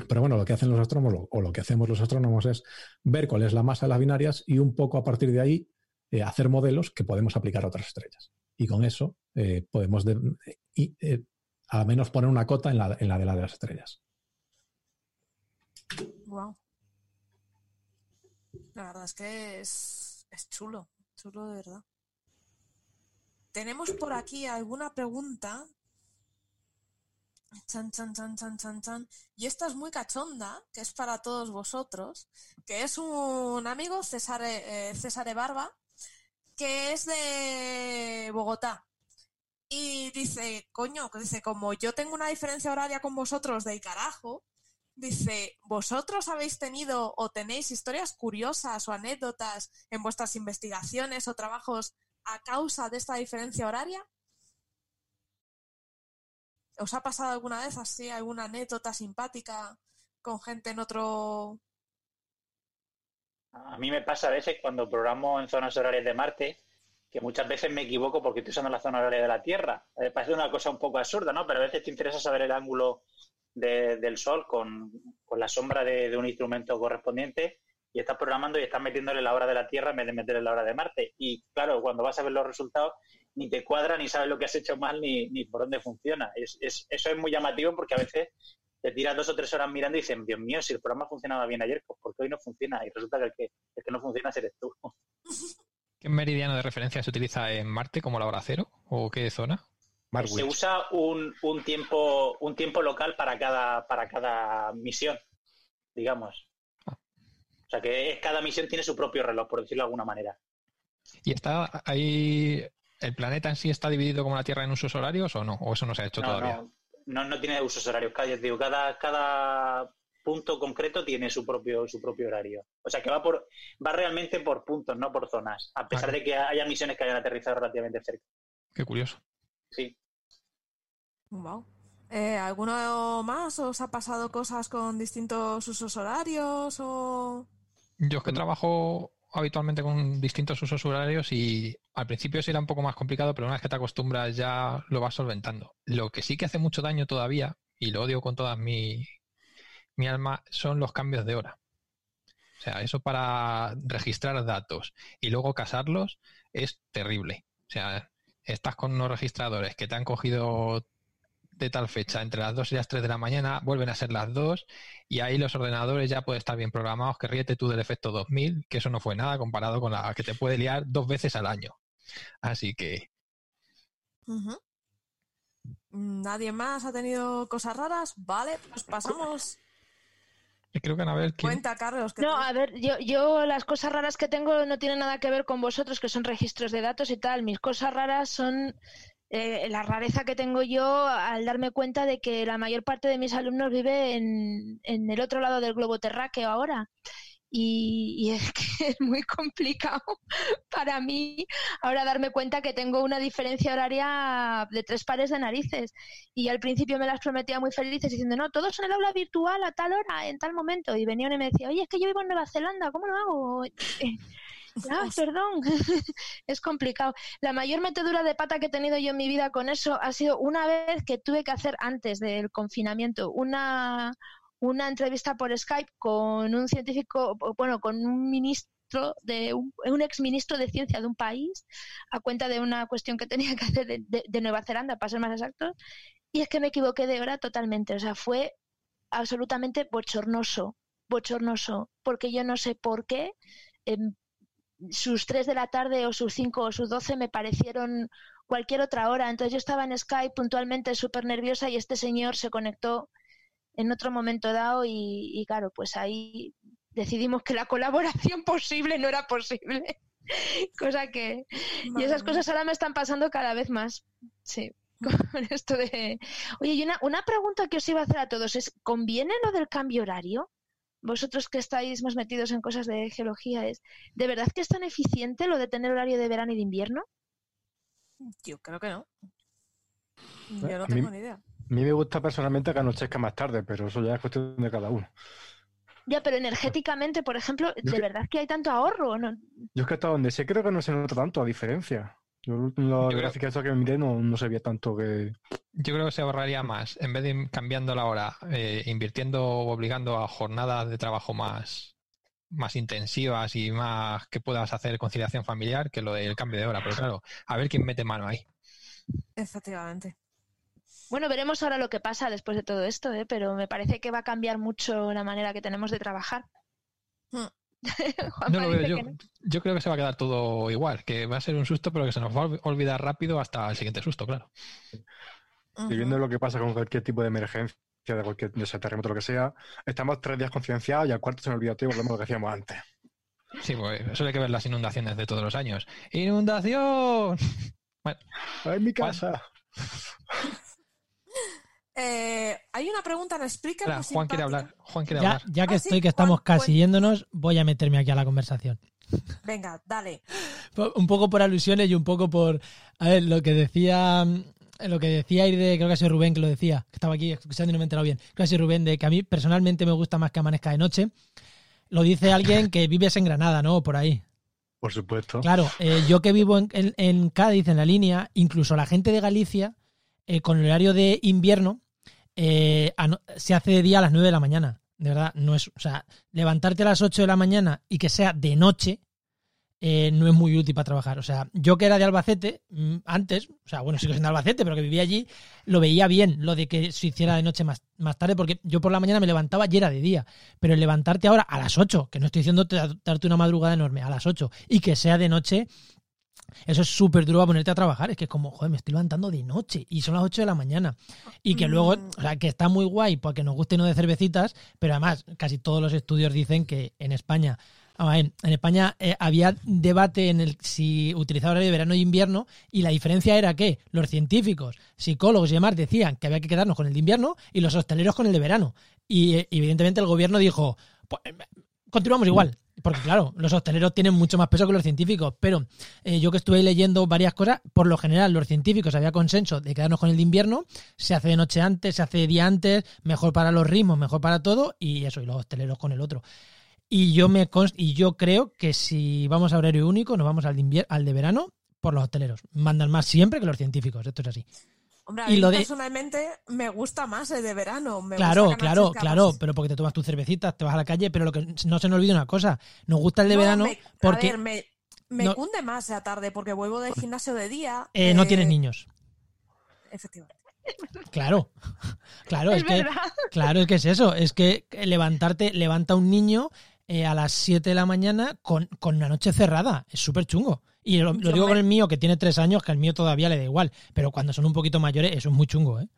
Pero bueno, lo que hacen los astrónomos o lo que hacemos los astrónomos es ver cuál es la masa de las binarias y un poco a partir de ahí eh, hacer modelos que podemos aplicar a otras estrellas. Y con eso eh, podemos eh, al menos poner una cota en la, de las estrellas. Wow. La verdad es que es chulo, chulo de verdad. Tenemos por aquí alguna pregunta Chan, chan, chan, chan, chan, chan. Y esta es muy cachonda, que es para todos vosotros, que es un amigo, César, eh, César Barba, que es de Bogotá. Y dice, coño, dice, como yo tengo una diferencia horaria con vosotros de carajo, dice, ¿vosotros habéis tenido o tenéis historias curiosas o anécdotas en vuestras investigaciones o trabajos a causa de esta diferencia horaria? ¿Os ha pasado alguna vez así alguna anécdota simpática con gente en otro... A mí me pasa a veces cuando programo en zonas horarias de Marte, que muchas veces me equivoco porque estoy usando la zona horaria de la Tierra. Eh, parece una cosa un poco absurda, ¿no? Pero a veces te interesa saber el ángulo del Sol con, la sombra de, un instrumento correspondiente y estás programando y estás metiéndole la hora de la Tierra en vez de meterle la hora de Marte. Y claro, cuando vas a ver los resultados, ni te cuadra, ni sabes lo que has hecho mal, ni, ni por dónde funciona. Es, es, eso es muy llamativo porque a veces te tiras dos o tres horas mirando y dicen, Dios mío, si el programa funcionaba bien ayer, pues ¿por qué hoy no funciona? Y resulta que el que, el que no funciona eres tú. ¿Qué meridiano de referencia se utiliza en Marte como la hora cero? ¿O qué zona? Se usa un, un, tiempo, un tiempo local para cada, para cada misión, digamos. O sea que cada misión tiene su propio reloj, por decirlo de alguna manera. ¿Y está ahí, el planeta en sí está dividido como la Tierra en usos horarios o no? ¿O eso no se ha hecho todavía? No, no, tiene usos horarios. Cada, cada, punto concreto tiene su propio, su propio horario. O sea que va por, va realmente por puntos, no por zonas, a pesar de que haya misiones que hayan aterrizado relativamente cerca. Qué curioso. Sí. Wow. Eh, ¿Alguno más os ha pasado cosas con distintos usos horarios o...? Yo es que trabajo habitualmente con distintos usos horarios y al principio sí era un poco más complicado, pero una vez que te acostumbras ya lo vas solventando. Lo que sí que hace mucho daño todavía, y lo odio con toda mi, mi alma, son los cambios de hora. O sea, eso para registrar datos y luego casarlos es terrible. O sea, estás con unos registradores que te han cogido de tal fecha entre las 2 y las 3 de la mañana, vuelven a ser las 2 y ahí los ordenadores ya pueden estar bien programados, que ríete tú del efecto 2000, que eso no fue nada comparado con la que te puede liar dos veces al año. Así que... ¿Nadie más ha tenido cosas raras? Vale, pues pasamos creo que Anabel. Cuenta, Carlos. no, a ver, yo, yo las cosas raras que tengo no tienen nada que ver con vosotros, que son registros de datos y tal. Mis cosas raras son eh, la rareza que tengo yo al darme cuenta de que la mayor parte de mis alumnos vive en, en el otro lado del globo terráqueo ahora. Y, es que es muy complicado para mí ahora darme cuenta que tengo una diferencia horaria de tres pares de narices. Y al principio me las prometía muy felices diciendo no, todos en el aula virtual a tal hora, en tal momento y venían y me decía, oye, es que yo vivo en Nueva Zelanda, ¿cómo lo hago? Ah, perdón, es complicado. La mayor metedura de pata que he tenido yo en mi vida con eso ha sido una vez que tuve que hacer antes del confinamiento una, una entrevista por Skype con un científico, bueno, con un ministro de un, un ex ministro de ciencia de un país a cuenta de una cuestión que tenía que hacer de, Nueva Zelanda, para ser más exactos, y es que me equivoqué de hora totalmente, o sea, fue absolutamente bochornoso, bochornoso, porque yo no sé por qué sus 3 de la tarde o sus 5 o sus 12 me parecieron cualquier otra hora, entonces yo estaba en Skype puntualmente súper nerviosa y este señor se conectó en otro momento dado y, claro, pues ahí decidimos que la colaboración posible no era posible. Cosa que... y esas cosas ahora me están pasando cada vez más. Sí. Con esto de... Oye, y una, una pregunta que os iba a hacer a todos es, ¿conviene lo del cambio horario? Vosotros que estáis más metidos en cosas de geología, es ¿de verdad que es tan eficiente lo de tener horario de verano y de invierno? Yo creo que no. Yo no tengo ni idea. A mí me gusta personalmente que anochezca más tarde, pero eso ya es cuestión de cada uno. Ya, pero energéticamente, por ejemplo, ¿de verdad que hay tanto ahorro? ¿no? Yo es que hasta donde sé creo que no se nota tanto a diferencia. Yo la gráfica que me miré no, no se veía tanto que... Yo creo que se ahorraría más, en vez de ir cambiando la hora, eh, invirtiendo o obligando a jornadas de trabajo más, más intensivas y más que puedas hacer conciliación familiar que lo del cambio de hora. Pero claro, a ver quién mete mano ahí. Efectivamente. Bueno, veremos ahora lo que pasa después de todo esto, ¿eh? pero me parece que va a cambiar mucho la manera que tenemos de trabajar. Hmm. no lo veo yo. Yo creo que se va a quedar todo igual, que va a ser un susto, pero que se nos va a olvidar rápido hasta el siguiente susto, claro. Y viendo lo que pasa con cualquier tipo de emergencia, de cualquier de ese terremoto, lo que sea, estamos tres días concienciados y al cuarto se nos olvida todo y volvemos a lo que hacíamos antes. Sí, pues eso hay que ver las inundaciones de todos los años. ¡Inundación! Bueno, ¡Ay, mi Juan. casa! Eh, hay una pregunta en Spreaker. Juan quiere hablar. Juan quiere Ya, hablar. ya que Ah, sí, estoy, que estamos Juan, casi yéndonos, voy a meterme aquí a la conversación. Venga, dale. Un poco por alusiones y un poco por. A ver, lo que decía. Lo que decía ir de. Creo que ha sido Rubén que lo decía. Que estaba aquí escuchando y no me he enterado bien. Creo que ha sido Rubén de que a mí personalmente me gusta más que amanezca de noche. Lo dice alguien que vives en Granada, ¿no? Por ahí. Por supuesto. Claro, eh, yo que vivo en, en- en Cádiz, en la línea, incluso la gente de Galicia, eh, con el horario de invierno, eh, se hace de día a las 9 de la mañana. De verdad, no es. O sea, levantarte a las 8 de la mañana y que sea de noche. eh, no es muy útil para trabajar. O sea, yo que era de Albacete, mm, antes, o sea, bueno, sigo siendo Albacete, pero que vivía allí, lo veía bien, lo de que se hiciera de noche más, más tarde, porque yo por la mañana me levantaba y era de día. Pero el levantarte ahora a las 8, que no estoy diciendo te- darte una madrugada enorme, a las 8, y que sea de noche, eso es súper duro a ponerte a trabajar. Es que es como, joder, me estoy levantando de noche y son las 8 de la mañana. Y que luego, Mm. o sea, que está muy guay porque nos guste no de cervecitas, pero además casi todos los estudios dicen que en España, en España eh, había debate en el si utilizar horario de verano y invierno y la diferencia era que los científicos, psicólogos y demás decían que había que quedarnos con el de invierno y los hosteleros con el de verano. Y eh, evidentemente el gobierno dijo, pues, continuamos igual. Porque claro, los hosteleros tienen mucho más peso que los científicos, pero eh, yo que estuve leyendo varias cosas, por lo general los científicos había consenso de quedarnos con el de invierno, se hace de noche antes, se hace de día antes, mejor para los ritmos, mejor para todo, y eso, y los hosteleros con el otro. Y yo me y yo creo que si vamos a horario único, nos vamos al de, al de verano por los hosteleros. Mandan más siempre que los científicos, esto es así. Hombre, a Y mí lo de- personalmente me gusta más el de verano. Me Claro, gusta claro, claro, pero porque te tomas tus cervecitas, te vas a la calle, pero lo que no se nos olvide una cosa, nos gusta el de No, verano me- porque A ver, me, me no- cunde más la tarde porque vuelvo del gimnasio de día. eh, no eh, tienes niños. Efectivamente. Claro, claro, es, es que, claro, es que es eso, es que levantarte, levanta un niño eh, a las 7 de la mañana con, con una noche cerrada, es súper chungo. Y lo, digo me- con el mío que tiene tres años, que al mío todavía le da igual, pero cuando son un poquito mayores, eso es muy chungo, ¿eh?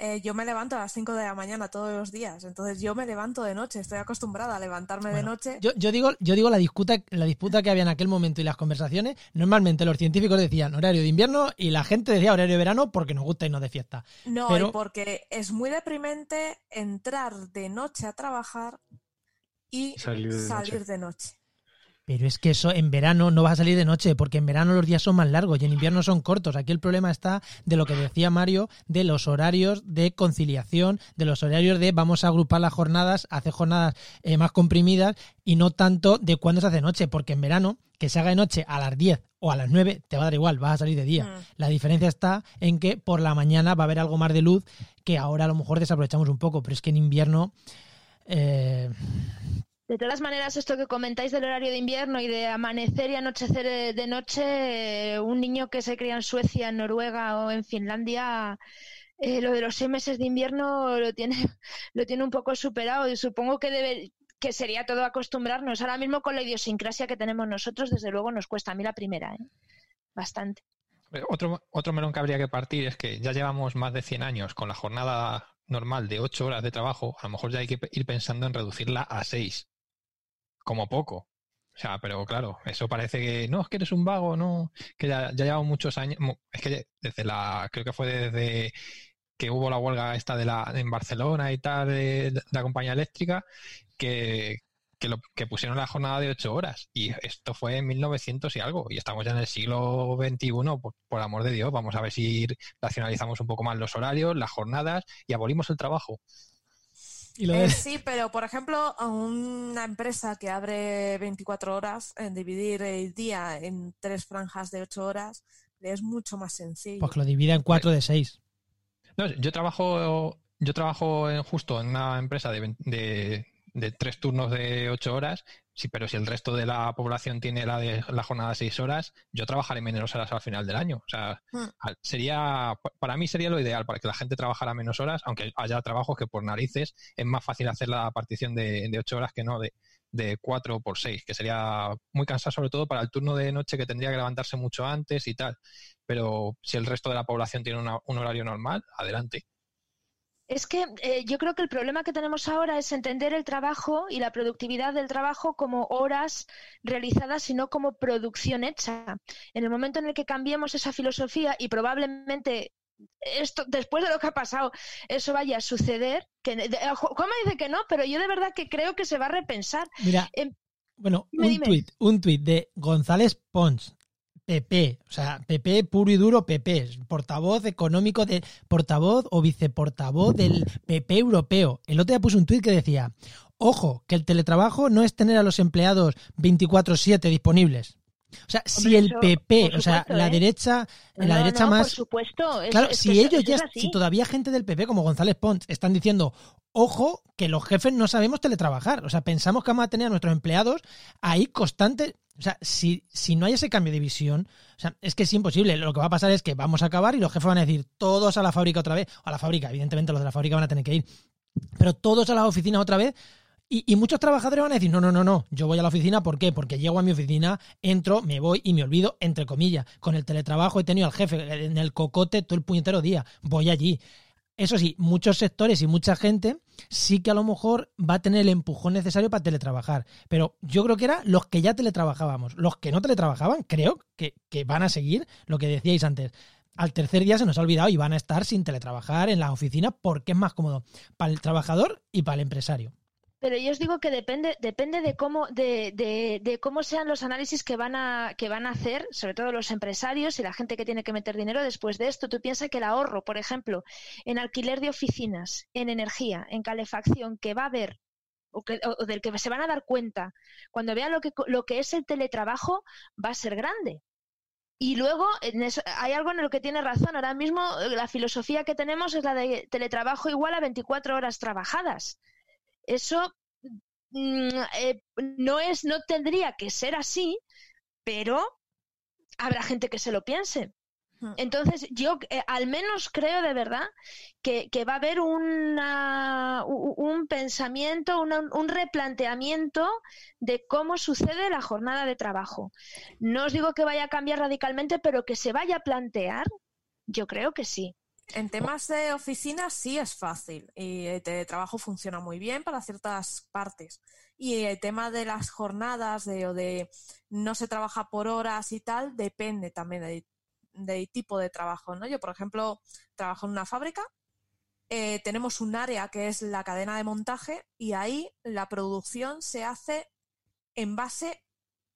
Eh, yo me levanto a las 5 de la mañana todos los días, entonces yo me levanto de noche, estoy acostumbrada a levantarme de noche. Yo, yo digo, yo digo la disputa, la disputa que había en aquel momento y las conversaciones, normalmente los científicos decían horario de invierno y la gente decía horario de verano porque nos gusta irnos de fiesta. No, pero- y porque es muy deprimente entrar de noche a trabajar y Salir de salir noche. de noche. Pero es que eso en verano no vas a salir de noche, porque en verano los días son más largos y en invierno son cortos. Aquí el problema está de lo que decía Mario, de los horarios de conciliación, de los horarios de vamos a agrupar las jornadas, hacer jornadas eh, más comprimidas y no tanto de cuándo se hace noche, porque en verano, que se haga de noche a las 10 o a las 9, te va a dar igual, vas a salir de día. Mm. La diferencia está en que por la mañana va a haber algo más de luz que ahora a lo mejor desaprovechamos un poco, pero es que en invierno... eh, De todas maneras, esto que comentáis del horario de invierno y de amanecer y anochecer eh, de noche, eh, un niño que se cría en Suecia, en Noruega o en Finlandia, eh, lo de los seis meses de invierno lo tiene, lo tiene un poco superado y supongo que debe, que sería todo acostumbrarnos. Ahora mismo con la idiosincrasia que tenemos nosotros, desde luego nos cuesta a mí la primera, ¿eh? bastante. Otro, otro melón que habría que partir es que ya llevamos más de 100 años con la jornada normal de 8 horas de trabajo. A lo mejor ya hay que ir pensando en reducirla a 6. Como poco. O sea, pero claro, eso parece que no, es que eres un vago, no, que ya, ya llevamos muchos años. Es que desde la, creo que fue desde que hubo la huelga esta de la, en Barcelona y tal, de, la compañía eléctrica, que, que, lo, que pusieron la jornada de 8 horas. Y esto fue en 1900 y algo. Y estamos ya en el siglo XXI, por, por amor de Dios. Vamos a ver si racionalizamos un poco más los horarios, las jornadas y abolimos el trabajo. Y lo Eh, de- sí, pero por ejemplo, a una empresa que abre 24 horas, en dividir el día en tres franjas de 8 horas, es mucho más sencillo. pues que lo divida en 4 de 6. No, yo trabajo, yo trabajo en- justo en una empresa de, de, de tres turnos de ocho horas. Sí, pero si el resto de la población tiene la de la jornada de seis horas, yo trabajaré menos horas al final del año. O sea, al- sería, para mí sería lo ideal para que la gente trabajara menos horas, aunque haya trabajos que por narices es más fácil hacer la partición de, de ocho horas que no de, de cuatro por seis, que sería muy cansado sobre todo para el turno de noche que tendría que levantarse mucho antes y tal. Pero si el resto de la población tiene una- un horario normal, adelante. Es que eh, yo creo que el problema que tenemos ahora es entender el trabajo y la productividad del trabajo como horas realizadas y no como producción hecha. En el momento en el que cambiemos esa filosofía y probablemente esto después de lo que ha pasado eso vaya a suceder, que de- Juanma dice que no, pero yo de verdad que creo que se va a repensar. Mira, Em, bueno, dime, un tuit, un tuit de González Pons, PP, o sea, PP puro y duro PP, portavoz económico de portavoz o viceportavoz del PP europeo. El otro día puso un tuit que decía, ojo, que el teletrabajo no es tener a los empleados 24/7 disponibles. O sea, si Hombre, el PP, o sea, supuesto, la ¿eh? derecha, No, la derecha no, más Por supuesto. es- Claro, es si ellos ya, si todavía gente del PP como González Pons están diciendo, ojo, que los jefes no sabemos teletrabajar. O sea, pensamos que vamos a tener a nuestros empleados ahí constantes. O sea, si, si no hay ese cambio de visión, o sea, es que es imposible. Lo que va a pasar es que vamos a acabar y los jefes van a decir todos a la fábrica otra vez. O a la fábrica, evidentemente los de la fábrica van a tener que ir. Pero todos a las oficinas otra vez. Y, muchos trabajadores van a decir, no, no, no, no, yo voy a la oficina, ¿por qué? Porque llego a mi oficina, entro, me voy y me olvido, entre comillas. Con el teletrabajo he tenido al jefe en el cocote todo el puñetero día. Voy allí. Eso sí, muchos sectores y mucha gente sí que a lo mejor va a tener el empujón necesario para teletrabajar. Pero yo creo que era los que ya teletrabajábamos. Los que no teletrabajaban, creo que, que van a seguir lo que decíais antes. Al tercer día se nos ha olvidado y van a estar sin teletrabajar en las oficinas porque es más cómodo para el trabajador y para el empresario. Pero yo os digo que depende, depende de cómo, de, de, de cómo sean los análisis que van a, que van a hacer, sobre todo los empresarios y la gente que tiene que meter dinero después de esto. Tú piensas que el ahorro, por ejemplo, en alquiler de oficinas, en energía, en calefacción, que va a haber o, que, o del que se van a dar cuenta cuando vean lo que, lo que es el teletrabajo, va a ser grande. Y luego en eso, hay algo en lo que tiene razón. Ahora mismo eh, la filosofía que tenemos es la de teletrabajo igual a 24 horas trabajadas. Eso mm, eh, no es, no tendría que ser así, pero habrá gente que se lo piense. Hmm. Entonces, yo eh, al menos creo de verdad que, que va a haber una, un pensamiento, una- un replanteamiento de cómo sucede la jornada de trabajo. No os digo que vaya a cambiar radicalmente, pero que se vaya a plantear, yo creo que sí. En temas de oficinas sí es fácil y el teletrabajo funciona muy bien para ciertas partes. Y el tema de las jornadas de, o de no se trabaja por horas y tal depende también del, tipo de trabajo. ¿no? Yo, por ejemplo, trabajo en una fábrica, eh, tenemos un área que es la cadena de montaje y ahí la producción se hace en base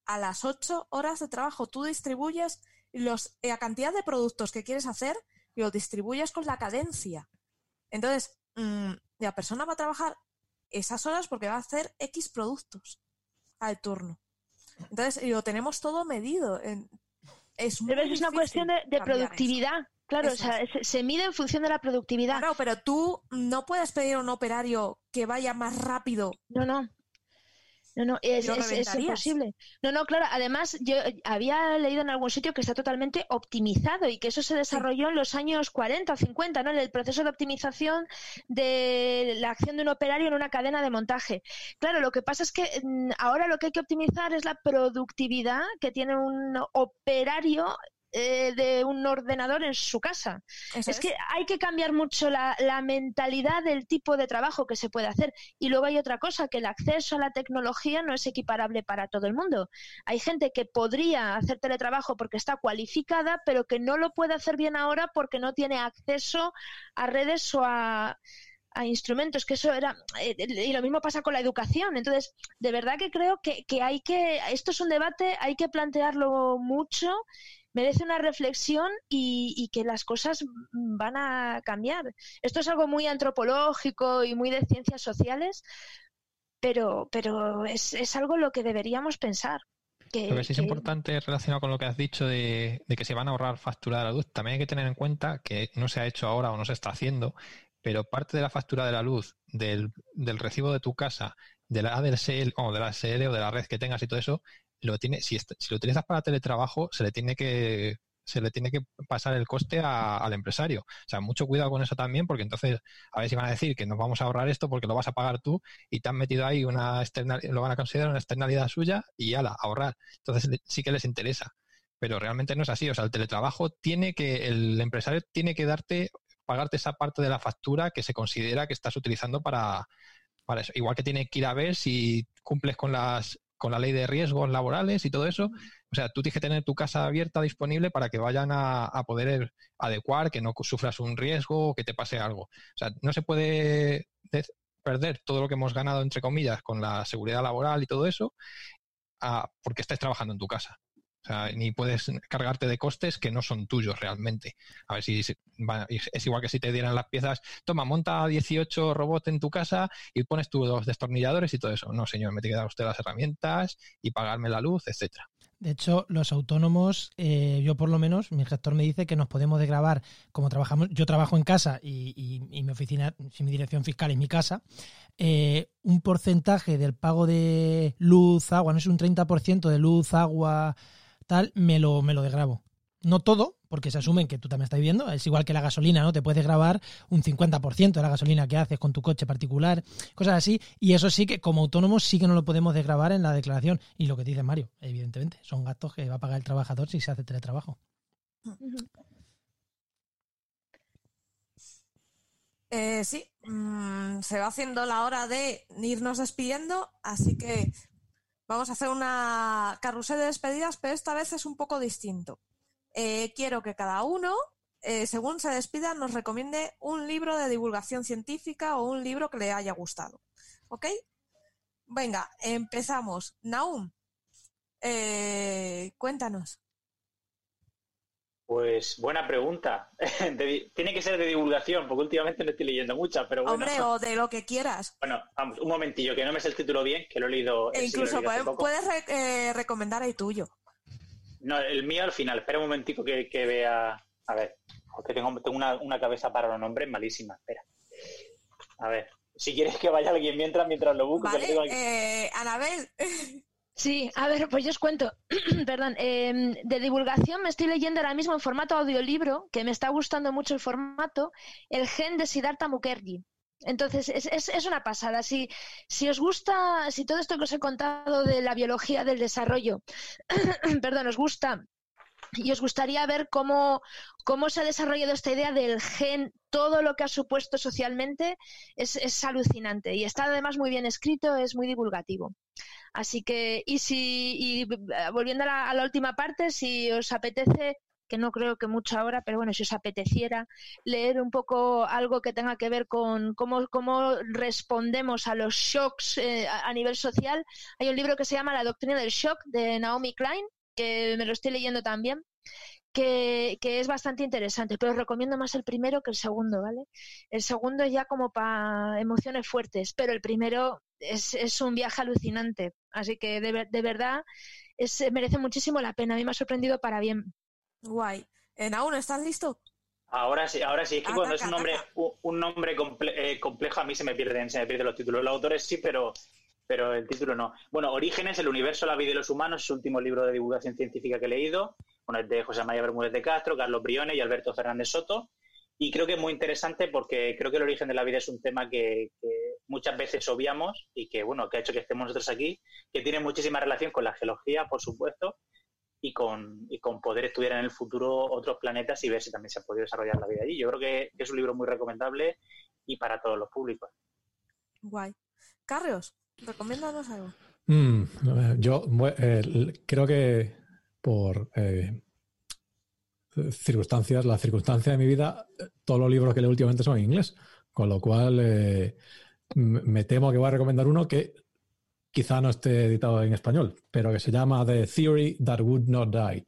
a las ocho horas de trabajo. Tú distribuyes los, la cantidad de productos que quieres hacer lo distribuyes con la cadencia. Entonces, mm, la persona va a trabajar esas horas porque va a hacer X productos al turno. Entonces, y lo tenemos todo medido. en- es muy Pero es una cuestión de, de cambiar eso. productividad. Claro, o sea, se, se mide en función de la productividad. Claro, pero tú no puedes pedir a un operario que vaya más rápido. No, no. No, no, es, imposible. No, no, claro. Además, yo eh, había leído en algún sitio que está totalmente optimizado y que eso se desarrolló en los años 40 o 50, ¿no? En el proceso de optimización de la acción de un operario en una cadena de montaje. Claro, lo que pasa es que mm, ahora lo que hay que optimizar es la productividad que tiene un operario eh, de un ordenador en su casa. Eso Es que hay que cambiar mucho la, la mentalidad del tipo de trabajo que se puede hacer. Y luego hay otra cosa, que el acceso a la tecnología no es equiparable para todo el mundo. Hay gente que podría hacer teletrabajo porque está cualificada, pero que no lo puede hacer bien ahora porque no tiene acceso a redes o a a instrumentos, que eso era, eh, y lo mismo pasa con la educación. Entonces, de verdad que creo que, que hay que, esto es un debate, hay que plantearlo mucho merece una reflexión y, y, que las cosas van a cambiar. Esto es algo muy antropológico y muy de ciencias sociales, pero, pero es, es algo lo que deberíamos pensar. Que, Lo que sí es importante relacionado con lo que has dicho de, de que se van a ahorrar factura de la luz, también hay que tener en cuenta que no se ha hecho ahora o no se está haciendo, pero parte de la factura de la luz del, del recibo de tu casa de la ADSL o de la SL o de la red que tengas y todo eso, lo tiene, si, si lo utilizas para teletrabajo, se le tiene que se le tiene que pasar el coste al empresario. O sea, mucho cuidado con eso también, porque entonces a ver si van a decir que nos vamos a ahorrar esto porque lo vas a pagar tú y te han metido ahí una externalidad, lo van a considerar una externalidad suya y ala, ahorrar. Entonces sí que les interesa. Pero realmente no es así. O sea, el teletrabajo tiene que, el empresario tiene que darte, pagarte esa parte de la factura que se considera que estás utilizando para, para eso. Igual que tiene que ir a ver si cumples con las con la ley de riesgos laborales y todo eso. O sea, tú tienes que tener tu casa abierta, disponible para que vayan a, poder adecuar, que no sufras un riesgo o que te pase algo. O sea, no se puede perder todo lo que hemos ganado, entre comillas, con la seguridad laboral y todo eso, porque estés trabajando en tu casa. O sea, ni puedes cargarte de costes que no son tuyos realmente. A ver si es igual que si te dieran las piezas, toma, monta 18 robots en tu casa y pones tus dos destornilladores y todo eso. No, señor, me tiene que dar usted las herramientas y pagarme la luz, etcétera. De hecho, los autónomos, eh, yo por lo menos, mi gestor me dice que nos podemos desgravar, como trabajamos, yo trabajo en casa y, mi oficina, mi dirección fiscal es mi casa, eh, un porcentaje del pago de luz, agua, no es un 30% de luz, agua, me lo, me lo desgrabo. No todo, porque se asumen que tú también estás viviendo. Es igual que la gasolina, ¿no? Te puedes grabar un 50% de la gasolina que haces con tu coche particular, cosas así. Y eso sí que, como autónomos, sí que no lo podemos desgrabar en la declaración. Y lo que dice Mario, evidentemente, son gastos que va a pagar el trabajador si se hace teletrabajo. Eh, sí, mm, se va haciendo la hora de irnos despidiendo, así que Vamos a hacer una carrusel de despedidas, pero esta vez es un poco distinto. Eh, quiero que cada uno, eh, según se despida, nos recomiende un libro de divulgación científica o un libro que le haya gustado. ¿Ok? Venga, empezamos. Naum, eh, cuéntanos. Pues buena pregunta. tiene que ser de divulgación, porque últimamente no estoy leyendo muchas, pero bueno. Hombre, o de lo que quieras. Bueno, vamos, un momentillo, que no me sé el título bien, que lo he leído. E incluso puedes, eh, recomendar el tuyo. No, el mío al final. Espera un momentico que, vea. A ver, porque tengo, tengo una, cabeza para los nombres malísima. Espera. A ver, si quieres que vaya alguien mientras, mientras lo busco. Vale, eh, Anabel. Sí, a ver, pues yo os cuento, perdón, em, de divulgación me estoy leyendo ahora mismo en formato audiolibro, que me está gustando mucho el formato, El gen de Siddhartha Mukherjee. Entonces, es, es, es, una pasada. Si, si os gusta, si todo esto que os he contado de la biología del desarrollo, perdón, os gusta y os gustaría ver cómo, cómo se ha desarrollado esta idea del gen, todo lo que ha supuesto socialmente, es, es alucinante. Y está además muy bien escrito, es muy divulgativo. Así que, y si, y eh, volviendo a la, última parte, si os apetece, que no creo que mucho ahora, pero bueno, si os apeteciera leer un poco algo que tenga que ver con cómo, cómo respondemos a los shocks eh, a, nivel social, hay un libro que se llama La doctrina del shock de Naomi Klein, que me lo estoy leyendo también. Que, que, es bastante interesante, pero os recomiendo más el primero que el segundo, ¿vale? El segundo es ya como para emociones fuertes, pero el primero es, un viaje alucinante. Así que de, de verdad es, merece muchísimo la pena. A mí me ha sorprendido para bien. Guay. ¿En aún estás listo? Ahora sí, ahora sí. Es que cuando es un nombre, un, nombre eh, complejo a mí se me pierden, se me pierden los títulos. Los autores sí, pero, pero el título no. Bueno, Orígenes, el universo, la vida y los humanos, es el último libro de divulgación científica que he leído. Bueno, es de José María Bermúdez de Castro, Carlos Briones y Alberto Fernández Soto. Y creo que es muy interesante porque creo que el origen de la vida es un tema que, muchas veces obviamos y que, bueno, que ha hecho que estemos nosotros aquí, que tiene muchísima relación con la geología, por supuesto, y con, y con poder estudiar en el futuro otros planetas y ver si también se ha podido desarrollar la vida allí. Yo creo que, es un libro muy recomendable y para todos los públicos. Guay. Carlos, recomiéndanos algo. Mm, yo creo que por eh, circunstancias, la circunstancia de mi vida, todos los libros que leo últimamente son en inglés, con lo cual eh, me temo que voy a recomendar uno que quizá no esté editado en español, pero que se llama The Theory That Would Not Die.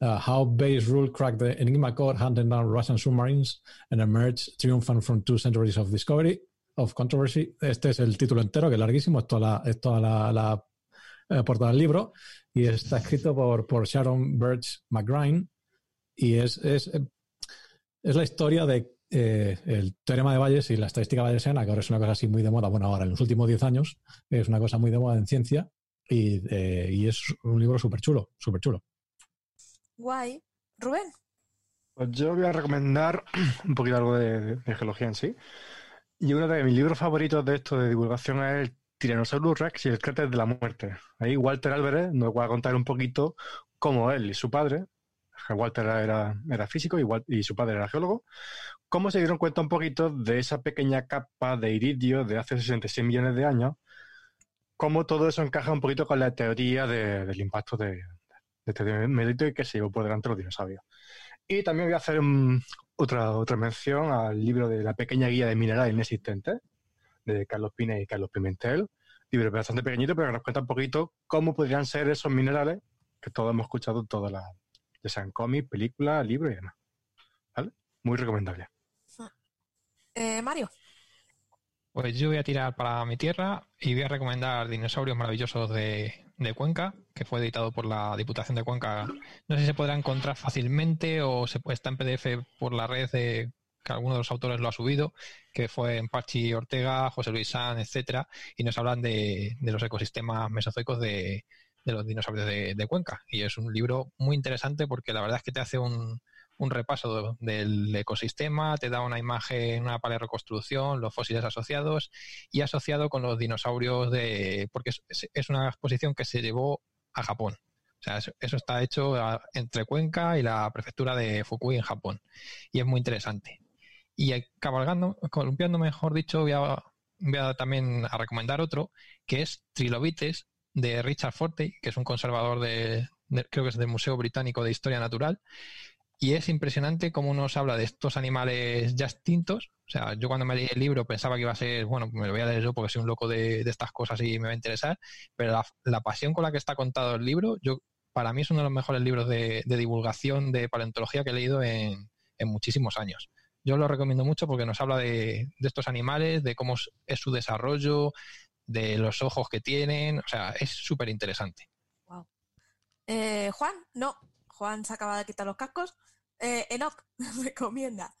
Uh, how Base Rule Cracked the Enigma Code, Hunting Down Russian Submarines and Emerged Triumphant from Two Centuries of Discovery, of Controversy. Este es el título entero, que es larguísimo, es toda la, es toda la, la eh, portada del libro, y está escrito por, por Sharon Birch McGrine, y es, es, es la historia de eh, el teorema de Bayes y la estadística bayesiana, que ahora es una cosa así muy de moda, bueno, ahora en los últimos 10 años es una cosa muy de moda en ciencia y, eh, y es un libro súper chulo, súper chulo. Guay. Rubén. Pues yo voy a recomendar un poquito algo de, de geología en sí. Y uno de mis libros favoritos de esto de divulgación es el Tyrannosaurus Rex y el cráter de la muerte. Ahí Walter Álvarez nos va a contar un poquito cómo él y su padre, Walter era, era físico y, su padre era geólogo, cómo se dieron cuenta un poquito de esa pequeña capa de iridio de hace 66 millones de años, cómo todo eso encaja un poquito con la teoría de- del impacto de, de este meteorito y que se llevó por delante los dinosaurios. Y también voy a hacer un- otra, otra mención al libro de La pequeña guía de minerales inexistentes, de Carlos Pina y Carlos Pimentel. Libro bastante pequeñito, pero que nos cuenta un poquito cómo podrían ser esos minerales que todos hemos escuchado en todas las, ya sean cómics, películas, libros y demás. ¿Vale? Muy recomendable. Eh, Mario. Pues yo voy a tirar para mi tierra y voy a recomendar Dinosaurios Maravillosos de, de Cuenca, que fue editado por la Diputación de Cuenca. No sé si se podrá encontrar fácilmente o se puede, está en PDF por la red de que alguno de los autores lo ha subido, que fue en Pachi Ortega, José Luis San, etcétera, y nos hablan de, de los ecosistemas mesozoicos de, de los dinosaurios de, de Cuenca. Y es un libro muy interesante porque la verdad es que te hace un, un repaso de- del ecosistema, te da una imagen, una paleoreconstrucción, los fósiles asociados y asociado con los dinosaurios de... porque es, una exposición que se llevó a Japón. O sea, eso, está hecho entre Cuenca y la prefectura de Fukui en Japón. Y es muy interesante. Y cabalgando, columpiando, mejor dicho, voy a, voy a también a recomendar otro, que es Trilobites, de Richard Fortey, que es un conservador de- creo que es del Museo Británico de Historia Natural, y es impresionante cómo nos habla de estos animales ya extintos. O sea, yo cuando me leí el libro pensaba que iba a ser, bueno, me lo voy a leer yo porque soy un loco de, de estas cosas y me va a interesar, pero la, pasión con la que está contado el libro, yo para mí es uno de los mejores libros de, de divulgación de paleontología que he leído en, en muchísimos años. Yo lo recomiendo mucho porque nos habla de, de estos animales, de cómo es, su desarrollo, de los ojos que tienen, o sea, es súper interesante. Eh, Juan, no. Juan se acaba de quitar los cascos. Eh, Enoch, recomienda.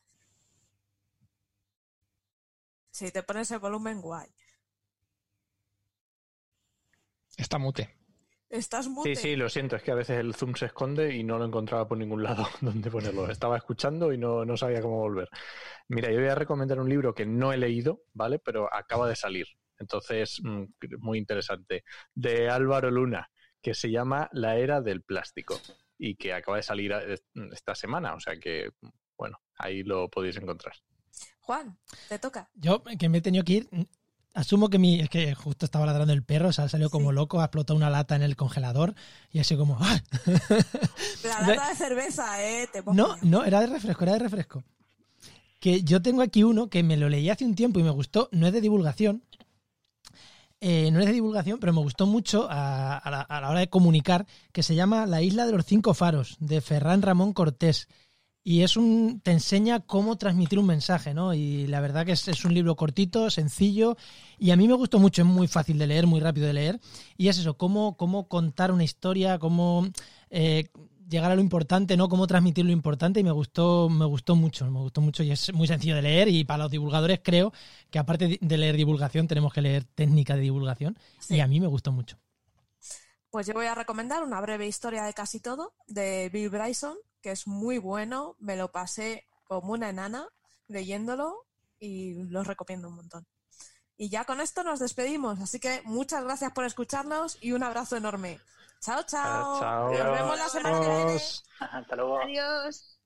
Si te pones el volumen, guay. Está mute. Estás Sí, mute. sí, lo siento, es que a veces el zoom se esconde y no lo encontraba por ningún lado donde ponerlo. Estaba escuchando y no, no sabía cómo volver. Mira, yo voy a recomendar un libro que no he leído, ¿vale? Pero acaba de salir. Entonces, mm, muy interesante. De Álvaro Luna, que se llama La Era del Plástico y que acaba de salir eh, esta semana. O sea que, bueno, ahí lo podéis encontrar. Juan, te toca. Yo, que me he tenido que ir, asumo que mi. Es que justo estaba ladrando el perro, o sea, ha salido como Sí. loco, ha explotado una lata en el congelador y así como. ¡ah! La lata de cerveza, ¿eh? Te pongo No, no, era de refresco, era de refresco. Que yo tengo aquí uno que me lo leí hace un tiempo y me gustó, no es de divulgación. Eh, no es de divulgación, pero me gustó mucho a, a la, a la hora de comunicar, que se llama La isla de los cinco faros, de Ferran Ramón Cortés. Y es un, te enseña cómo transmitir un mensaje, ¿no? Y la verdad que es, es un libro cortito, sencillo, y a mí me gustó mucho, es muy fácil de leer, muy rápido de leer. Y es eso, cómo, cómo contar una historia, cómo eh, llegar a lo importante, ¿no? Cómo transmitir lo importante, y me gustó, me gustó mucho, me gustó mucho, y es muy sencillo de leer, y para los divulgadores creo que aparte de- leer divulgación, tenemos que leer técnica de divulgación, Sí. y a mí me gustó mucho. Pues yo voy a recomendar una breve historia de casi todo de Bill Bryson, que es muy bueno. Me lo pasé como una enana leyéndolo y lo recomiendo un montón. Y ya con esto nos despedimos, así que muchas gracias por escucharnos y un abrazo enorme. Chao, chao. Chao. Nos vemos la semana que viene. Hasta luego. Adiós.